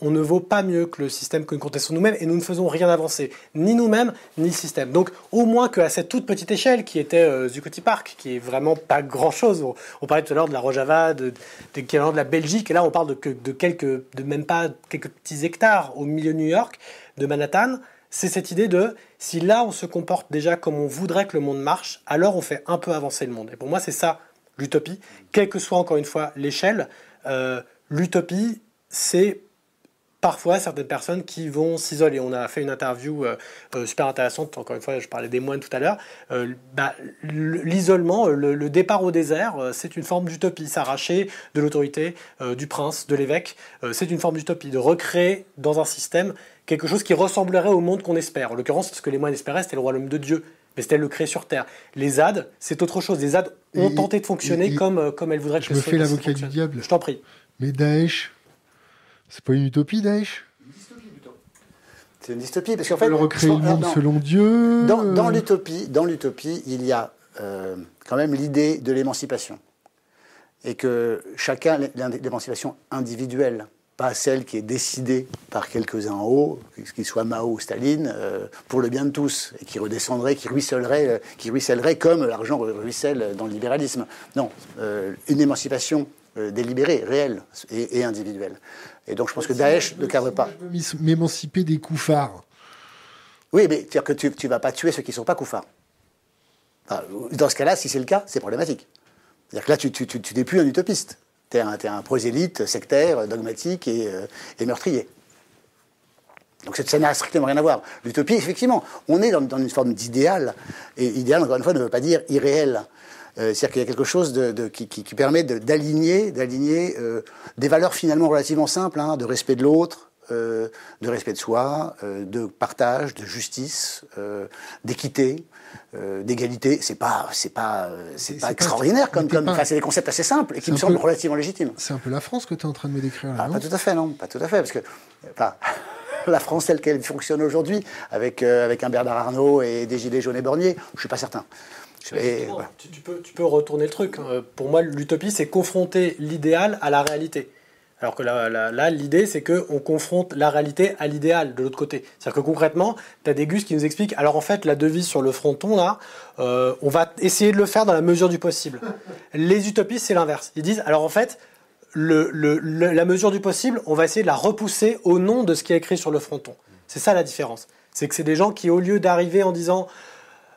[SPEAKER 3] on ne vaut pas mieux que le système que nous contestons nous-mêmes et nous ne faisons rien avancer, ni nous-mêmes, ni le système. Donc, au moins qu'à cette toute petite échelle qui était euh, Zuccotti Park, qui est vraiment pas grand-chose. On, parlait tout à l'heure de la Rojava, de, de, de, la Belgique, et là on parle de, de, quelques, de même pas quelques petits hectares au milieu de New York, de Manhattan c'est cette idée de si là on se comporte déjà comme on voudrait que le monde marche, alors on fait un peu avancer le monde. Et pour moi, c'est ça l'utopie, quelle que soit encore une fois l'échelle. Euh, l'utopie, c'est parfois certaines personnes qui vont s'isoler. On a fait une interview euh, euh, super intéressante, encore une fois, je parlais des moines tout à l'heure. Euh, bah, l'isolement, le, départ au désert, c'est une forme d'utopie. S'arracher de l'autorité du prince, de l'évêque, c'est une forme d'utopie. De recréer dans un système quelque chose qui ressemblerait au monde qu'on espère. En l'occurrence, ce que les moines espéraient, c'était le royaume de Dieu. Mais c'était le créer sur Terre. Les ZAD, c'est autre chose. Les ZAD ont tenté de fonctionner comme, comme elles voudraient
[SPEAKER 1] que Je me fais l'avocat du diable.
[SPEAKER 3] Je t'en prie.
[SPEAKER 1] Mais Daesh, c'est pas une utopie, Daesh?
[SPEAKER 2] C'est une dystopie parce qu'en fait,
[SPEAKER 1] recréer le monde selon Dieu.
[SPEAKER 2] Dans, dans l'utopie, dans l'utopie, il y a euh, quand même l'idée de l'émancipation et que chacun l'émancipation individuelle, pas celle qui est décidée par quelques-uns en haut, qu'il soit Mao ou Staline, euh, pour le bien de tous, et qui redescendrait, qui ruissellerait, euh, qui ruissellerait comme l'argent ruisselle dans le libéralisme. Non, une émancipation délibérée, réelle et, et individuelle. Et donc je pense que Daesh ne cadre pas.
[SPEAKER 1] Je veux m'émanciper des koufars.
[SPEAKER 2] Oui, mais dire que tu ne vas pas tuer ceux qui ne sont pas koufars. dans ce cas-là, si c'est le cas, c'est problématique. C'est-à-dire que là, tu, n'es plus un utopiste. Tu es, un prosélyte sectaire, dogmatique et, euh, meurtrier. Donc ça n'a strictement rien à voir. L'utopie, effectivement, on est dans, dans une forme d'idéal. Et idéal, encore une fois, ne veut pas dire irréel. Euh, c'est-à-dire qu'il y a quelque chose de, qui, permet d'aligner, d'aligner euh, des valeurs finalement relativement simples, hein, de respect de l'autre, euh, de respect de soi, de partage, de justice, d'équité, d'égalité. C'est pas, c'est pas, c'est pas extraordinaire comme, comme c'est des concepts assez simples et qui me semblent relativement légitimes.
[SPEAKER 1] C'est un peu la France que tu es en train de me décrire là.
[SPEAKER 2] Ah, pas tout à fait, non, pas tout à fait, parce que. [LAUGHS] la France telle qu'elle fonctionne aujourd'hui, avec, avec un Bernard Arnault et des Gilets jaunes et borniers, je suis pas certain
[SPEAKER 3] tu, peux, tu, peux, retourner le truc. Hein. Pour moi, l'utopie, c'est confronter l'idéal à la réalité. Alors que là, l'idée, c'est qu'on confronte la réalité à l'idéal de l'autre côté. C'est-à-dire que concrètement, tu as des gus qui nous expliquent alors en fait, la devise sur le fronton, là, euh, on va essayer de le faire dans la mesure du possible. Les utopistes, c'est l'inverse. Ils disent alors en fait, le, la mesure du possible, on va essayer de la repousser au nom de ce qui est écrit sur le fronton. C'est ça la différence. C'est que c'est des gens qui, au lieu d'arriver en disant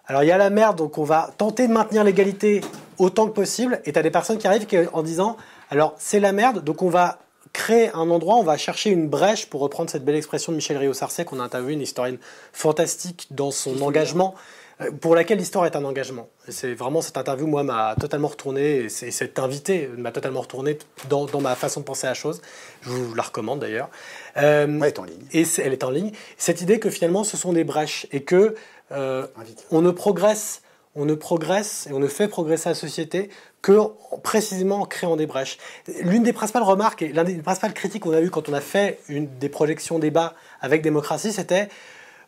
[SPEAKER 3] alors il y a la merde, donc on va tenter de maintenir l'égalité autant que possible. Et tu as des personnes qui arrivent en disant, alors c'est la merde, donc on va créer un endroit, on va chercher une brèche, pour reprendre cette belle expression de Michel Rio-Sarcey, qu'on a interviewé, une historienne fantastique dans son engagement, euh, pour laquelle l'histoire est un engagement. C'est vraiment cette interview, moi, m'a totalement retourné, et cet invité m'a totalement retourné dans, ma façon de penser à la chose. Je vous la recommande d'ailleurs.
[SPEAKER 2] Euh, elle est en ligne.
[SPEAKER 3] Et elle est en ligne. Cette idée que finalement, ce sont des brèches, et que euh, on ne progresse, on ne progresse et on ne fait progresser la société que précisément en créant des brèches. L'une des principales remarques et l'une des principales critiques qu'on a eues quand on a fait une, des projections débat avec démocratie, c'était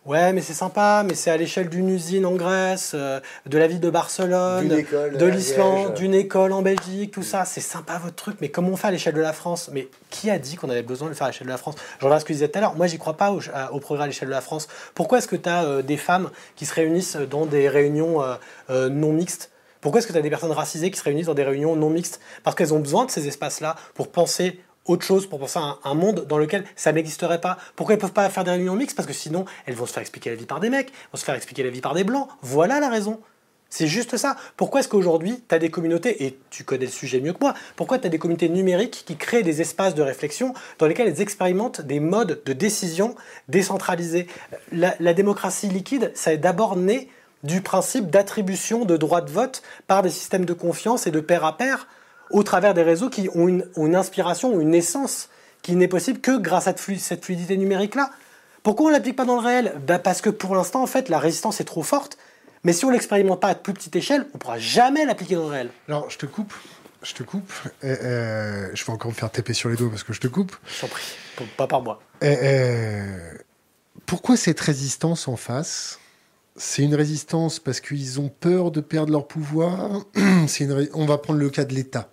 [SPEAKER 3] Ouais, mais c'est sympa, mais c'est à l'échelle d'une usine en Grèce, euh, de la ville de Barcelone, de l'Islande, d'une école en Belgique, tout ça. C'est sympa votre truc, mais comment on fait à l'échelle de la France? Mais qui a dit qu'on avait besoin de le faire à l'échelle de la France? Je reviens à ce que je disais tout à l'heure. Moi, j'y crois pas au, au, progrès à l'échelle de la France. Pourquoi est-ce que tu as euh, des femmes qui se réunissent dans des réunions euh, non mixtes? Pourquoi est-ce que tu as des personnes racisées qui se réunissent dans des réunions non mixtes? Parce qu'elles ont besoin de ces espaces-là pour penser autre chose pour penser à un, monde dans lequel ça n'existerait pas. Pourquoi elles peuvent pas faire des réunions mixtes? Parce que sinon, elles vont se faire expliquer la vie par des mecs, vont se faire expliquer la vie par des blancs. Voilà la raison. C'est juste ça. Pourquoi est-ce qu'aujourd'hui, tu as des communautés, et tu connais le sujet mieux que moi, pourquoi tu as des communautés numériques qui créent des espaces de réflexion dans lesquels elles expérimentent des modes de décision décentralisés? La, la démocratie liquide, ça est d'abord né du principe d'attribution de droits de vote par des systèmes de confiance et de pair à pair au travers des réseaux qui ont une, inspiration une essence qui n'est possible que grâce à cette fluidité numérique-là. Pourquoi on ne l'applique pas dans le réel? Bah, Parce que pour l'instant, en fait, la résistance est trop forte. Mais si on ne l'expérimente pas à plus petite échelle, on ne pourra jamais l'appliquer dans le réel.
[SPEAKER 1] Alors, je te coupe. Je te coupe. Euh, je vais encore me faire taper sur les doigts parce que je te coupe.
[SPEAKER 3] Je t'en prie. Pas par moi.
[SPEAKER 1] pourquoi cette résistance en face? C'est une résistance parce qu'ils ont peur de perdre leur pouvoir. [CLEARS THROAT] On va prendre le cas de l'État.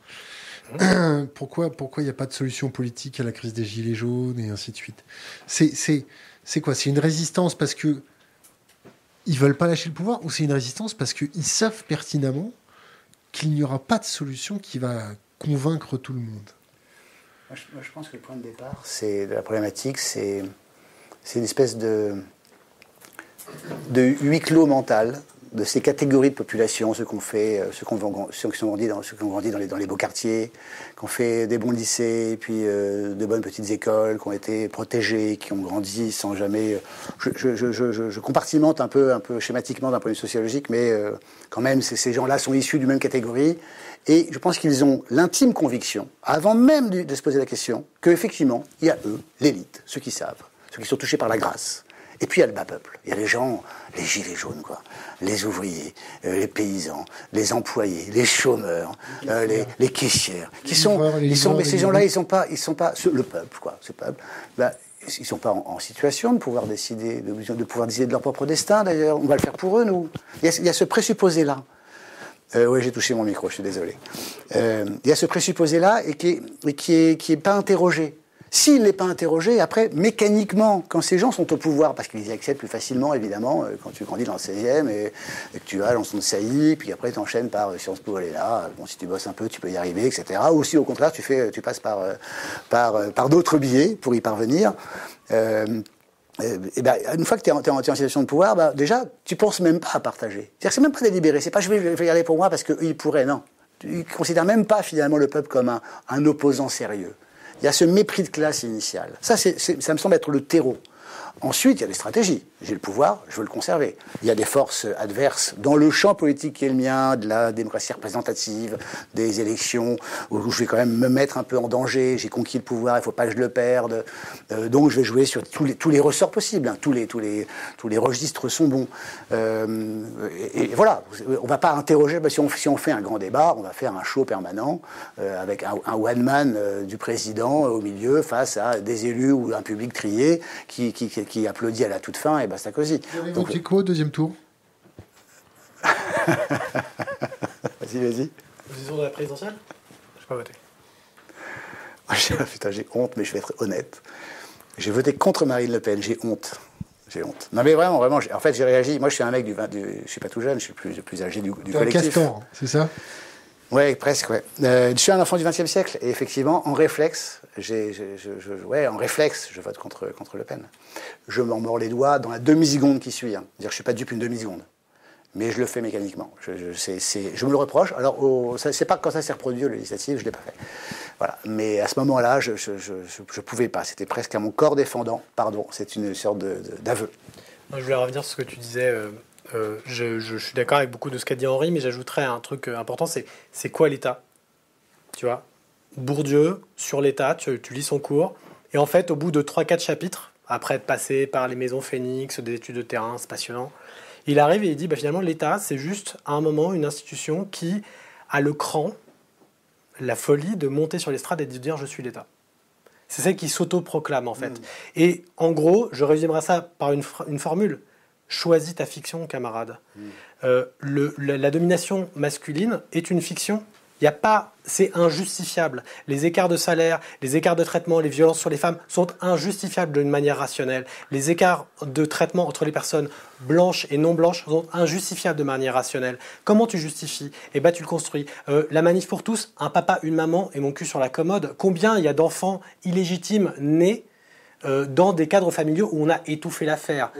[SPEAKER 1] [CLEARS THROAT] pourquoi pourquoi il n'y a pas de solution politique à la crise des gilets jaunes et ainsi de suite? C'est quoi? C'est une résistance parce que ils veulent pas lâcher le pouvoir ou c'est une résistance parce qu'ils savent pertinemment qu'il n'y aura pas de solution qui va convaincre tout le monde?
[SPEAKER 2] Moi je, pense que le point de départ, c'est la problématique, c'est une espèce de de huis clos mental de ces catégories de population, ceux qu'on fait, euh, ceux, qu'on ceux qui sont grandis dans, ceux qui ont grandi dans les, beaux quartiers, qui ont fait des bons lycées, puis euh, de bonnes petites écoles, qui ont été protégés, qui ont grandi sans jamais. euh, Je, je- je- je- compartimente un peu, un peu schématiquement d'un point de vue sociologique, mais quand même, ces gens-là sont issus d'une même catégorie. Et je pense qu'ils ont l'intime conviction, avant même de, de se poser la question, qu'effectivement, il y a eux, l'élite, ceux qui savent, ceux qui sont touchés par la grâce. Et puis il y a le bas peuple. Il y a les gens, les gilets jaunes, quoi. Les ouvriers, euh, les paysans, les employés, les chômeurs, euh, les, les caissières, qui sont,
[SPEAKER 1] livreurs, les
[SPEAKER 2] ils sont,
[SPEAKER 1] livreurs,
[SPEAKER 2] mais ces gens-là, ils sont pas, ils sont pas, ce- le peuple, quoi, ce peuple, bah, ils sont pas en, en situation de pouvoir décider, de, de pouvoir décider de leur propre destin, d'ailleurs. On va le faire pour eux, nous. Il y a, il y a ce présupposé-là. Euh, oui, j'ai touché mon micro, je suis désolé. Il y a ce présupposé-là et qui est, et qui est, qui est pas interrogé. S'il n'est pas interrogé, après, mécaniquement, quand ces gens sont au pouvoir, parce qu'ils y accèdent plus facilement, évidemment, euh, quand tu grandis dans le 16e et, que tu vas dans son saillie, puis après tu enchaînes par euh, Sciences Po, elle est là, bon, si tu bosses un peu, tu peux y arriver, etc. Ou si au contraire, tu, tu passes par, euh, euh, d'autres billets pour y parvenir. Euh, euh, ben, une fois que tu es, en situation de pouvoir, bah, déjà, tu penses même pas à partager. C'est même pas délibéré. C'est pas je vais, y aller pour moi parce qu'ils pourraient, non. Ils considèrent même pas finalement le peuple comme un opposant sérieux. Il y a ce mépris de classe initial. Ça, c'est- ça me semble être le terreau. Ensuite, il y a des stratégies. J'ai le pouvoir, je veux le conserver. Il y a des forces adverses dans le champ politique qui est le mien, de la démocratie représentative, des élections, où je vais quand même me mettre un peu en danger. J'ai conquis le pouvoir, il ne faut pas que je le perde. Euh, donc, je vais jouer sur tous les, ressorts possibles. hein. Tous, les, registres sont bons. Euh, et, voilà, on ne va pas interroger. bah, si, on, fait un grand débat, on va faire un show permanent euh, avec un, one-man du président au milieu face à des élus ou un public trié qui, qui, qui- qui applaudit à la toute fin et.
[SPEAKER 1] Vous avez
[SPEAKER 2] Donc,
[SPEAKER 1] au deuxième tour? [LAUGHS]
[SPEAKER 2] Vas-y, vas-y.
[SPEAKER 3] Position de la présidentielle? Je n'ai pas voté. [LAUGHS]
[SPEAKER 2] Putain, j'ai honte, mais je vais être honnête. J'ai voté contre Marine Le Pen, j'ai honte. J'ai honte. Non mais vraiment, vraiment, en fait j'ai réagi. Moi je suis un mec du, 20 du- je suis pas tout jeune, je suis le plus, plus âgé du, du
[SPEAKER 1] T'es un
[SPEAKER 2] collectif.
[SPEAKER 1] castor, c'est ça?
[SPEAKER 2] Ouais, presque, ouais. Euh, je suis un enfant du XXe siècle et effectivement, en réflexe, je, ouais, en réflexe, je vote contre, contre Le Pen. Je m'en mords les doigts dans la demi-seconde qui suit. Hein. Que je suis pas dupe une demi-seconde. Mais je le fais mécaniquement. Je, me le reproche. Alors, ça, c'est pas quand ça s'est reproduit aux législatives, je l'ai pas fait. Voilà. Mais à ce moment-là, je, je pouvais pas. C'était presque à mon corps défendant. Pardon, c'est une sorte d'aveu.
[SPEAKER 3] Je voulais revenir sur ce que tu disais. euh, euh, je, je- suis d'accord avec beaucoup de ce qu'a dit Henri, mais j'ajouterais un truc euh, important, c'est quoi l'État? Tu vois? Bourdieu, sur l'État, tu, tu lis son cours, et en fait, au bout de 3-4 chapitres, après être passé par les maisons Phoenix, des études de terrain, c'est passionnant, il arrive et il dit, bah, finalement, l'État, c'est juste, à un moment, une institution qui a le cran, la folie de monter sur l'estrade et de dire, je suis l'État. C'est celle qui s'auto-proclame en fait. Et en gros, je résumerai ça par une, formule. Choisis ta fiction, camarade. Euh, le- la, la domination masculine est une fiction. Il y a pas, c'est injustifiable. Les écarts de salaire, les écarts de traitement, les violences sur les femmes sont injustifiables d'une manière rationnelle. Les écarts de traitement entre les personnes blanches et non blanches sont injustifiables de manière rationnelle. Comment tu justifies? Eh ben, tu le construis. Euh, la manif pour tous, un papa, une maman et mon cul sur la commode. Combien il y a d'enfants illégitimes nés euh, dans des cadres familiaux où on a étouffé l'affaire?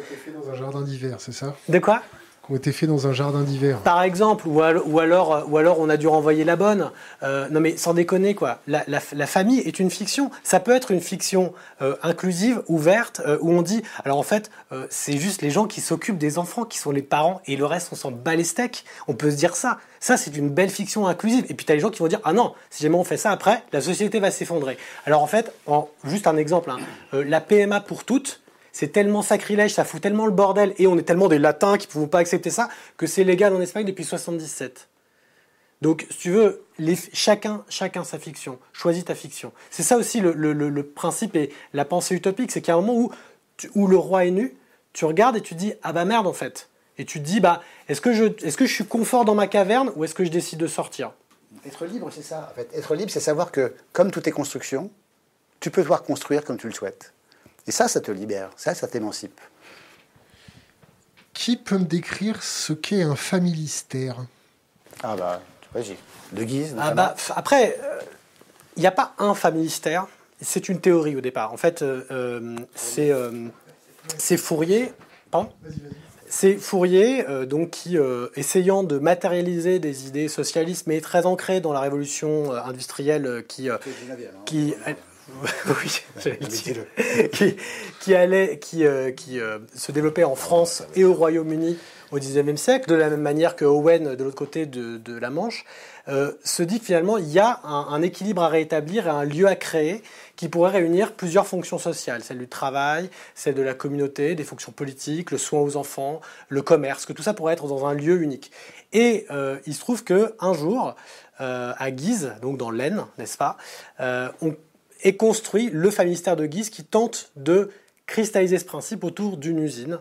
[SPEAKER 1] Dans un jardin d'hiver, c'est ça?
[SPEAKER 3] De quoi?
[SPEAKER 1] Ont été faits dans un jardin d'hiver.
[SPEAKER 3] Par exemple, ou, al- ou alors, euh, ou alors on a dû renvoyer la bonne. Euh, non mais sans déconner quoi, la, famille est une fiction. Ça peut être une fiction euh, inclusive, ouverte, où on dit, alors en fait, c'est juste les gens qui s'occupent des enfants, qui sont les parents, et le reste on s'en bat les steaks. On peut se dire ça. Ça c'est une belle fiction inclusive. Et puis tu as les gens qui vont dire, ah non, si jamais on fait ça après, la société va s'effondrer. Alors en fait, en, juste un exemple, hein, la PMA pour toutes, c'est tellement sacrilège, ça fout tellement le bordel, et on est tellement des latins qui ne pouvons pas accepter ça, que c'est légal en Espagne depuis 77. Donc, si tu veux, chacun, chacun sa fiction. Choisis ta fiction. C'est ça aussi le, principe et la pensée utopique, c'est qu'il y a un moment où, où le roi est nu, tu regardes et tu dis ah bah merde en fait. Et tu te dis bah est-ce que je, est-ce que je suis confort dans ma caverne ou est-ce que je décide de sortir?
[SPEAKER 2] Être libre, c'est ça. Fait, être libre, c'est savoir que, comme tout est construction, tu peux pouvoir construire comme tu le souhaites. Et ça, ça te libère. Ça, ça t'émancipe.
[SPEAKER 1] Qui peut me décrire ce qu'est un familistère?
[SPEAKER 2] Ah bah, vas-y. De guise,
[SPEAKER 3] Ah bah, après, il n'y a pas un familistère. C'est une théorie au départ. En fait, euh, euh, c'est euh, c'est Fourier. Pardon? C'est Fourier, donc, qui, essayant de matérialiser des idées socialistes, mais très ancrées dans la révolution industrielle qui, qui, [LAUGHS] oui, qui, qui, allait, qui, qui se développait en France et au Royaume-Uni au XIXe siècle, de la même manière que Owen, de l'autre côté de, la Manche, euh, se dit que finalement il y a un, équilibre à rétablir et un lieu à créer qui pourrait réunir plusieurs fonctions sociales, celle du travail, celle de la communauté, des fonctions politiques, le soin aux enfants, le commerce, que tout ça pourrait être dans un lieu unique. Et euh, il se trouve que un jour, euh, à Guise, donc dans l'Aisne, n'est-ce pas, on est construit le famistère de Guise qui tente de cristalliser ce principe autour d'une usine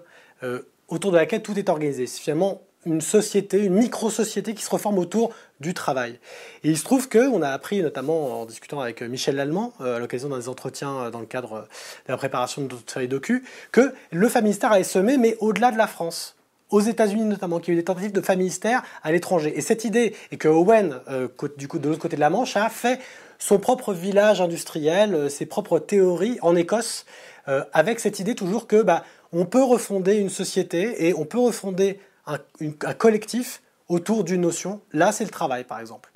[SPEAKER 3] autour de laquelle tout est organisé. C'est finalement une société, une micro-société qui se reforme autour du travail. Et il se trouve qu'on a appris, notamment en discutant avec Michel Lallemand, euh, à l'occasion d'un des entretiens euh, dans le cadre de la préparation de notre série docu, que le famille-mystère a semé, mais au-delà de la France. Aux États-Unis notamment, qu'il y a eu des tentatives de famille-mystère à l'étranger. Et cette idée, et que Owen, euh, du coup, de l'autre côté de la Manche, a fait son propre village industriel, ses propres théories en Écosse, avec cette idée toujours que bah, on peut refonder une société et on peut refonder un, collectif autour d'une notion. Là, c'est le travail, par exemple.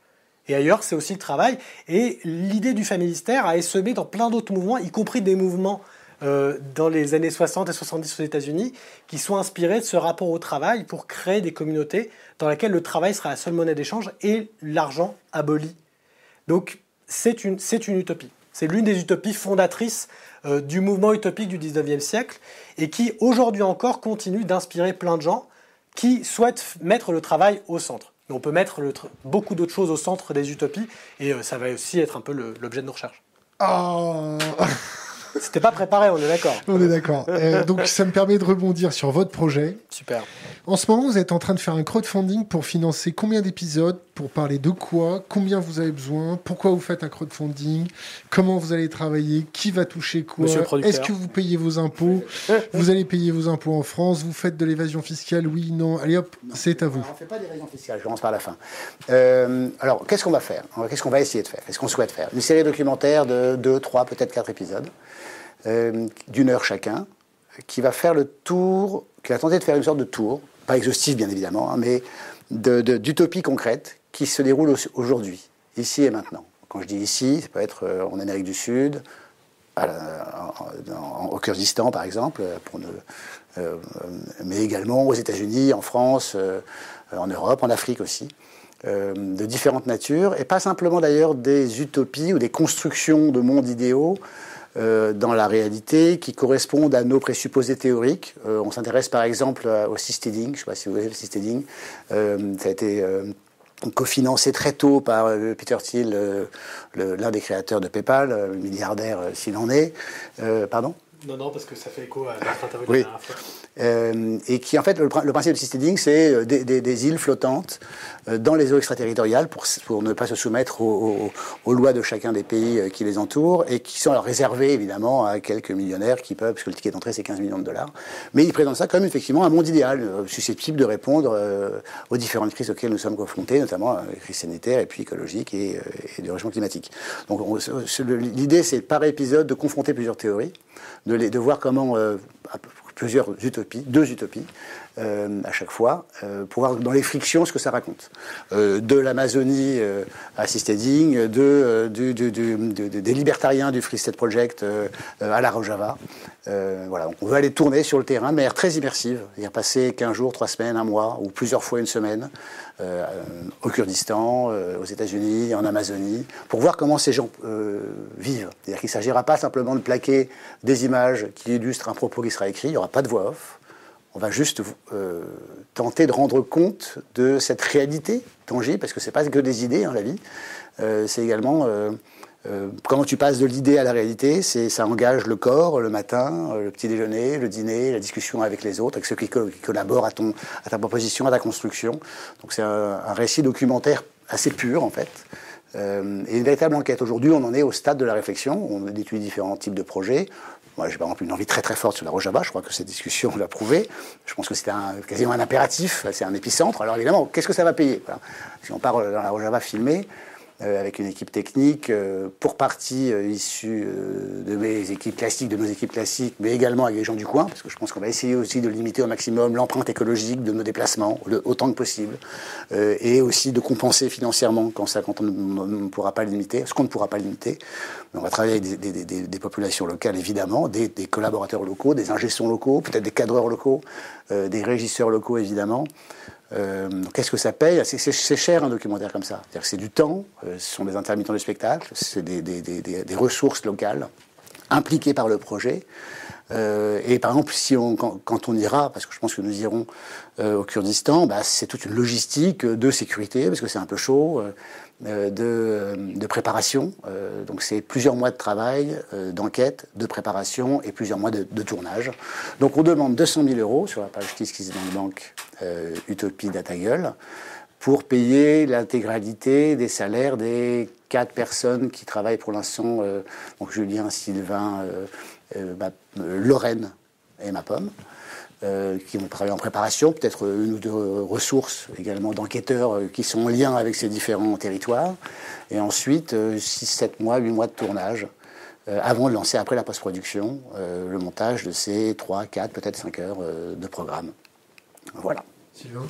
[SPEAKER 3] Et ailleurs, c'est aussi le travail. Et l'idée du familistère a semé dans plein d'autres mouvements, y compris des mouvements euh, dans les années 60 et 70 aux États-Unis, qui sont inspirés de ce rapport au travail pour créer des communautés dans lesquelles le travail sera la seule monnaie d'échange et l'argent aboli. Donc, c'est une, une utopie. C'est l'une des utopies fondatrices euh, du mouvement utopique du 19e siècle et qui aujourd'hui encore continue d'inspirer plein de gens qui souhaitent mettre le travail au centre. on peut mettre beaucoup d'autres choses au centre des utopies et euh, ça va aussi être un peu l'objet de nos recherches.
[SPEAKER 1] Oh
[SPEAKER 3] C'était pas préparé, on est d'accord. [LAUGHS]
[SPEAKER 1] On est d'accord. Euh, donc ça me permet de rebondir sur votre projet.
[SPEAKER 3] Super.
[SPEAKER 1] En ce moment, vous êtes en train de faire un crowdfunding pour financer combien d'épisodes, pour parler de quoi, combien vous avez besoin, pourquoi vous faites un crowdfunding, comment vous allez travailler, qui va toucher quoi, est-ce que vous payez vos impôts, [LAUGHS] vous allez payer vos impôts en France, vous faites de l'évasion fiscale, oui, non, allez hop, c'est à vous.
[SPEAKER 2] on ne fait pas d'évasion fiscale, je commence par la fin. Euh, alors, qu'est-ce qu'on va faire? Qu'est-ce qu'on va essayer de faire? Qu'est-ce qu'on souhaite faire? Une série documentaire de 2, 3, peut-être 4 épisodes. Euh, d'une heure chacun, qui va faire le tour, qui va tenter de faire une sorte de tour, pas exhaustif bien évidemment, hein, mais d'utopie concrète qui se déroule aujourd'hui, ici et maintenant. Quand je dis ici, ça peut être euh, en Amérique du Sud, au Kurdistan par exemple, euh, mais également aux États-Unis, en France, en Europe, en Afrique aussi. de différentes natures, et pas simplement d'ailleurs des utopies ou des constructions de mondes idéaux euh, dans la réalité qui correspondent à nos présupposés théoriques. Euh, on s'intéresse par exemple au systeading, je ne sais pas si vous voyez le systeading. Euh, ça a été cofinancé très tôt par Peter Thiel, l'un des créateurs de PayPal, milliardaire s'il en est. pardon?
[SPEAKER 3] Non, non, parce que ça fait écho à notre interview oui.
[SPEAKER 2] Euh, et qui, en fait, le, principe du seasteading, c'est euh, des, îles flottantes euh, dans les eaux extraterritoriales pour, ne pas se soumettre aux, lois de chacun des pays qui les entourent et qui sont alors réservées, évidemment, à quelques millionnaires qui peuvent, parce que le ticket d'entrée, c'est 15 millions de dollars. Mais ils présentent ça comme, effectivement, un monde idéal, susceptible de répondre aux différentes crises auxquelles nous sommes confrontés, notamment les crises sanitaires et puis écologiques et, et de réchauffement climatique. Donc, l'idée, c'est par épisode de confronter plusieurs théories de, voir comment, euh, plusieurs utopies, deux utopies, euh, à chaque fois, euh, pour voir dans les frictions ce que ça raconte. de l'Amazonie à Seasteading, de, des libertariens du Free State Project à la Rojava. voilà, on veut aller tourner sur le terrain de manière très immersive, c'est-à-dire passer 15 jours, 3 semaines, un mois, ou plusieurs fois une semaine, euh, au Kurdistan, euh, aux États-Unis, en Amazonie, pour voir comment ces gens euh, vivent. C'est-à-dire qu'il ne s'agira pas simplement de plaquer des images qui illustrent un propos qui sera écrit, il n'y aura pas de voix off. On va juste tenter de rendre compte de cette réalité tangible, parce que ce n'est pas que des idées, hein, la vie. c'est également euh, comment tu passes de l'idée à la réalité, c'est ça engage le corps, le matin, euh, le petit déjeuner, le dîner, la discussion avec les autres, avec ceux qui, collaborent à, ton, à ta proposition, à ta construction. Donc c'est un, récit documentaire assez pur en fait. Euh, et une véritable enquête. Aujourd'hui, on en est au stade de la réflexion. On étudie différents types de projets. Moi, j'ai par exemple une envie très très forte sur la Rojava. Je crois que cette discussion l'a prouvé. Je pense que c'est quasiment un impératif. C'est un épicentre. Alors évidemment, qu'est-ce que ça va payer? Si on part dans la Rojava filmée, euh, avec une équipe technique, euh, pour partie euh, issue de mes équipes classiques, de nos équipes classiques, mais également avec les gens du coin, parce que je pense qu'on va essayer aussi de limiter au maximum l'empreinte écologitique de nos déplacements, autant que possible, et aussi de compenser financièrement quand, ça, quand on ne pourra pas limiter, ce qu'on ne pourra pas limiter. On va travailler avec des, populations locales, évidemment, des, collaborateurs locaux, des ingénieurs locaux, peut-être des cadreurs locaux, des régisseurs locaux, évidemment. Euh, Qu'est-ce que ça paye? C'est cher un documentaire comme ça. C'est du temps, euh, ce sont des intermittents du spectacle, c'est des, ressources locales impliquées par le projet. Euh, et par exemple, si on, quand, on ira, parce que je pense que nous irons au Kurdistan, bah, c'est toute une logistique de sécurité, parce que c'est un peu chaud, de, de, préparation. donc c'est plusieurs mois de travail, d'enquête, de préparation et plusieurs mois de, tournage. Donc on demande 200 000 euros sur la page qui se dans le banque Utopie Gueule pour payer l'intégralité des salaires des quatre personnes qui travaillent pour l'instant, donc Julien, Sylvain, euh, euh, Lorraine et ma pomme. Euh, qui vont travailler en préparation, peut-être une ou deux ressources également d'enquêteurs qui sont en lien avec ces différents territoires, et ensuite 6, 7 mois, 8 mois de tournage, avant de lancer après la post-production le montage de ces 3, 4, peut-être 5 heures de programme. Voilà. Sylvain?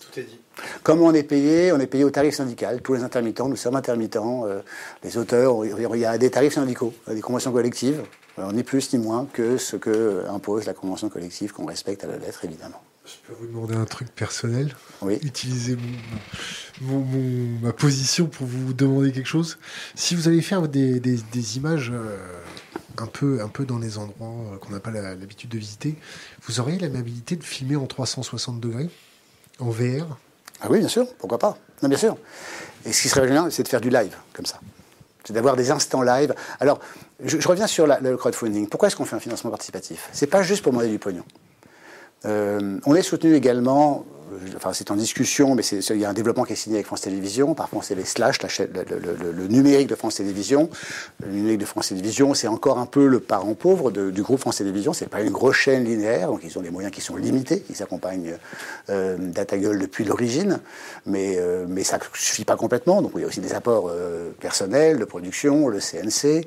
[SPEAKER 3] Tout est dit.
[SPEAKER 2] Comment on est payé On est payé au tarif syndical. Tous les intermittents, nous sommes intermittents. Euh, les auteurs, il y a des tarifs syndicaux, des conventions collectives. Euh, n'est plus ni moins que ce que impose la convention collective qu'on respecte à la lettre, évidemment.
[SPEAKER 1] Je peux vous demander un truc personnel?
[SPEAKER 2] Oui.
[SPEAKER 1] Utiliser ma position pour vous demander quelque chose. Si vous allez faire des, images euh, un, peu, un peu dans les endroits qu'on n'a pas l'habitude de visiter, vous auriez l'amabilité de filmer en 360 degrés, en VR
[SPEAKER 2] ah oui, bien sûr, pourquoi pas? Non, bien sûr. Et ce qui serait génial, c'est de faire du live, comme ça. C'est d'avoir des instants live. Alors, je, reviens sur le crowdfunding. Pourquoi est-ce qu'on fait un financement participatif? C'est pas juste pour demander du pognon. Euh, on est soutenu également enfin c'est en discussion, mais il y a un développement qui est signé avec France Télévisions. Par c'est les slash, le, numérique de France Télévisions. Le numérique de France Télévisions, c'est encore un peu le parent pauvre du groupe France Télévisions. C'est pas une grosse chaîne linéaire, donc ils ont des moyens qui sont limités. Ils accompagnent euh, depuis l'origine, mais, euh, mais ça ne suffit pas complètement. Donc il y a aussi des apports euh, personnels, de production, le CNC.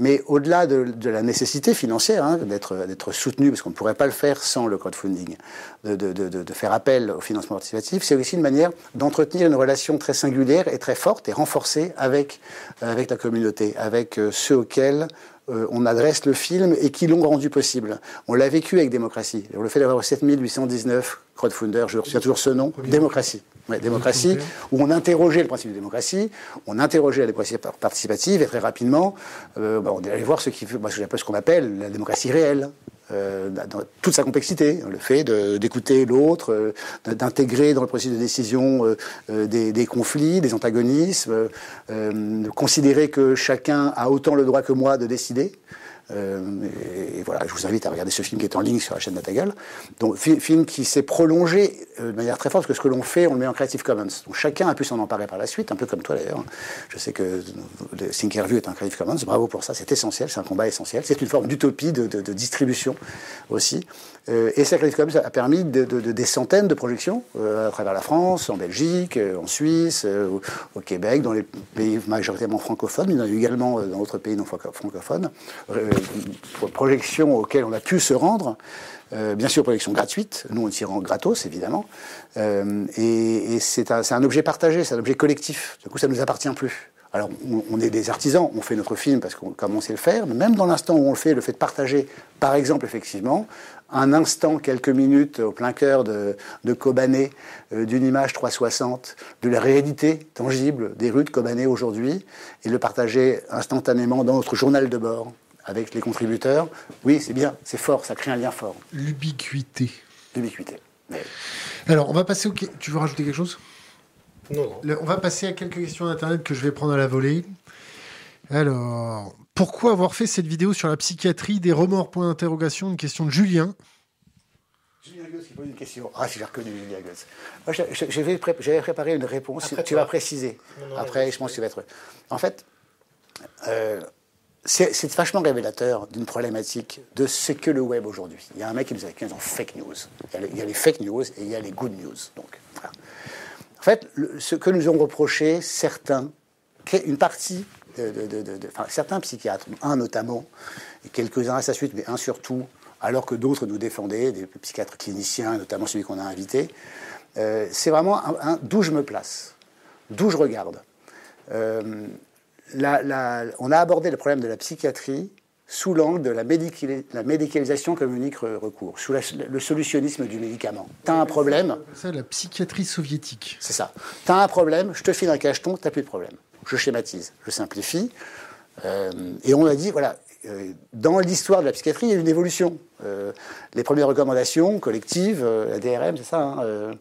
[SPEAKER 2] Mais au-delà de, la nécessité financière hein, d'être soutenu, parce qu'on ne pourrait pas le faire sans le crowdfunding, de, faire appel au financement participatif, c'est aussi une manière d'entretenir une relation très singulière et très forte et renforcée avec, avec la communauté, avec euh, ceux auxquels euh, on adresse le film et qui l'ont rendu possible. On l'a vécu avec Démocratie. Le fait d'avoir 7819 crowdfunders, je retiens toujours ce nom, Démocratie. démocratie, où on interrogeait le principe de démocratie, on interrogeait les principes participatifs et très rapidement, euh, bah, on allait voir ce qui, bah, ce qu'on appelle la démocratie réelle. Euh, dans toute sa complexité, le fait d'écouter l'autre, euh, d'intégrer dans le processus de décision euh, des, des, conflits, des antagonismes, de considérer que chacun a autant le droit que moi de décider. Euh, et, voilà, je vous invite à regarder ce film qui est en ligne sur la chaîne Natagal. Donc, film qui s'est prolongé euh, de manière très forte, parce que ce que l'on fait, on le met en Creative Commons. Donc, chacun a pu s'en emparer par la suite, un peu comme toi d'ailleurs. Je sais que Thinkerview est un Creative Commons, bravo pour ça, c'est essentiel, c'est un combat essentiel. C'est une forme d'utopie de, distribution aussi. Euh, et Creative Commons a permis de, des centaines de projections euh, à travers la France, en Belgique, en Suisse, au, Québec, dans les pays majoritairement francophones, mais il y en a eu également dans d'autres pays non francophones projections auxquelles on a pu se rendre. Euh, bien sûr, projection gratuite, nous on s'y rend gratos évidemment, euh, et, c'est un, objet partagé, c'est un objet collectif. Du coup, ça ne nous appartient plus. Alors, on, est des artisans, on fait notre film parce qu'on commence à le faire, mais même dans l'instant où on le fait, le fait de partager, par exemple, effectivement, un instant, quelques minutes au plein cœur de, de Kobané, euh, d'une image 360, de la réalité tangible des rues de Kobané aujourd'hui, et le partager instantanément dans notre journal de bord, avec les contributeurs, oui, c'est bien, c'est fort, ça crée un lien fort.
[SPEAKER 1] L'ubiquité.
[SPEAKER 2] L'ubiquité.
[SPEAKER 1] Alors, on va passer au. Tu veux rajouter quelque chose?
[SPEAKER 3] Non.
[SPEAKER 1] on va passer à quelques questions d'Internet que je vais prendre à la volée. Alors, pourquoi avoir fait cette vidéo sur la psychiatrie des remords Point d'interrogation. Une question de Julien.
[SPEAKER 2] Julien Goss qui pose une question. Ah, j'ai reconnu Julien Goss. Moi, j'avais préparé une réponse. tu vas préciser. Après, je pense que tu vas être. En fait, euh, c'est vachement révélateur d'une problématique de ce que le web aujourd'hui. Il y a un mec qui nous a écrit en fake news. Il y, a les, fake news et il y a les good news. Donc, En fait, ce que nous ont reproché certains, une partie de, certains psychiatres, un notamment, et quelques-uns à sa suite, mais un surtout, alors que d'autres nous défendaient, des psychiatres cliniciens, notamment celui qu'on a invité, euh, c'est vraiment un, d'où je me place, d'où je regarde. Euh, on a abordé le problème de la psychiatrie sous l'angle de la, médicalisation comme unique recours, sous le solutionnisme du médicament. Tu as un problème.
[SPEAKER 1] C'est la psychiatrie soviétique.
[SPEAKER 2] C'est ça. Tu as un problème, je te file un cacheton, tu n'as plus de problème. Je schématise, je simplifie. Euh, et on a dit, voilà, euh, dans l'histoire de la psychiatrie, il y a une évolution. Euh, les premières recommandations collectives, la DRM, c'est ça, hein,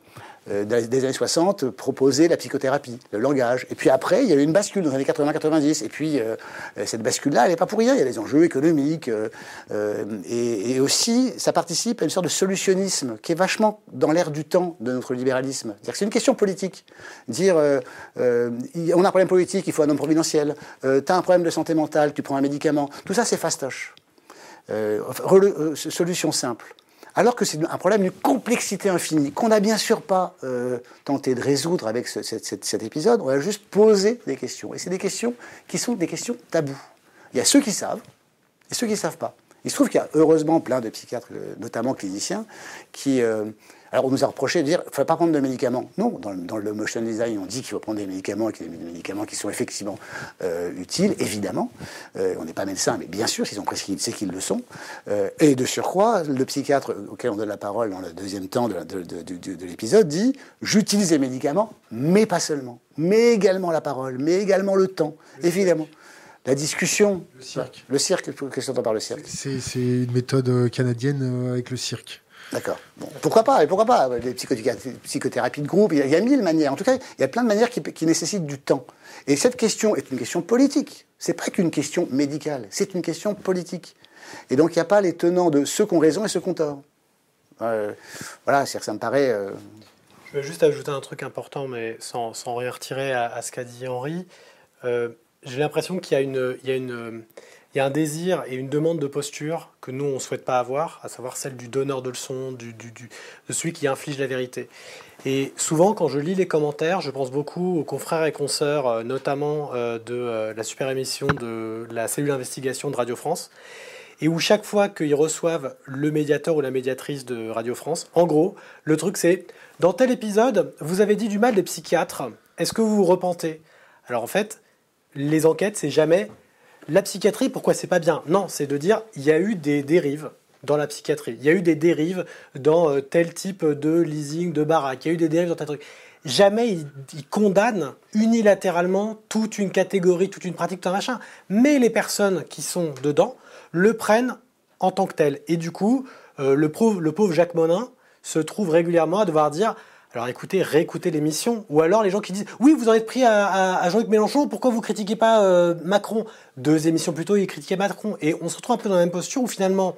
[SPEAKER 2] euh, des années 60 proposer la psychothérapie, le langage. Et puis après, il y a eu une bascule dans les années 80-90. Et puis, euh, cette bascule-là, elle n'est pas pour rien. Il y a les enjeux économiques. Euh, et, aussi, ça participe à une sorte de solutionnisme qui est vachement dans l'air du temps de notre libéralisme. C'est-à-dire que c'est une question politique. Dire, on a un problème politique, il faut un homme providentiel. tu as un problème de santé mentale, tu prends un médicament. Tout ça, c'est fastoche. solution simple alors que c'est un problème d'une complexité infinie, qu'on n'a bien sûr pas euh, tenté de résoudre avec cet épisode, on a juste posé des questions. Et c'est des questions qui sont des questions tabous. Il y a ceux qui savent et ceux qui ne savent pas. Il se trouve qu'il y a heureusement plein de psychiatres, euh, notamment cliniciens, qui, euh, alors on nous a reproché de dire qu'il ne faut pas prendre de médicaments. Non, dans, le motion design, on dit qu'il faut prendre des médicaments, qu'il y a des médicaments qui sont effectivement euh, utiles, évidemment. Euh, on n'est pas médecin, mais bien sûr, s'ils ont prescrit, c'est qu'ils le sont. Euh, et de surcroît, le psychiatre auquel on donne la parole dans le deuxième temps de, de l'épisode dit j'utilise les médicaments, mais pas seulement, mais également la parole, mais également le temps, évidemment. La discussion.
[SPEAKER 1] Le cirque.
[SPEAKER 2] Le cirque, qu'est-ce que tu par le cirque?
[SPEAKER 1] C'est une méthode canadienne avec le cirque.
[SPEAKER 2] D'accord. pourquoi pas Et pourquoi pas Les psychothérapies de groupe, il y, a, mille manières. En tout cas, il y a plein de manières qui, nécessitent du temps. Et cette question est une question politique. C'est pas qu'une question médicale, c'est une question politique. Et donc, il n'y a pas les tenants de ceux qui ont raison et ceux qui ont tort. Euh, voilà, ça me paraît. Euh,
[SPEAKER 3] Je vais juste ajouter un truc important, mais sans, rien retirer à, ce qu'a dit Henri. Euh, j'ai l'impression qu'il y a une il y a un désir et une demande de posture que nous, on ne souhaite pas avoir, à savoir celle du donneur de leçons, du, de celui qui inflige la vérité. Et souvent, quand je lis les commentaires, je pense beaucoup aux confrères et consoeurs, euh, notamment euh, de euh, la super émission de la cellule d'investigation de Radio France, et où chaque fois qu'ils reçoivent le médiateur ou la médiatrice de Radio France, en gros, le truc c'est, dans tel épisode, vous avez dit du mal des psychiatres, est-ce que vous vous repentez? Alors en fait, les enquêtes, c'est jamais la psychiatrie, pourquoi c'est pas bien? Non, c'est de dire il y a eu des dérives dans la psychiatrie. Il y a eu des dérives dans euh, tel type de leasing, de baraque. Il y a eu des dérives dans tel truc. Jamais il condamnent unilatéralement toute une catégorie, toute une pratique, tout un machin. Mais les personnes qui sont dedans le prennent en tant que tel. Et du coup, euh, pauvre, le pauvre Jacques Monin se trouve régulièrement à devoir dire alors écoutez, réécoutez l'émission. Ou alors les gens qui disent Oui, vous en êtes pris à, Jean-Luc Mélenchon, pourquoi vous critiquez pas euh, Macron? Deux émissions plus tôt, il critiquait Macron. Et on se retrouve un peu dans la même posture où finalement,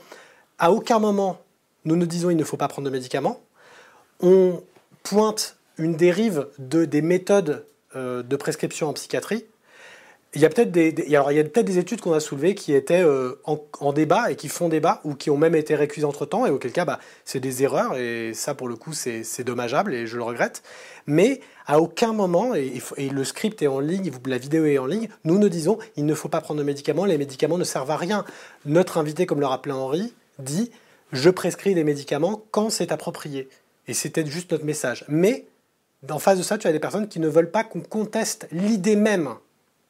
[SPEAKER 3] à aucun moment, nous nous disons il ne faut pas prendre de médicaments. On pointe une dérive de, des méthodes euh, de prescription en psychiatrie il y a peut-être des, alors il y a peut-être des études qu'on a soulevées qui étaient euh, en, débat et qui font débat ou qui ont même été récusées entre temps et auquel cas bah, c'est des erreurs et ça pour le coup c'est dommageable et je le regrette. Mais à aucun moment et, et, le script est en ligne, la vidéo est en ligne, nous ne disons il ne faut pas prendre de médicaments, les médicaments ne servent à rien. Notre invité, comme le rappelait Henri, dit je prescris des médicaments quand c'est approprié et c'était juste notre message. Mais en face de ça, tu as des personnes qui ne veulent pas qu'on conteste l'idée même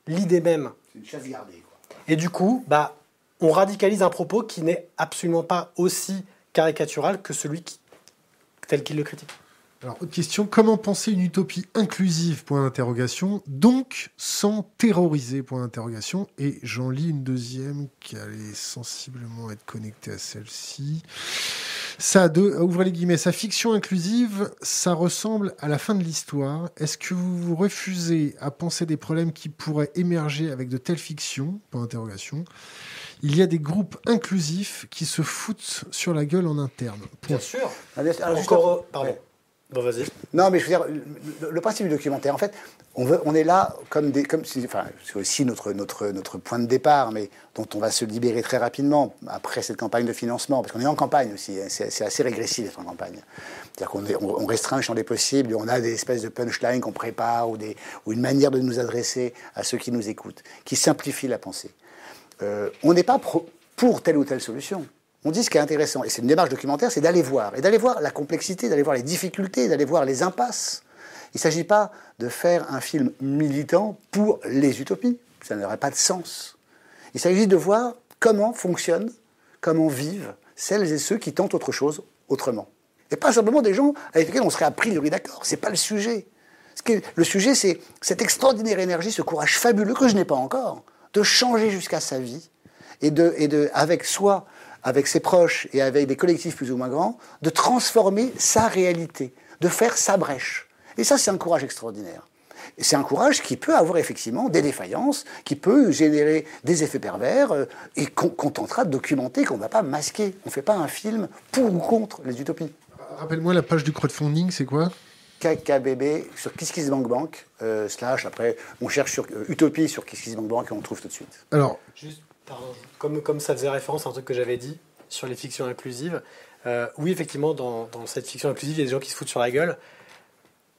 [SPEAKER 3] l'idée même.
[SPEAKER 2] C'est une chasse gardée.
[SPEAKER 3] Et du coup, bah, on radicalise un propos qui n'est absolument pas aussi caricatural que celui qui, tel qu'il le critique.
[SPEAKER 1] Alors, autre question, comment penser une utopie inclusive? Point d'interrogation. Donc, sans terroriser? Point d'interrogation. Et j'en lis une deuxième qui allait sensiblement être connectée à celle-ci. Ça, de, ouvrez les guillemets, sa fiction inclusive, ça ressemble à la fin de l'histoire. Est-ce que vous vous refusez à penser des problèmes qui pourraient émerger avec de telles fictions? Point. Il y a des groupes inclusifs qui se foutent sur la gueule en interne.
[SPEAKER 3] Bien sûr.
[SPEAKER 2] Alors, Encore, pardon.
[SPEAKER 3] Bon, vas-y.
[SPEAKER 2] Non, mais je veux dire, le, principe du documentaire, en fait, on, est là comme des. Enfin, c'est aussi notre, notre, notre point de départ, mais dont on va se libérer très rapidement après cette campagne de financement, parce qu'on est en campagne aussi, hein, c'est assez régressif d'être en campagne. C'est-à-dire qu'on on, restreint le champ des possibles, on a des espèces de punchlines qu'on prépare, ou, des, ou une manière de nous adresser à ceux qui nous écoutent, qui simplifie la pensée. Euh, on n'est pas pour telle ou telle solution. On dit ce qui est intéressant, et c'est une démarche documentaire, c'est d'aller voir, et d'aller voir la complexité, d'aller voir les difficultés, d'aller voir les impasses. Il ne s'agit pas de faire un film militant pour les utopies, ça n'aurait pas de sens. Il s'agit de voir comment fonctionnent, comment vivent celles et ceux qui tentent autre chose autrement. Et pas simplement des gens avec lesquels on serait a priori d'accord, c'est pas le sujet. Le sujet, c'est cette extraordinaire énergie, ce courage fabuleux que je n'ai pas encore, de changer jusqu'à sa vie et et de, avec soi, avec ses proches et avec des collectifs plus ou moins grands, de transformer sa réalité, de faire sa brèche. Et ça, c'est un courage extraordinaire. Et c'est un courage qui peut avoir effectivement des défaillances, qui peut générer des effets pervers, euh, et qu'on qu'on tentera de documenter, qu'on ne va pas masquer. On ne fait pas un film pour ou contre les utopies.
[SPEAKER 1] Rappelle-moi la page du crowdfunding, c'est quoi?
[SPEAKER 2] KKBB sur KissKissBankBank, euh, slash, après, on cherche sur euh, Utopie sur KissKissBankBank et on trouve tout de suite.
[SPEAKER 1] Alors,
[SPEAKER 3] Juste, pardon, comme, comme ça faisait référence à un truc que j'avais dit sur les fictions inclusives, euh, oui, effectivement, dans, dans cette fiction inclusive, il y a des gens qui se foutent sur la gueule.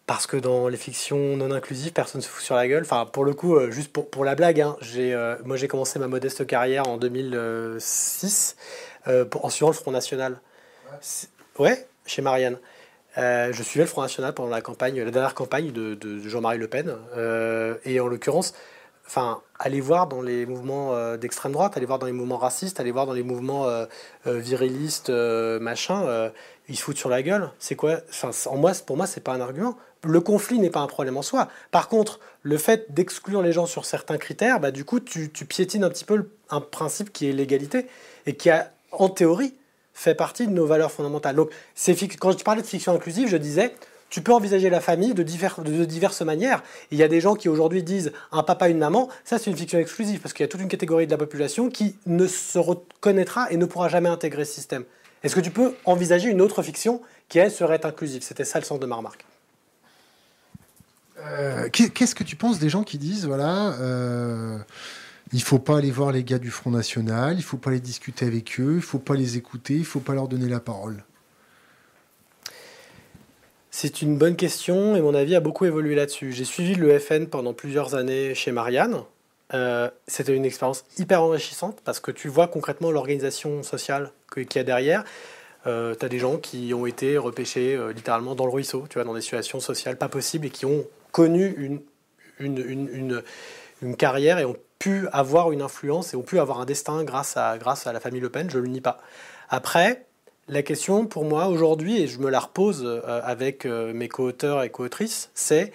[SPEAKER 3] Parce que dans les fictions non inclusives, personne ne se fout sur la gueule. Enfin, pour le coup, euh, juste pour, pour la blague, hein, euh, moi j'ai commencé ma modeste carrière en 2006 euh, pour- en suivant le Front National. Ouais, chez Marianne. Je suivais le Front National pendant la campagne, la dernière campagne de, de Jean-Marie Le Pen. Et en l'occurrence, enfin, allez voir dans les mouvements euh, d'extrême droite, allez voir dans les mouvements racistes, allez voir dans les mouvements euh, euh, virilistes, machin, ils se foutent sur la gueule. C'est quoi? Enfin, en moi, pour moi, c'est pas un argument. Le conflit n'est pas un problème en soi. Par contre, le fait d'exclure les gens sur certains critères, bah, du coup, tu, piétines un petit peu un principe qui est l'égalité et qui en théorie, fait partie de nos valeurs fondamentales. Donc, quand je parlais de fiction inclusive, je disais, tu peux envisager la famille de, divers- de diverses manières. Il y a des gens qui aujourd'hui disent un papa, une maman, ça c'est une fiction exclusive, parce qu'il y a toute une catégorie de la population qui ne se reconnaîtra et ne pourra jamais intégrer ce système. Est-ce que tu peux envisager une autre fiction qui, elle, serait inclusive? C'était ça le sens de ma remarque.
[SPEAKER 1] euh, qu'est- qu'est-ce que tu penses des gens qui disent, voilà, euh, il faut pas aller voir les gars du Front National, il faut pas aller discuter avec eux, il faut pas les écouter, il faut pas leur donner la parole?
[SPEAKER 3] C'est une bonne question et mon avis a beaucoup évolué là-dessus. J'ai suivi le FN pendant plusieurs années chez Marianne. Euh, C'était une expérience hyper enrichissante parce que tu vois concrètement l'organisation sociale qu'il y a derrière. Euh, tu as des gens qui ont été repêchés euh, littéralement dans le ruisseau, tu vois, dans des situations sociales pas possibles et qui ont connu une, une, une, une, une carrière et ont pu avoir une influence et ont pu avoir un destin grâce à, grâce à la famille Le Pen, je ne le nie pas. Après, la question pour moi aujourd'hui, et je me la repose euh, avec euh, mes co-auteurs et co-autrices, c'est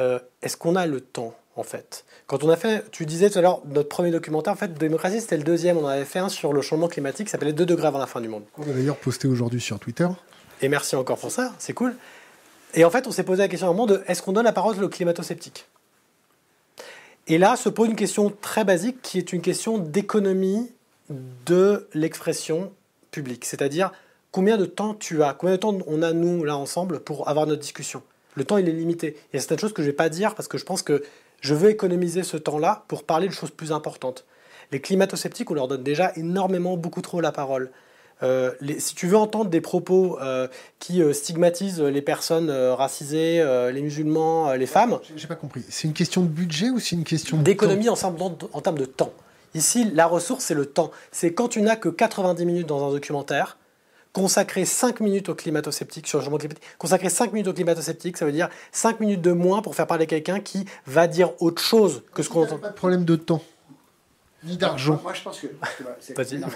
[SPEAKER 3] euh, est-ce qu'on a le temps en fait? Quand on a fait, tu disais tout à l'heure, notre premier documentaire, en fait, Démocratie, c'était le deuxième, on en avait fait un sur le changement climatique qui s'appelait 2 degrés avant la fin du monde.
[SPEAKER 1] On va d'ailleurs posté aujourd'hui sur Twitter.
[SPEAKER 3] Et merci encore pour ça, c'est cool. Et en fait, on s'est posé la question à un moment de est-ce qu'on donne la parole aux climato-sceptiques? Et là se pose une question très basique qui est une question d'économie de l'expression publique. C'est-à-dire combien de temps tu as, combien de temps on a nous là ensemble pour avoir notre discussion? Le temps il est limité. Il y a certaines choses que je ne vais pas dire parce que je pense que je veux économiser ce temps-là pour parler de choses plus importantes. Les climato-sceptiques, on leur donne déjà énormément, beaucoup trop la parole. Euh, les- si tu veux entendre des propos euh, qui euh, stigmatisent les personnes racisées, les musulmans, les femmes,
[SPEAKER 1] J'ai- pas compris. C'est une question de budget ou c'est une question
[SPEAKER 3] d'économie en termes de temps. Ici, la ressource, c'est le temps. C'est quand tu n'as que 90 minutes dans un documentaire, consacrer 5 minutes au climato-sceptique, sur le changement climatique, consacrer 5 minutes au climato-sceptique, ça veut dire 5 minutes de moins pour faire parler quelqu'un qui va dire autre chose que ce qu'on entend.
[SPEAKER 1] Pas de problème de temps, ni d'argent.
[SPEAKER 2] Moi, je pense que. bah,
[SPEAKER 3] Vas-y.
[SPEAKER 2] Il ne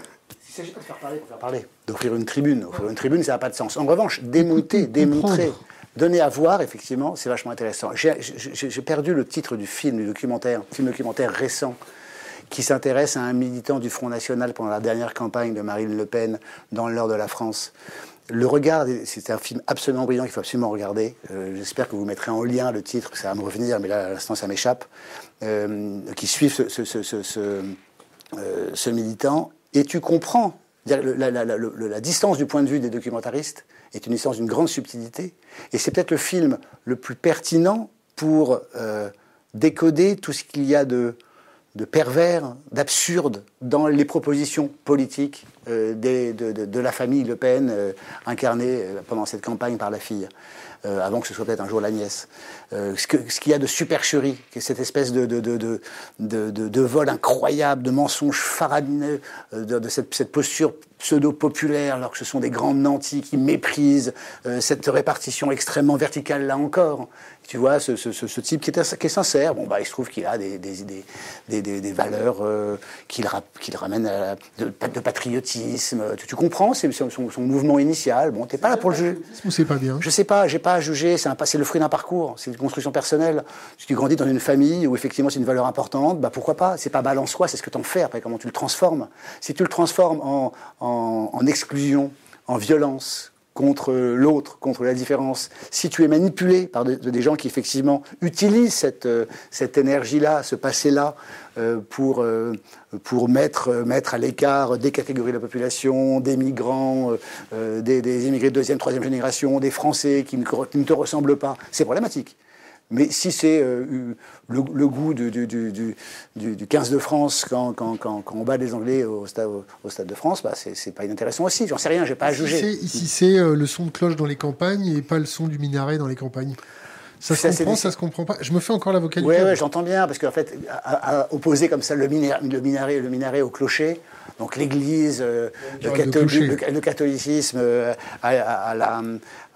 [SPEAKER 2] s'agit pas de faire parler pour faire parler. D'offrir une tribune. Offrir une tribune, ça n'a pas de sens. En revanche, démonter, démontrer, donner à voir, effectivement, c'est vachement intéressant. J'ai perdu le titre du film, du documentaire, film documentaire récent, qui s'intéresse à un militant du Front National pendant la dernière campagne de Marine Le Pen dans l'heure de la France. Le regard, c'est un film absolument brillant qu'il faut absolument regarder. Euh, J'espère que vous mettrez en lien le titre, ça va me revenir, mais là, à l'instant, ça m'échappe. Euh, qui suivent euh, ce militant, et tu comprends La, distance du point de vue des documentaristes est une distance d'une grande subtilité. Et c'est peut-être le film le plus pertinent pour décoder tout ce qu'il y a de, de pervers, d'absurde dans les propositions politiques euh, de, la famille Le Pen, euh, incarnée pendant cette campagne par la fille. Euh, avant que ce soit peut-être un jour la nièce. Euh, ce qu'il y a de supercherie, cette espèce de, vol incroyable, de mensonge faramineux, euh, de, cette, cette, posture pseudo-populaire, alors que ce sont des grandes nantis qui méprisent cette répartition extrêmement verticale là encore. Tu vois, ce, ce, ce type qui est, qui est, sincère, bon, bah, il se trouve qu'il a des, des, des, des valeurs euh, qu'il ramène à, de, de, patriotisme. Tu, tu comprends C'est son, son, mouvement initial. Bon, t'es pas là pour le juger.
[SPEAKER 1] C'est pas bien
[SPEAKER 2] Je sais pas, j'ai pas à juger. C'est le fruit d'un parcours. C'est une construction personnelle. Si tu grandis dans une famille où effectivement c'est une valeur importante, bah pourquoi pas? C'est pas balance soi, c'est ce que t'en fais après, comment tu le transformes. Si tu le transformes en, en, en exclusion, en violence, contre l'autre, contre la différence, si tu es manipulé par des gens qui effectivement utilisent cette, euh, cette énergie-là, ce passé-là, euh, pour, euh, pour mettre, mettre à l'écart des catégories de la population, des migrants, des, immigrés de deuxième, troisième génération, des Français qui ne te ressemblent pas, c'est problématique. Mais si c'est euh, le, goût du, du, du, du, 15 de France quand, quand, quand, on bat les Anglais au stade, au stade de France, bah c'est pas inintéressant aussi. J'en sais rien, j'ai pas à juger.
[SPEAKER 1] Ici, c'est euh, le son de cloche dans les campagnes et pas le son du minaret dans les campagnes. Ça se comprend, ça se comprend pas. Je me fais encore l'avocat du
[SPEAKER 2] Oui, j'entends bien, parce qu'en fait, à, opposer comme ça le minaret, le minaret, le minaret au clocher, donc l'Église, euh, le, catholicisme, à, la,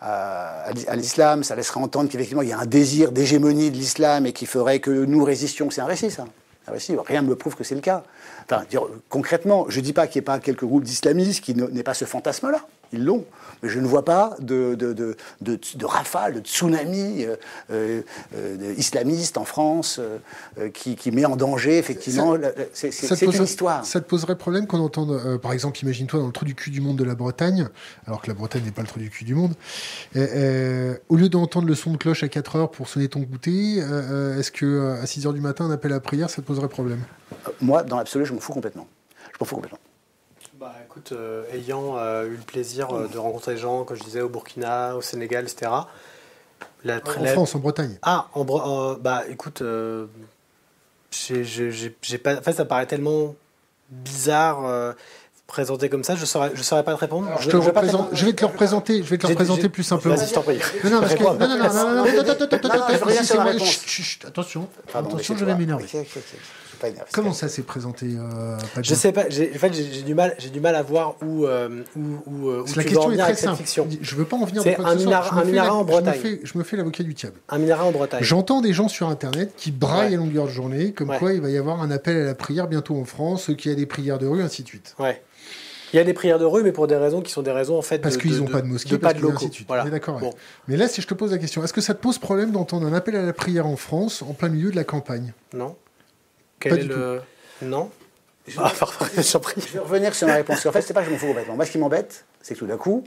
[SPEAKER 2] à, l'islam, ça laisserait entendre qu'effectivement il y a un désir d'hégémonie de l'islam et qui ferait que nous résistions. C'est un récit, ça. Rien ne me prouve que c'est le cas. Concrètement, je ne dis pas qu'il n'y ait pas quelques groupes d'islamistes qui n'aient pas ce fantasme-là. Ils l'ont. Mais je ne vois pas de, de, de, de, de rafale, de tsunami euh, euh, euh islamiste en France euh, qui, qui, met en danger, effectivement. C'est une histoire.
[SPEAKER 1] Ça te poserait problème qu'on entende, par exemple, imagine-toi dans le trou du cul du monde de la Bretagne, alors que la Bretagne n'est pas le trou du cul du monde, au lieu d'entendre le son de cloche à 4 heures pour sonner ton goûter, est-ce que à 6 heures du matin, un appel à prière, ça te poserait problème?
[SPEAKER 2] Moi, dans l'absolu, je m'en fous complètement. Je m'en fous complètement.
[SPEAKER 3] Bah, écoute, euh, ayant euh, eu le plaisir euh, de rencontrer des gens, comme je disais, au Burkina, au Sénégal, etc.
[SPEAKER 1] La, en France, en Bretagne.
[SPEAKER 3] Ah, en, bah écoute, j'ai pas. En fait, ça paraît tellement bizarre présenté comme ça, je saurais, je saurais pas te répondre.
[SPEAKER 1] je, te représente, je vais te le représenter, je vais te le représenter plus simplement.
[SPEAKER 3] Vas-y, je t'en prie.
[SPEAKER 1] Non, non, parce que, non, non, non, non, non, non, attention, attention, je vais m'énerver. Comment ça s'est présenté euh,
[SPEAKER 3] Je sais pas. En fait, j'ai du mal, j'ai du mal à voir où euh, où, où, où
[SPEAKER 1] La question est très simple. Je veux pas en venir.
[SPEAKER 3] C'est un, un minaret en Bretagne.
[SPEAKER 1] Je me fais, je me fais l'avocat du diable.
[SPEAKER 3] Un minaret en Bretagne.
[SPEAKER 1] J'entends des gens sur Internet qui braillent à longueur de journée, comme quoi il va y avoir un appel à la prière bientôt en France, qu'il y a des prières de rue, ainsi de suite.
[SPEAKER 3] Ouais. Il y a des prières de rue, mais pour des raisons qui sont des raisons en fait
[SPEAKER 1] parce qu'ils n'ont pas de mosquée,
[SPEAKER 3] pas de locaux.
[SPEAKER 1] Voilà. D'accord. Mais là, si je te pose la question, est-ce que ça te pose problème d'entendre un appel à la prière en France en plein milieu de la campagne?
[SPEAKER 3] Non. Quel est le non
[SPEAKER 2] je, ah, je vais revenir sur ma réponse. En fait, c'est pas que je m'en fous complètement. Moi, ce qui m'embête, c'est que tout d'un coup,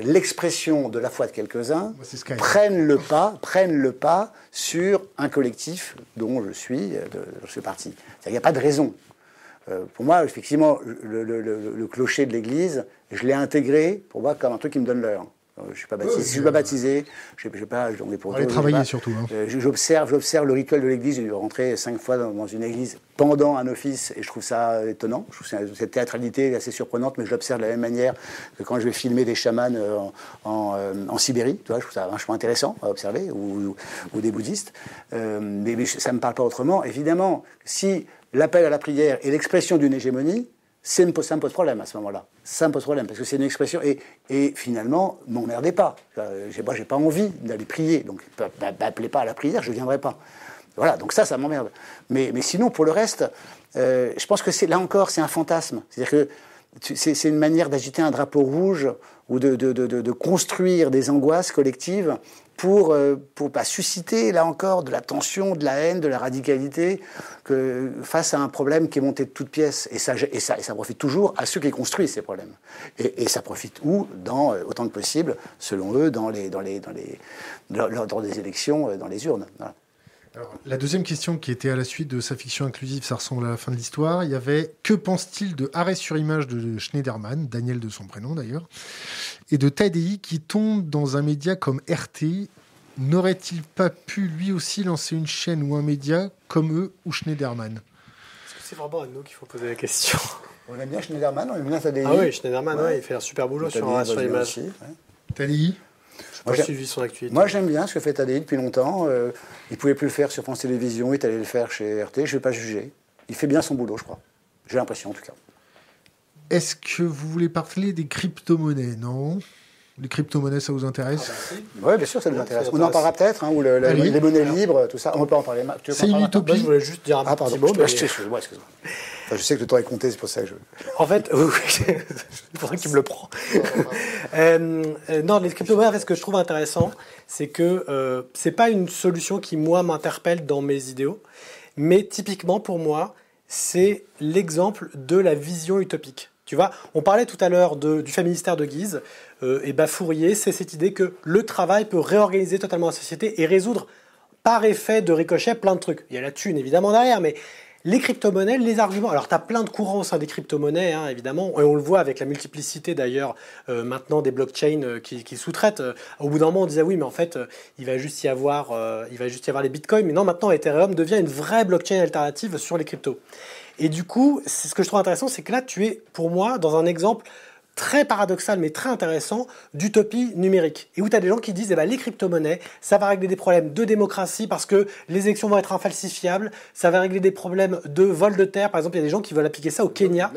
[SPEAKER 2] l'expression de la foi de quelques-uns prenne le pas, prennent le pas sur un collectif dont je suis, de, je parti. Il n'y a pas de raison. Euh, pour moi, effectivement, le, le clocher de l'église, je l'ai intégré pour moi comme un truc qui me donne l'heure. Euh, je ne suis pas baptisé. je suis pas baptisé. Je sais pas. J'en ai
[SPEAKER 1] pour. travailler surtout. Hein.
[SPEAKER 2] Euh, j'observe, j'observe le rituel de l'Église. J'ai dû rentrer cinq fois dans, une église pendant un office et je trouve ça étonnant. Je trouve cette théâtralité assez surprenante, mais je l'observe de la même manière que quand je vais filmer des chamans en, Sibérie. Tu vois, je trouve ça vachement intéressant à observer, ou, des bouddhistes. mais, ça ne me parle pas autrement. Évidemment, si l'appel à la prière est l'expression d'une hégémonie, ça me, pose, problème à ce moment-là. Ça me pose problème parce que c'est une expression. Et, et finalement, m'emmerdez pas. Moi, j'ai pas envie d'aller prier. Donc, m'appelez pas à la prière, je ne viendrai pas. Voilà, donc ça, ça m'emmerde. Mais, mais sinon, pour le reste, euh, je pense que c'est là encore, c'est un fantasme. C'est-à-dire que c'est une manière d'agiter un drapeau rouge ou de, de, de, construire des angoisses collectives pour, euh, pour pas susciter, là encore, de la tension, de la haine, de la radicalité, que, face à un problème qui est monté de toutes pièces. Et ça, et ça, et ça profite toujours à ceux qui construisent ces problèmes. Et, et ça profite où? Dans, euh, Autant que possible, selon eux, dans les, dans les, dans les, lors, des élections, euh, dans les urnes.
[SPEAKER 1] La deuxième question qui était à la suite de sa fiction inclusive, ça ressemble à la fin de l'histoire. Il y avait que pense-t-il de Arrêt sur image de Schneiderman, Daniel de son prénom d'ailleurs, et de Tadei qui tombe dans un média comme RT. N'aurait-il pas pu lui aussi lancer une chaîne ou un média comme eux ou Schneiderman?
[SPEAKER 3] Est-ce que c'est vraiment à nous qu'il faut poser la question
[SPEAKER 2] On aime bien Schneiderman, on aime bien Tadei.
[SPEAKER 3] Ah oui, Schneiderman, ouais. il fait un super boulot sur Arrêt sur image.
[SPEAKER 1] Tadei
[SPEAKER 3] moi, suivi son actualité.
[SPEAKER 2] Moi, j'aime bien ce que fait Tadei depuis longtemps. Euh, il ne pouvait plus le faire sur France Télévisions, il est allé le faire chez RT. Je ne vais pas juger. Il fait bien son boulot, je crois. J'ai l'impression, en tout cas.
[SPEAKER 1] Est-ce que vous voulez parler des crypto-monnaies Non? Les crypto-monnaies, ça vous intéresse
[SPEAKER 2] ah bah Oui, bien sûr, ça nous intéresse. On en parlera peut-être, hein, ou les monnaies libres, tout ça. On peut en parler.
[SPEAKER 1] C'est une utopie.
[SPEAKER 3] je voulais juste dire un ah, petit mot.
[SPEAKER 2] Mais... Je, moi je sais que le temps est compté, c'est pour ça que je.
[SPEAKER 3] En fait, [LAUGHS] c'est pour ça que tu me le prends. [LAUGHS] Euh, euh, non, les crypto-monnaies, ce que je trouve intéressant, c'est que euh, c'est pas une solution qui, moi, m'interpelle dans mes idéaux, mais typiquement, pour moi, c'est l'exemple de la vision utopique. Tu vois, on parlait tout à l'heure du féministère de Guise, et Bafourier, c'est cette idée que le travail peut réorganiser totalement la société et résoudre par effet de ricochet plein de trucs. Il y a la thune évidemment derrière, mais les crypto-monnaies, les arguments. Alors, tu as plein de courants au sein des crypto-monnaies, hein, évidemment, et on le voit avec la multiplicité d'ailleurs euh, maintenant des blockchains euh, qui, sous-traitent. Euh, au bout d'un moment, on disait oui, mais en fait, il, va juste y avoir, il va juste y avoir les bitcoins. Mais non, maintenant, Ethereum devient une vraie blockchain alternative sur les cryptos. Et du coup, ce que je trouve intéressant, c'est que là, tu es, pour moi, dans un exemple très paradoxal mais très intéressant d'utopie numérique. Et où tu as des gens qui disent eh ben, les crypto-monnaies, ça va régler des problèmes de démocratie parce que les élections vont être infalsifiables, ça va régler des problèmes de vol de terre. Par exemple, il y a des gens qui veulent appliquer ça au Kenya.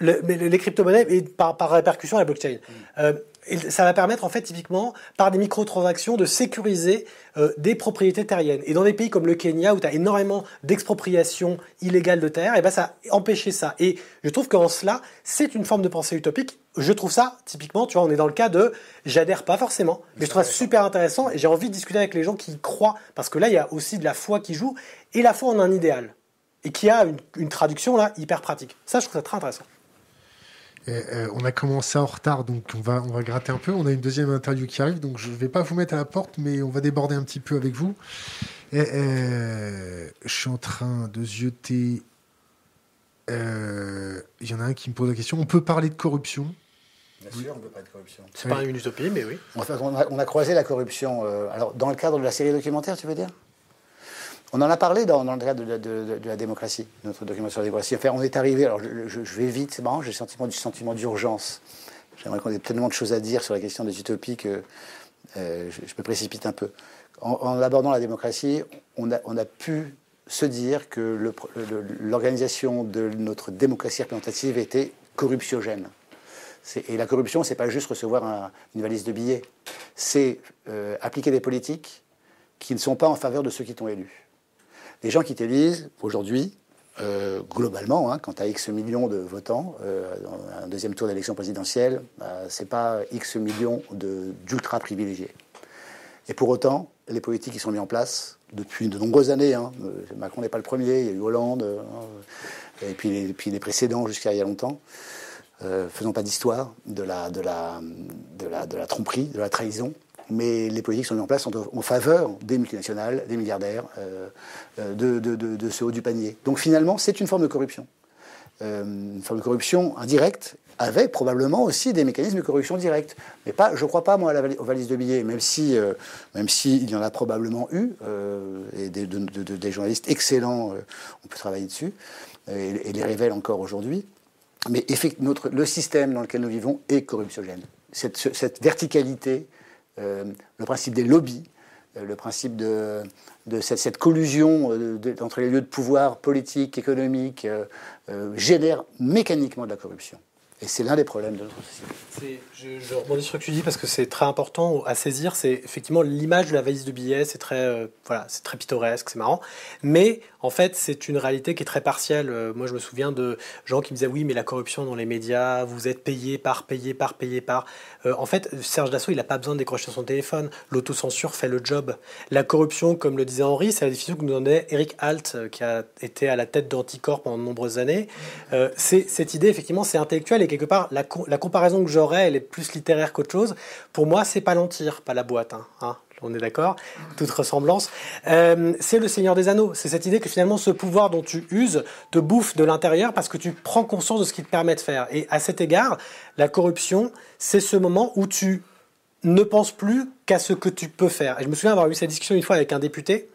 [SPEAKER 3] mais les crypto-monnaies et par, par répercussion la blockchain. Mm. Euh, et ça va permettre en fait typiquement par des microtransactions de sécuriser euh, des propriétés terriennes. Et dans des pays comme le Kenya où tu as énormément d'expropriation illégale de terre, et eh ben ça a empêché ça. Et je trouve qu'en cela, c'est une forme de pensée utopique. Je trouve ça typiquement, tu vois, on est dans le cas de j'adhère pas forcément, mais je trouve ça super intéressant et j'ai envie de discuter avec les gens qui y croient parce que là il y a aussi de la foi qui joue et la foi en un idéal et qui a une, une traduction là hyper pratique. Ça je trouve ça très intéressant.
[SPEAKER 1] Euh, on a commencé en retard, donc on va, on va gratter un peu. On a une deuxième interview qui arrive, donc je ne vais pas vous mettre à la porte, mais on va déborder un petit peu avec vous. Euh, je suis en train de zioter. Euh, il y en a un qui me pose la question. On peut parler de corruption?
[SPEAKER 2] Bien sûr, on peut parler de corruption.
[SPEAKER 3] C'est pas une utopie, mais oui.
[SPEAKER 2] En fait, on a, on a croisé la corruption. alors, dans le cadre de la série documentaire, tu veux dire? On en a parlé dans, le cadre de, la démocratie, notre document sur la démocratie. Enfin, on est arrivé, alors je, vais vite, c'est marrant, j'ai le sentiment du sentiment d'urgence. J'aimerais qu'on ait tellement de choses à dire sur la question des utopies que euh, je, me précipite un peu. En, abordant la démocratie, on a, on a pu se dire que l'organisation de notre démocratie représentative était corruptiogène. Et la corruption, c'est pas juste recevoir une valise de billets, c'est euh, appliquer des politiques qui ne sont pas en faveur de ceux qui t'ont élu. Les gens qui t'élisent aujourd'hui, euh, globalement, hein, quand tu as X millions de votants, euh, un deuxième tour d'élection présidentielle, bah, ce n'est pas X millions d'ultra privilégiés. Et pour autant, les politiques qui sont mis en place depuis de nombreuses années, hein, euh, Macron n'est pas le premier, il y a eu Hollande, hein, et, puis les, précédents jusqu'à il y a longtemps, faisons pas d'histoire de la tromperie, de la trahison, mais les politiques sont mises en place en, faveur des multinationales, des milliardaires, euh, euh, de, ce haut du panier. Donc finalement, c'est une forme de corruption. Euh, une forme de corruption indirecte, avec probablement aussi des mécanismes de corruption directe. Mais pas, je ne crois pas, moi, aux valises de billets, même si, si il y en a probablement eu, et des, journalistes excellents, on peut travailler dessus, et, les révèlent encore aujourd'hui. Mais notre, le système dans lequel nous vivons est corruptiogène. Cette, cette verticalité le principe des lobbies, euh, le principe de, cette, collusion euh, entre les lieux de pouvoir politique, économique, génère mécaniquement de la corruption. Et c'est l'un des problèmes de.
[SPEAKER 3] Je, je, rebondis sur ce que tu dis parce que c'est très important à saisir. C'est effectivement l'image de la valise de billets, c'est très, euh, voilà, très pittoresque, c'est marrant. Mais en fait, c'est une réalité qui est très partielle. Euh, moi, je me souviens de gens qui me disaient oui, mais la corruption dans les médias, vous êtes payé par, payé par, payé par. Euh, en fait, Serge Dassault, il n'a pas besoin de décrocher son téléphone. L'autocensure fait le job. La corruption, comme le disait Henri, c'est la définition que nous donnait Eric Halt, qui a été à la tête d'Anticorp pendant de nombreuses années. c'est cette idée, effectivement, c'est intellectuel et quelque part, la, comparaison que j'aurais, elle est plus littéraire qu'autre chose. Pour moi, c'est pas l'entir, pas la boîte. Hein, hein. on est d'accord, toute ressemblance. Euh, c'est le Seigneur des Anneaux. C'est cette idée que finalement ce pouvoir dont tu uses te bouffe de l'intérieur parce que tu prends conscience de ce qu'il te permet de faire. Et à cet égard, la corruption, c'est ce moment où tu ne penses plus qu'à ce que tu peux faire. Et je me souviens avoir eu cette discussion une fois avec un député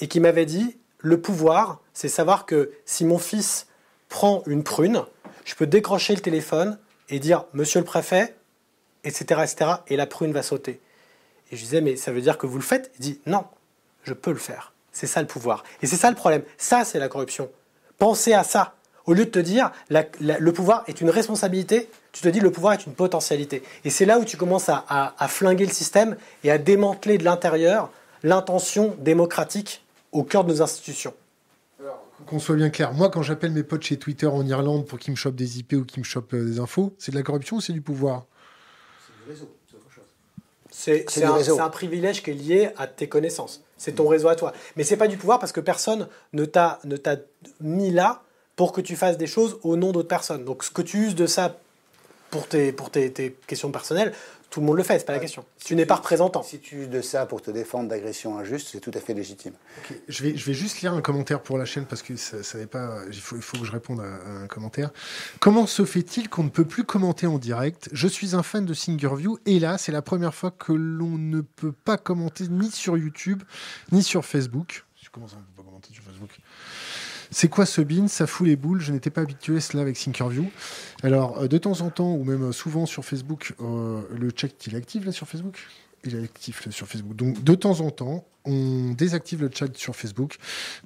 [SPEAKER 3] et qui m'avait dit, le pouvoir, c'est savoir que si mon fils prend une prune, je peux décrocher le téléphone et dire Monsieur le préfet, etc., etc., et la prune va sauter. Et je disais Mais ça veut dire que vous le faites? Il dit Non, je peux le faire. C'est ça le pouvoir. Et c'est ça le problème. Ça, c'est la corruption. Pensez à ça. Au lieu de te dire le pouvoir est une responsabilité, tu te dis le pouvoir est une potentialité. Et c'est là où tu commences à flinguer le système et à démanteler de l'intérieur l'intention démocratique au cœur de nos institutions
[SPEAKER 1] qu'on soit bien clair, moi quand j'appelle mes potes chez Twitter en Irlande pour qu'ils me chopent des IP ou qu'ils me chopent euh, des infos, c'est de la corruption ou c'est du pouvoir?
[SPEAKER 3] C'est du réseau, c'est autre chose. C'est un, privilège qui est lié à tes connaissances. C'est ton réseau à toi. Mais c'est pas du pouvoir parce que personne ne t'a mis là pour que tu fasses des choses au nom d'autres personnes. Donc ce que tu uses de ça pour tes, pour tes, tes questions personnelles, tout le monde le fait, c'est pas la question. tu n'es pas représentant.
[SPEAKER 2] Si tu uses de ça pour te défendre d'agressions injustes, c'est tout à fait légitime.
[SPEAKER 1] Je, vais, je vais juste lire un commentaire pour la chaîne parce que ça, n'est pas. Il faut, il faut que je réponde à, un commentaire. Comment se fait-il qu'on ne peut plus commenter en direct? Je suis un fan de Singerview et là, c'est la première fois que l'on ne peut pas commenter ni sur YouTube ni sur Facebook. Comment ça, on peut pas commenter sur Facebook c'est quoi ce bin? Ça fout les boules. Je n'étais pas habitué à cela avec Thinkerview. Alors, euh, de temps en temps, ou même souvent sur Facebook, euh, le chat, il est actif là sur Facebook? Il est actif là, sur Facebook. Donc, de temps en temps, on désactive le chat sur Facebook.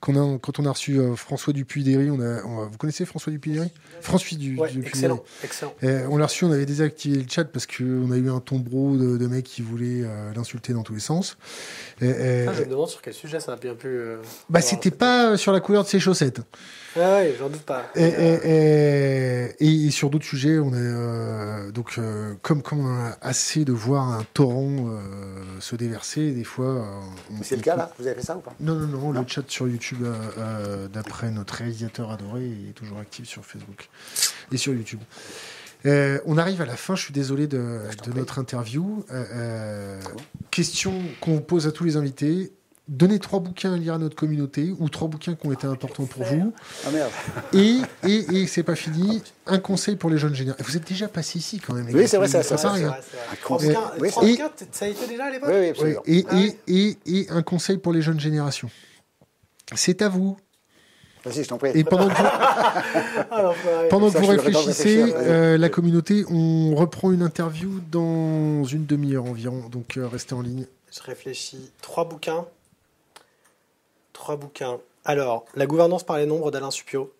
[SPEAKER 1] Quand on a, quand on a reçu euh, François Dupuy-Derry, on a, vous connaissez François Dupuy-Derry
[SPEAKER 3] François du, Excellent, excellent.
[SPEAKER 1] on l'a reçu, on avait désactivé le chat parce qu'on a eu un tombereau de, de mecs qui voulaient euh, l'insulter dans tous les sens.
[SPEAKER 3] Et, ah, je me demande sur quel sujet ça a bien pu. Euh,
[SPEAKER 1] bah, c'était pas sur la couleur de ses chaussettes.
[SPEAKER 3] Ah oui, j'en doute pas.
[SPEAKER 1] Et, sur d'autres sujets, on est donc comme, comme on a assez de voir un torrent se déverser, des fois.
[SPEAKER 2] C'est le cas là Vous avez fait ça ou pas
[SPEAKER 1] non, non, non, le chat sur YouTube, euh, euh, d'après notre réalisateur adoré, est toujours actif sur Facebook et sur YouTube. Euh, on arrive à la fin, je suis désolé de, notre interview. question qu'on pose à tous les invités. Donnez trois bouquins à lire à notre communauté ou trois bouquins qui ont été importants pour vous.
[SPEAKER 2] Ah merde.
[SPEAKER 1] Et, et, et c'est pas fini, un conseil pour les jeunes générations. Vous êtes déjà passé ici quand même.
[SPEAKER 2] Oui, c'est vrai, ça, ça, ça,
[SPEAKER 3] Trois bouquins, ça a été déjà à l'époque
[SPEAKER 2] Oui, oui,
[SPEAKER 1] et, ah et, et, un conseil pour les jeunes générations. C'est à vous.
[SPEAKER 2] Vas-y, je t'en prie.
[SPEAKER 1] Et pendant que vous, [LAUGHS] Alors, pendant que vous réfléchissez, euh, la communauté, on reprend une interview dans une demi-heure environ. Donc euh, restez en ligne.
[SPEAKER 3] Je réfléchis. Trois bouquins. Trois bouquins. Alors, La gouvernance par les nombres d'Alain Supio,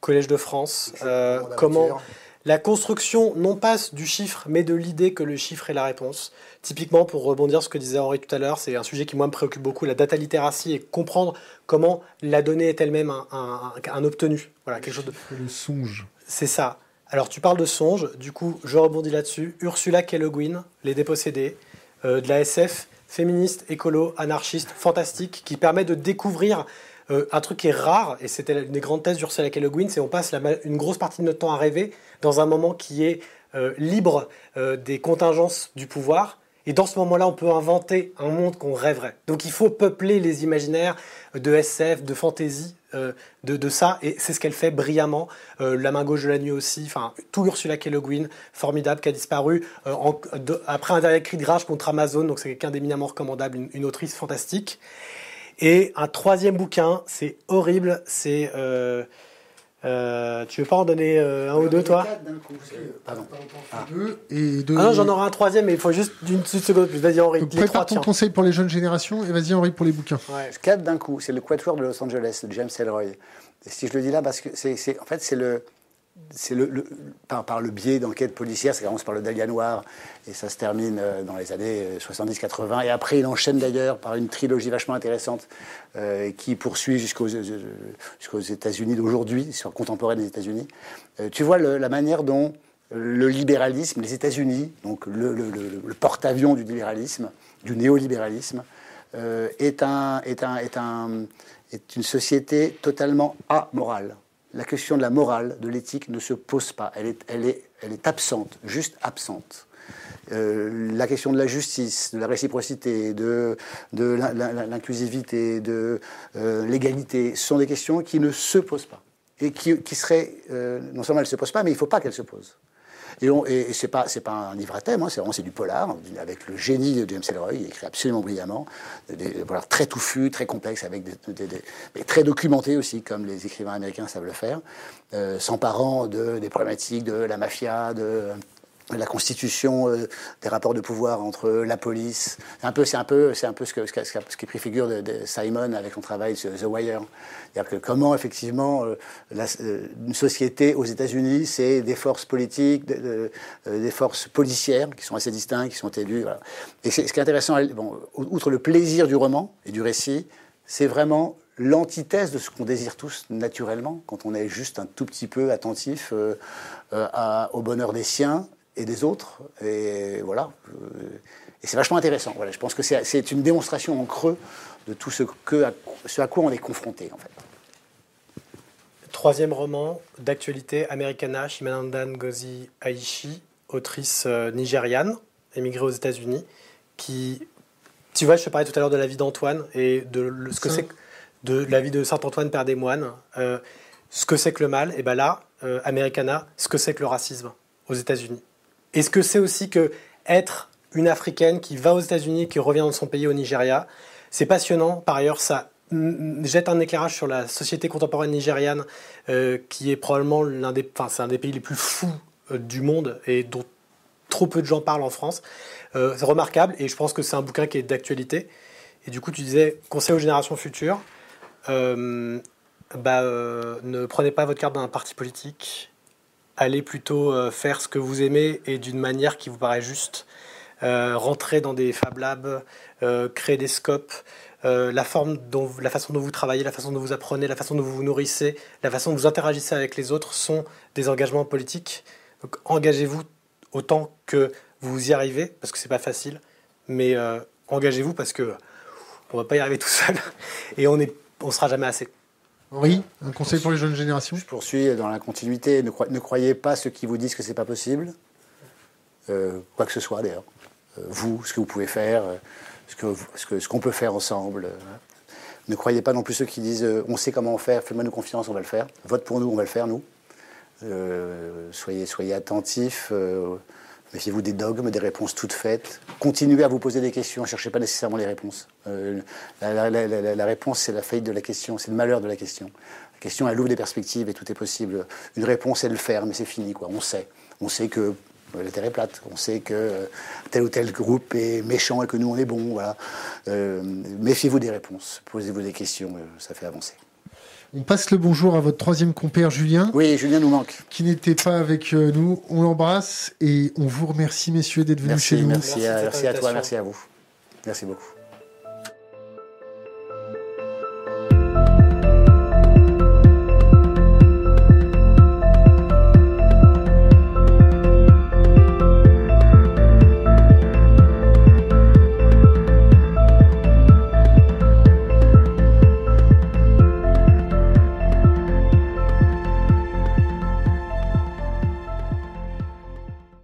[SPEAKER 3] Collège de France. Euh, comment la construction, non pas du chiffre, mais de l'idée que le chiffre est la réponse. Typiquement, pour rebondir sur ce que disait Henri tout à l'heure, c'est un sujet qui, moi, me préoccupe beaucoup, la data littératie et comprendre comment la donnée est elle-même un, obtenu. Voilà, quelque chose de.
[SPEAKER 1] Le songe.
[SPEAKER 3] C'est ça. Alors, tu parles de songe, du coup, je rebondis là-dessus. Ursula K. Le Guin, Les Dépossédés, euh, de la SF féministe, écolo, anarchiste, fantastique, qui permet de découvrir euh, un truc qui est rare, et c'était une des grandes thèses d'Ursula. Le Guin, c'est on passe une grosse partie de notre temps à rêver dans un moment qui est euh, libre euh, des contingences du pouvoir. Et dans ce moment-là, on peut inventer un monde qu'on rêverait. Donc il faut peupler les imaginaires de SF, de fantasy, de, ça. Et c'est ce qu'elle fait brillamment. la main gauche de la nuit aussi. Enfin, tout Ursula K. Le Guin, formidable, qui a disparu après un dernier cri de rage contre Amazon. Donc c'est quelqu'un d'éminemment recommandable, une, autrice fantastique. Et un troisième bouquin, c'est horrible, c'est... Euh, euh, tu veux pas en donner euh, un ou deux, toi?
[SPEAKER 2] Pardon.
[SPEAKER 1] Ah. et deux,
[SPEAKER 3] ah non, j'en aurai un troisième, mais il faut juste d'une seconde plus. Vas-y, Henri.
[SPEAKER 1] Donc, prépare ton conseil pour les jeunes générations et vas-y, Henri, pour les bouquins.
[SPEAKER 2] Ouais. Quatre d'un coup. C'est le Quatuor de Los Angeles de James Ellroy. Et si je le dis là, parce que c'est, en fait, c'est le, c'est le, par, le biais d'enquêtes policières, ça commence par le Dahlia Noir et ça se termine euh, dans les années 70-80. Euh, et après, il enchaîne d'ailleurs par une trilogie vachement intéressante euh, qui poursuit jusqu'aux, États-Unis d'aujourd'hui, sur contemporaine des États-Unis. tu vois la manière dont le libéralisme, les États-Unis, donc le, le porte-avions du libéralisme, du néolibéralisme, est, est une société totalement amorale la question de la morale, de l'éthique ne se pose pas. Elle est, elle est, elle est absente, juste absente. la question de la justice, de la réciprocité, de, de l'inclusivité, de l'égalité, sont des questions qui ne se posent pas. Et qui, qui seraient, non seulement elles ne se posent pas, mais il ne faut pas qu'elles se posent. Et, c'est pas, un livre à thème, hein, c'est vraiment du polar, avec le génie de James Ellroy, il écrit absolument brillamment, des, polars très touffus, très complexes, avec des, très documentés aussi, comme les écrivains américains savent le faire, euh, s'emparant de, des problématiques de la mafia, de la constitution euh, des rapports de pouvoir entre la police. C'est un peu, c'est un peu, c'est un peu ce, que, ce, qui préfigure de, Simon avec son travail sur The Wire. C'est-à-dire que comment effectivement euh, euh, une société aux États-Unis, c'est des forces politiques, des forces policières qui sont assez distinctes, qui sont élues. Et ce qui est intéressant, outre le plaisir du roman et du récit, c'est vraiment l'antithèse de ce qu'on désire tous naturellement quand on est juste un tout petit peu attentif au bonheur des siens et des autres. Et voilà. Et c'est vachement intéressant. Voilà, je pense que c'est une démonstration en creux de tout ce, que, à, ce à quoi on est confronté, en fait.
[SPEAKER 3] Troisième roman d'actualité, Americana, Shimananda Ngozi Aishi, autrice euh, nigériane, émigrée aux États-Unis, qui, tu vois, je te parlais tout à l'heure de la vie d'Antoine et de ce que c'est de la vie de Saint Antoine, père des moines, euh, ce que c'est que le mal, et ben là, euh, Americana, ce que c'est que le racisme aux États-Unis. Est-ce que c'est aussi que être une Africaine qui va aux États-Unis, qui revient dans son pays au Nigeria, c'est passionnant. Par ailleurs, ça jette un éclairage sur la société contemporaine nigériane, euh, qui est probablement l'un des, pays les plus fous euh, du monde et dont trop peu de gens parlent en France. Euh, c'est remarquable et je pense que c'est un bouquin qui est d'actualité. Et du coup, tu disais conseil aux générations futures. bah, ne prenez pas votre carte d'un parti politique, allez plutôt euh, faire ce que vous aimez et d'une manière qui vous paraît juste. Euh, rentrer dans des Fab Labs, euh, créer des scopes, la, forme la façon dont vous travaillez, la façon dont vous apprenez, la façon dont vous vous nourrissez, la façon dont vous interagissez avec les autres sont des engagements politiques. Donc engagez-vous autant que vous y arrivez, parce que c'est pas facile, mais engagez-vous parce que on va pas y arriver tout seul [LAUGHS] et on ne sera jamais assez.
[SPEAKER 1] Oui, un conseil pour les jeunes générations?
[SPEAKER 2] Je poursuis dans la continuité. Ne, croyez pas ceux qui vous disent que c'est pas possible. Euh, quoi que ce soit d'ailleurs. Euh, vous, ce que vous pouvez faire, euh, ce qu'on que, ce qu'on peut faire ensemble. Ne croyez pas non plus ceux qui disent on sait comment faire, faites-moi nous confiance, on va le faire. Vote pour nous, on va le faire, nous. soyez, soyez attentifs. Méfiez-vous des dogmes, des réponses toutes faites. Continuez à vous poser des questions, ne cherchez pas nécessairement les réponses. Euh, la, réponse, c'est la faillite de la question, c'est le malheur de la question. La question, elle ouvre des perspectives et tout est possible. Une réponse, c'est le faire, mais c'est fini, quoi. On sait. On sait que la Terre est plate. On sait que euh, tel ou tel groupe est méchant et que nous, on est bon. Voilà. Euh, méfiez-vous des réponses. Posez-vous des questions, ça fait avancer.
[SPEAKER 1] On passe le bonjour à votre troisième compère Julien.
[SPEAKER 2] Oui, Julien nous manque.
[SPEAKER 1] Qui n'était pas avec euh, nous. On l'embrasse et on vous remercie, messieurs, d'être venus chez nous.
[SPEAKER 2] Merci, merci à toi, merci à vous. Merci beaucoup.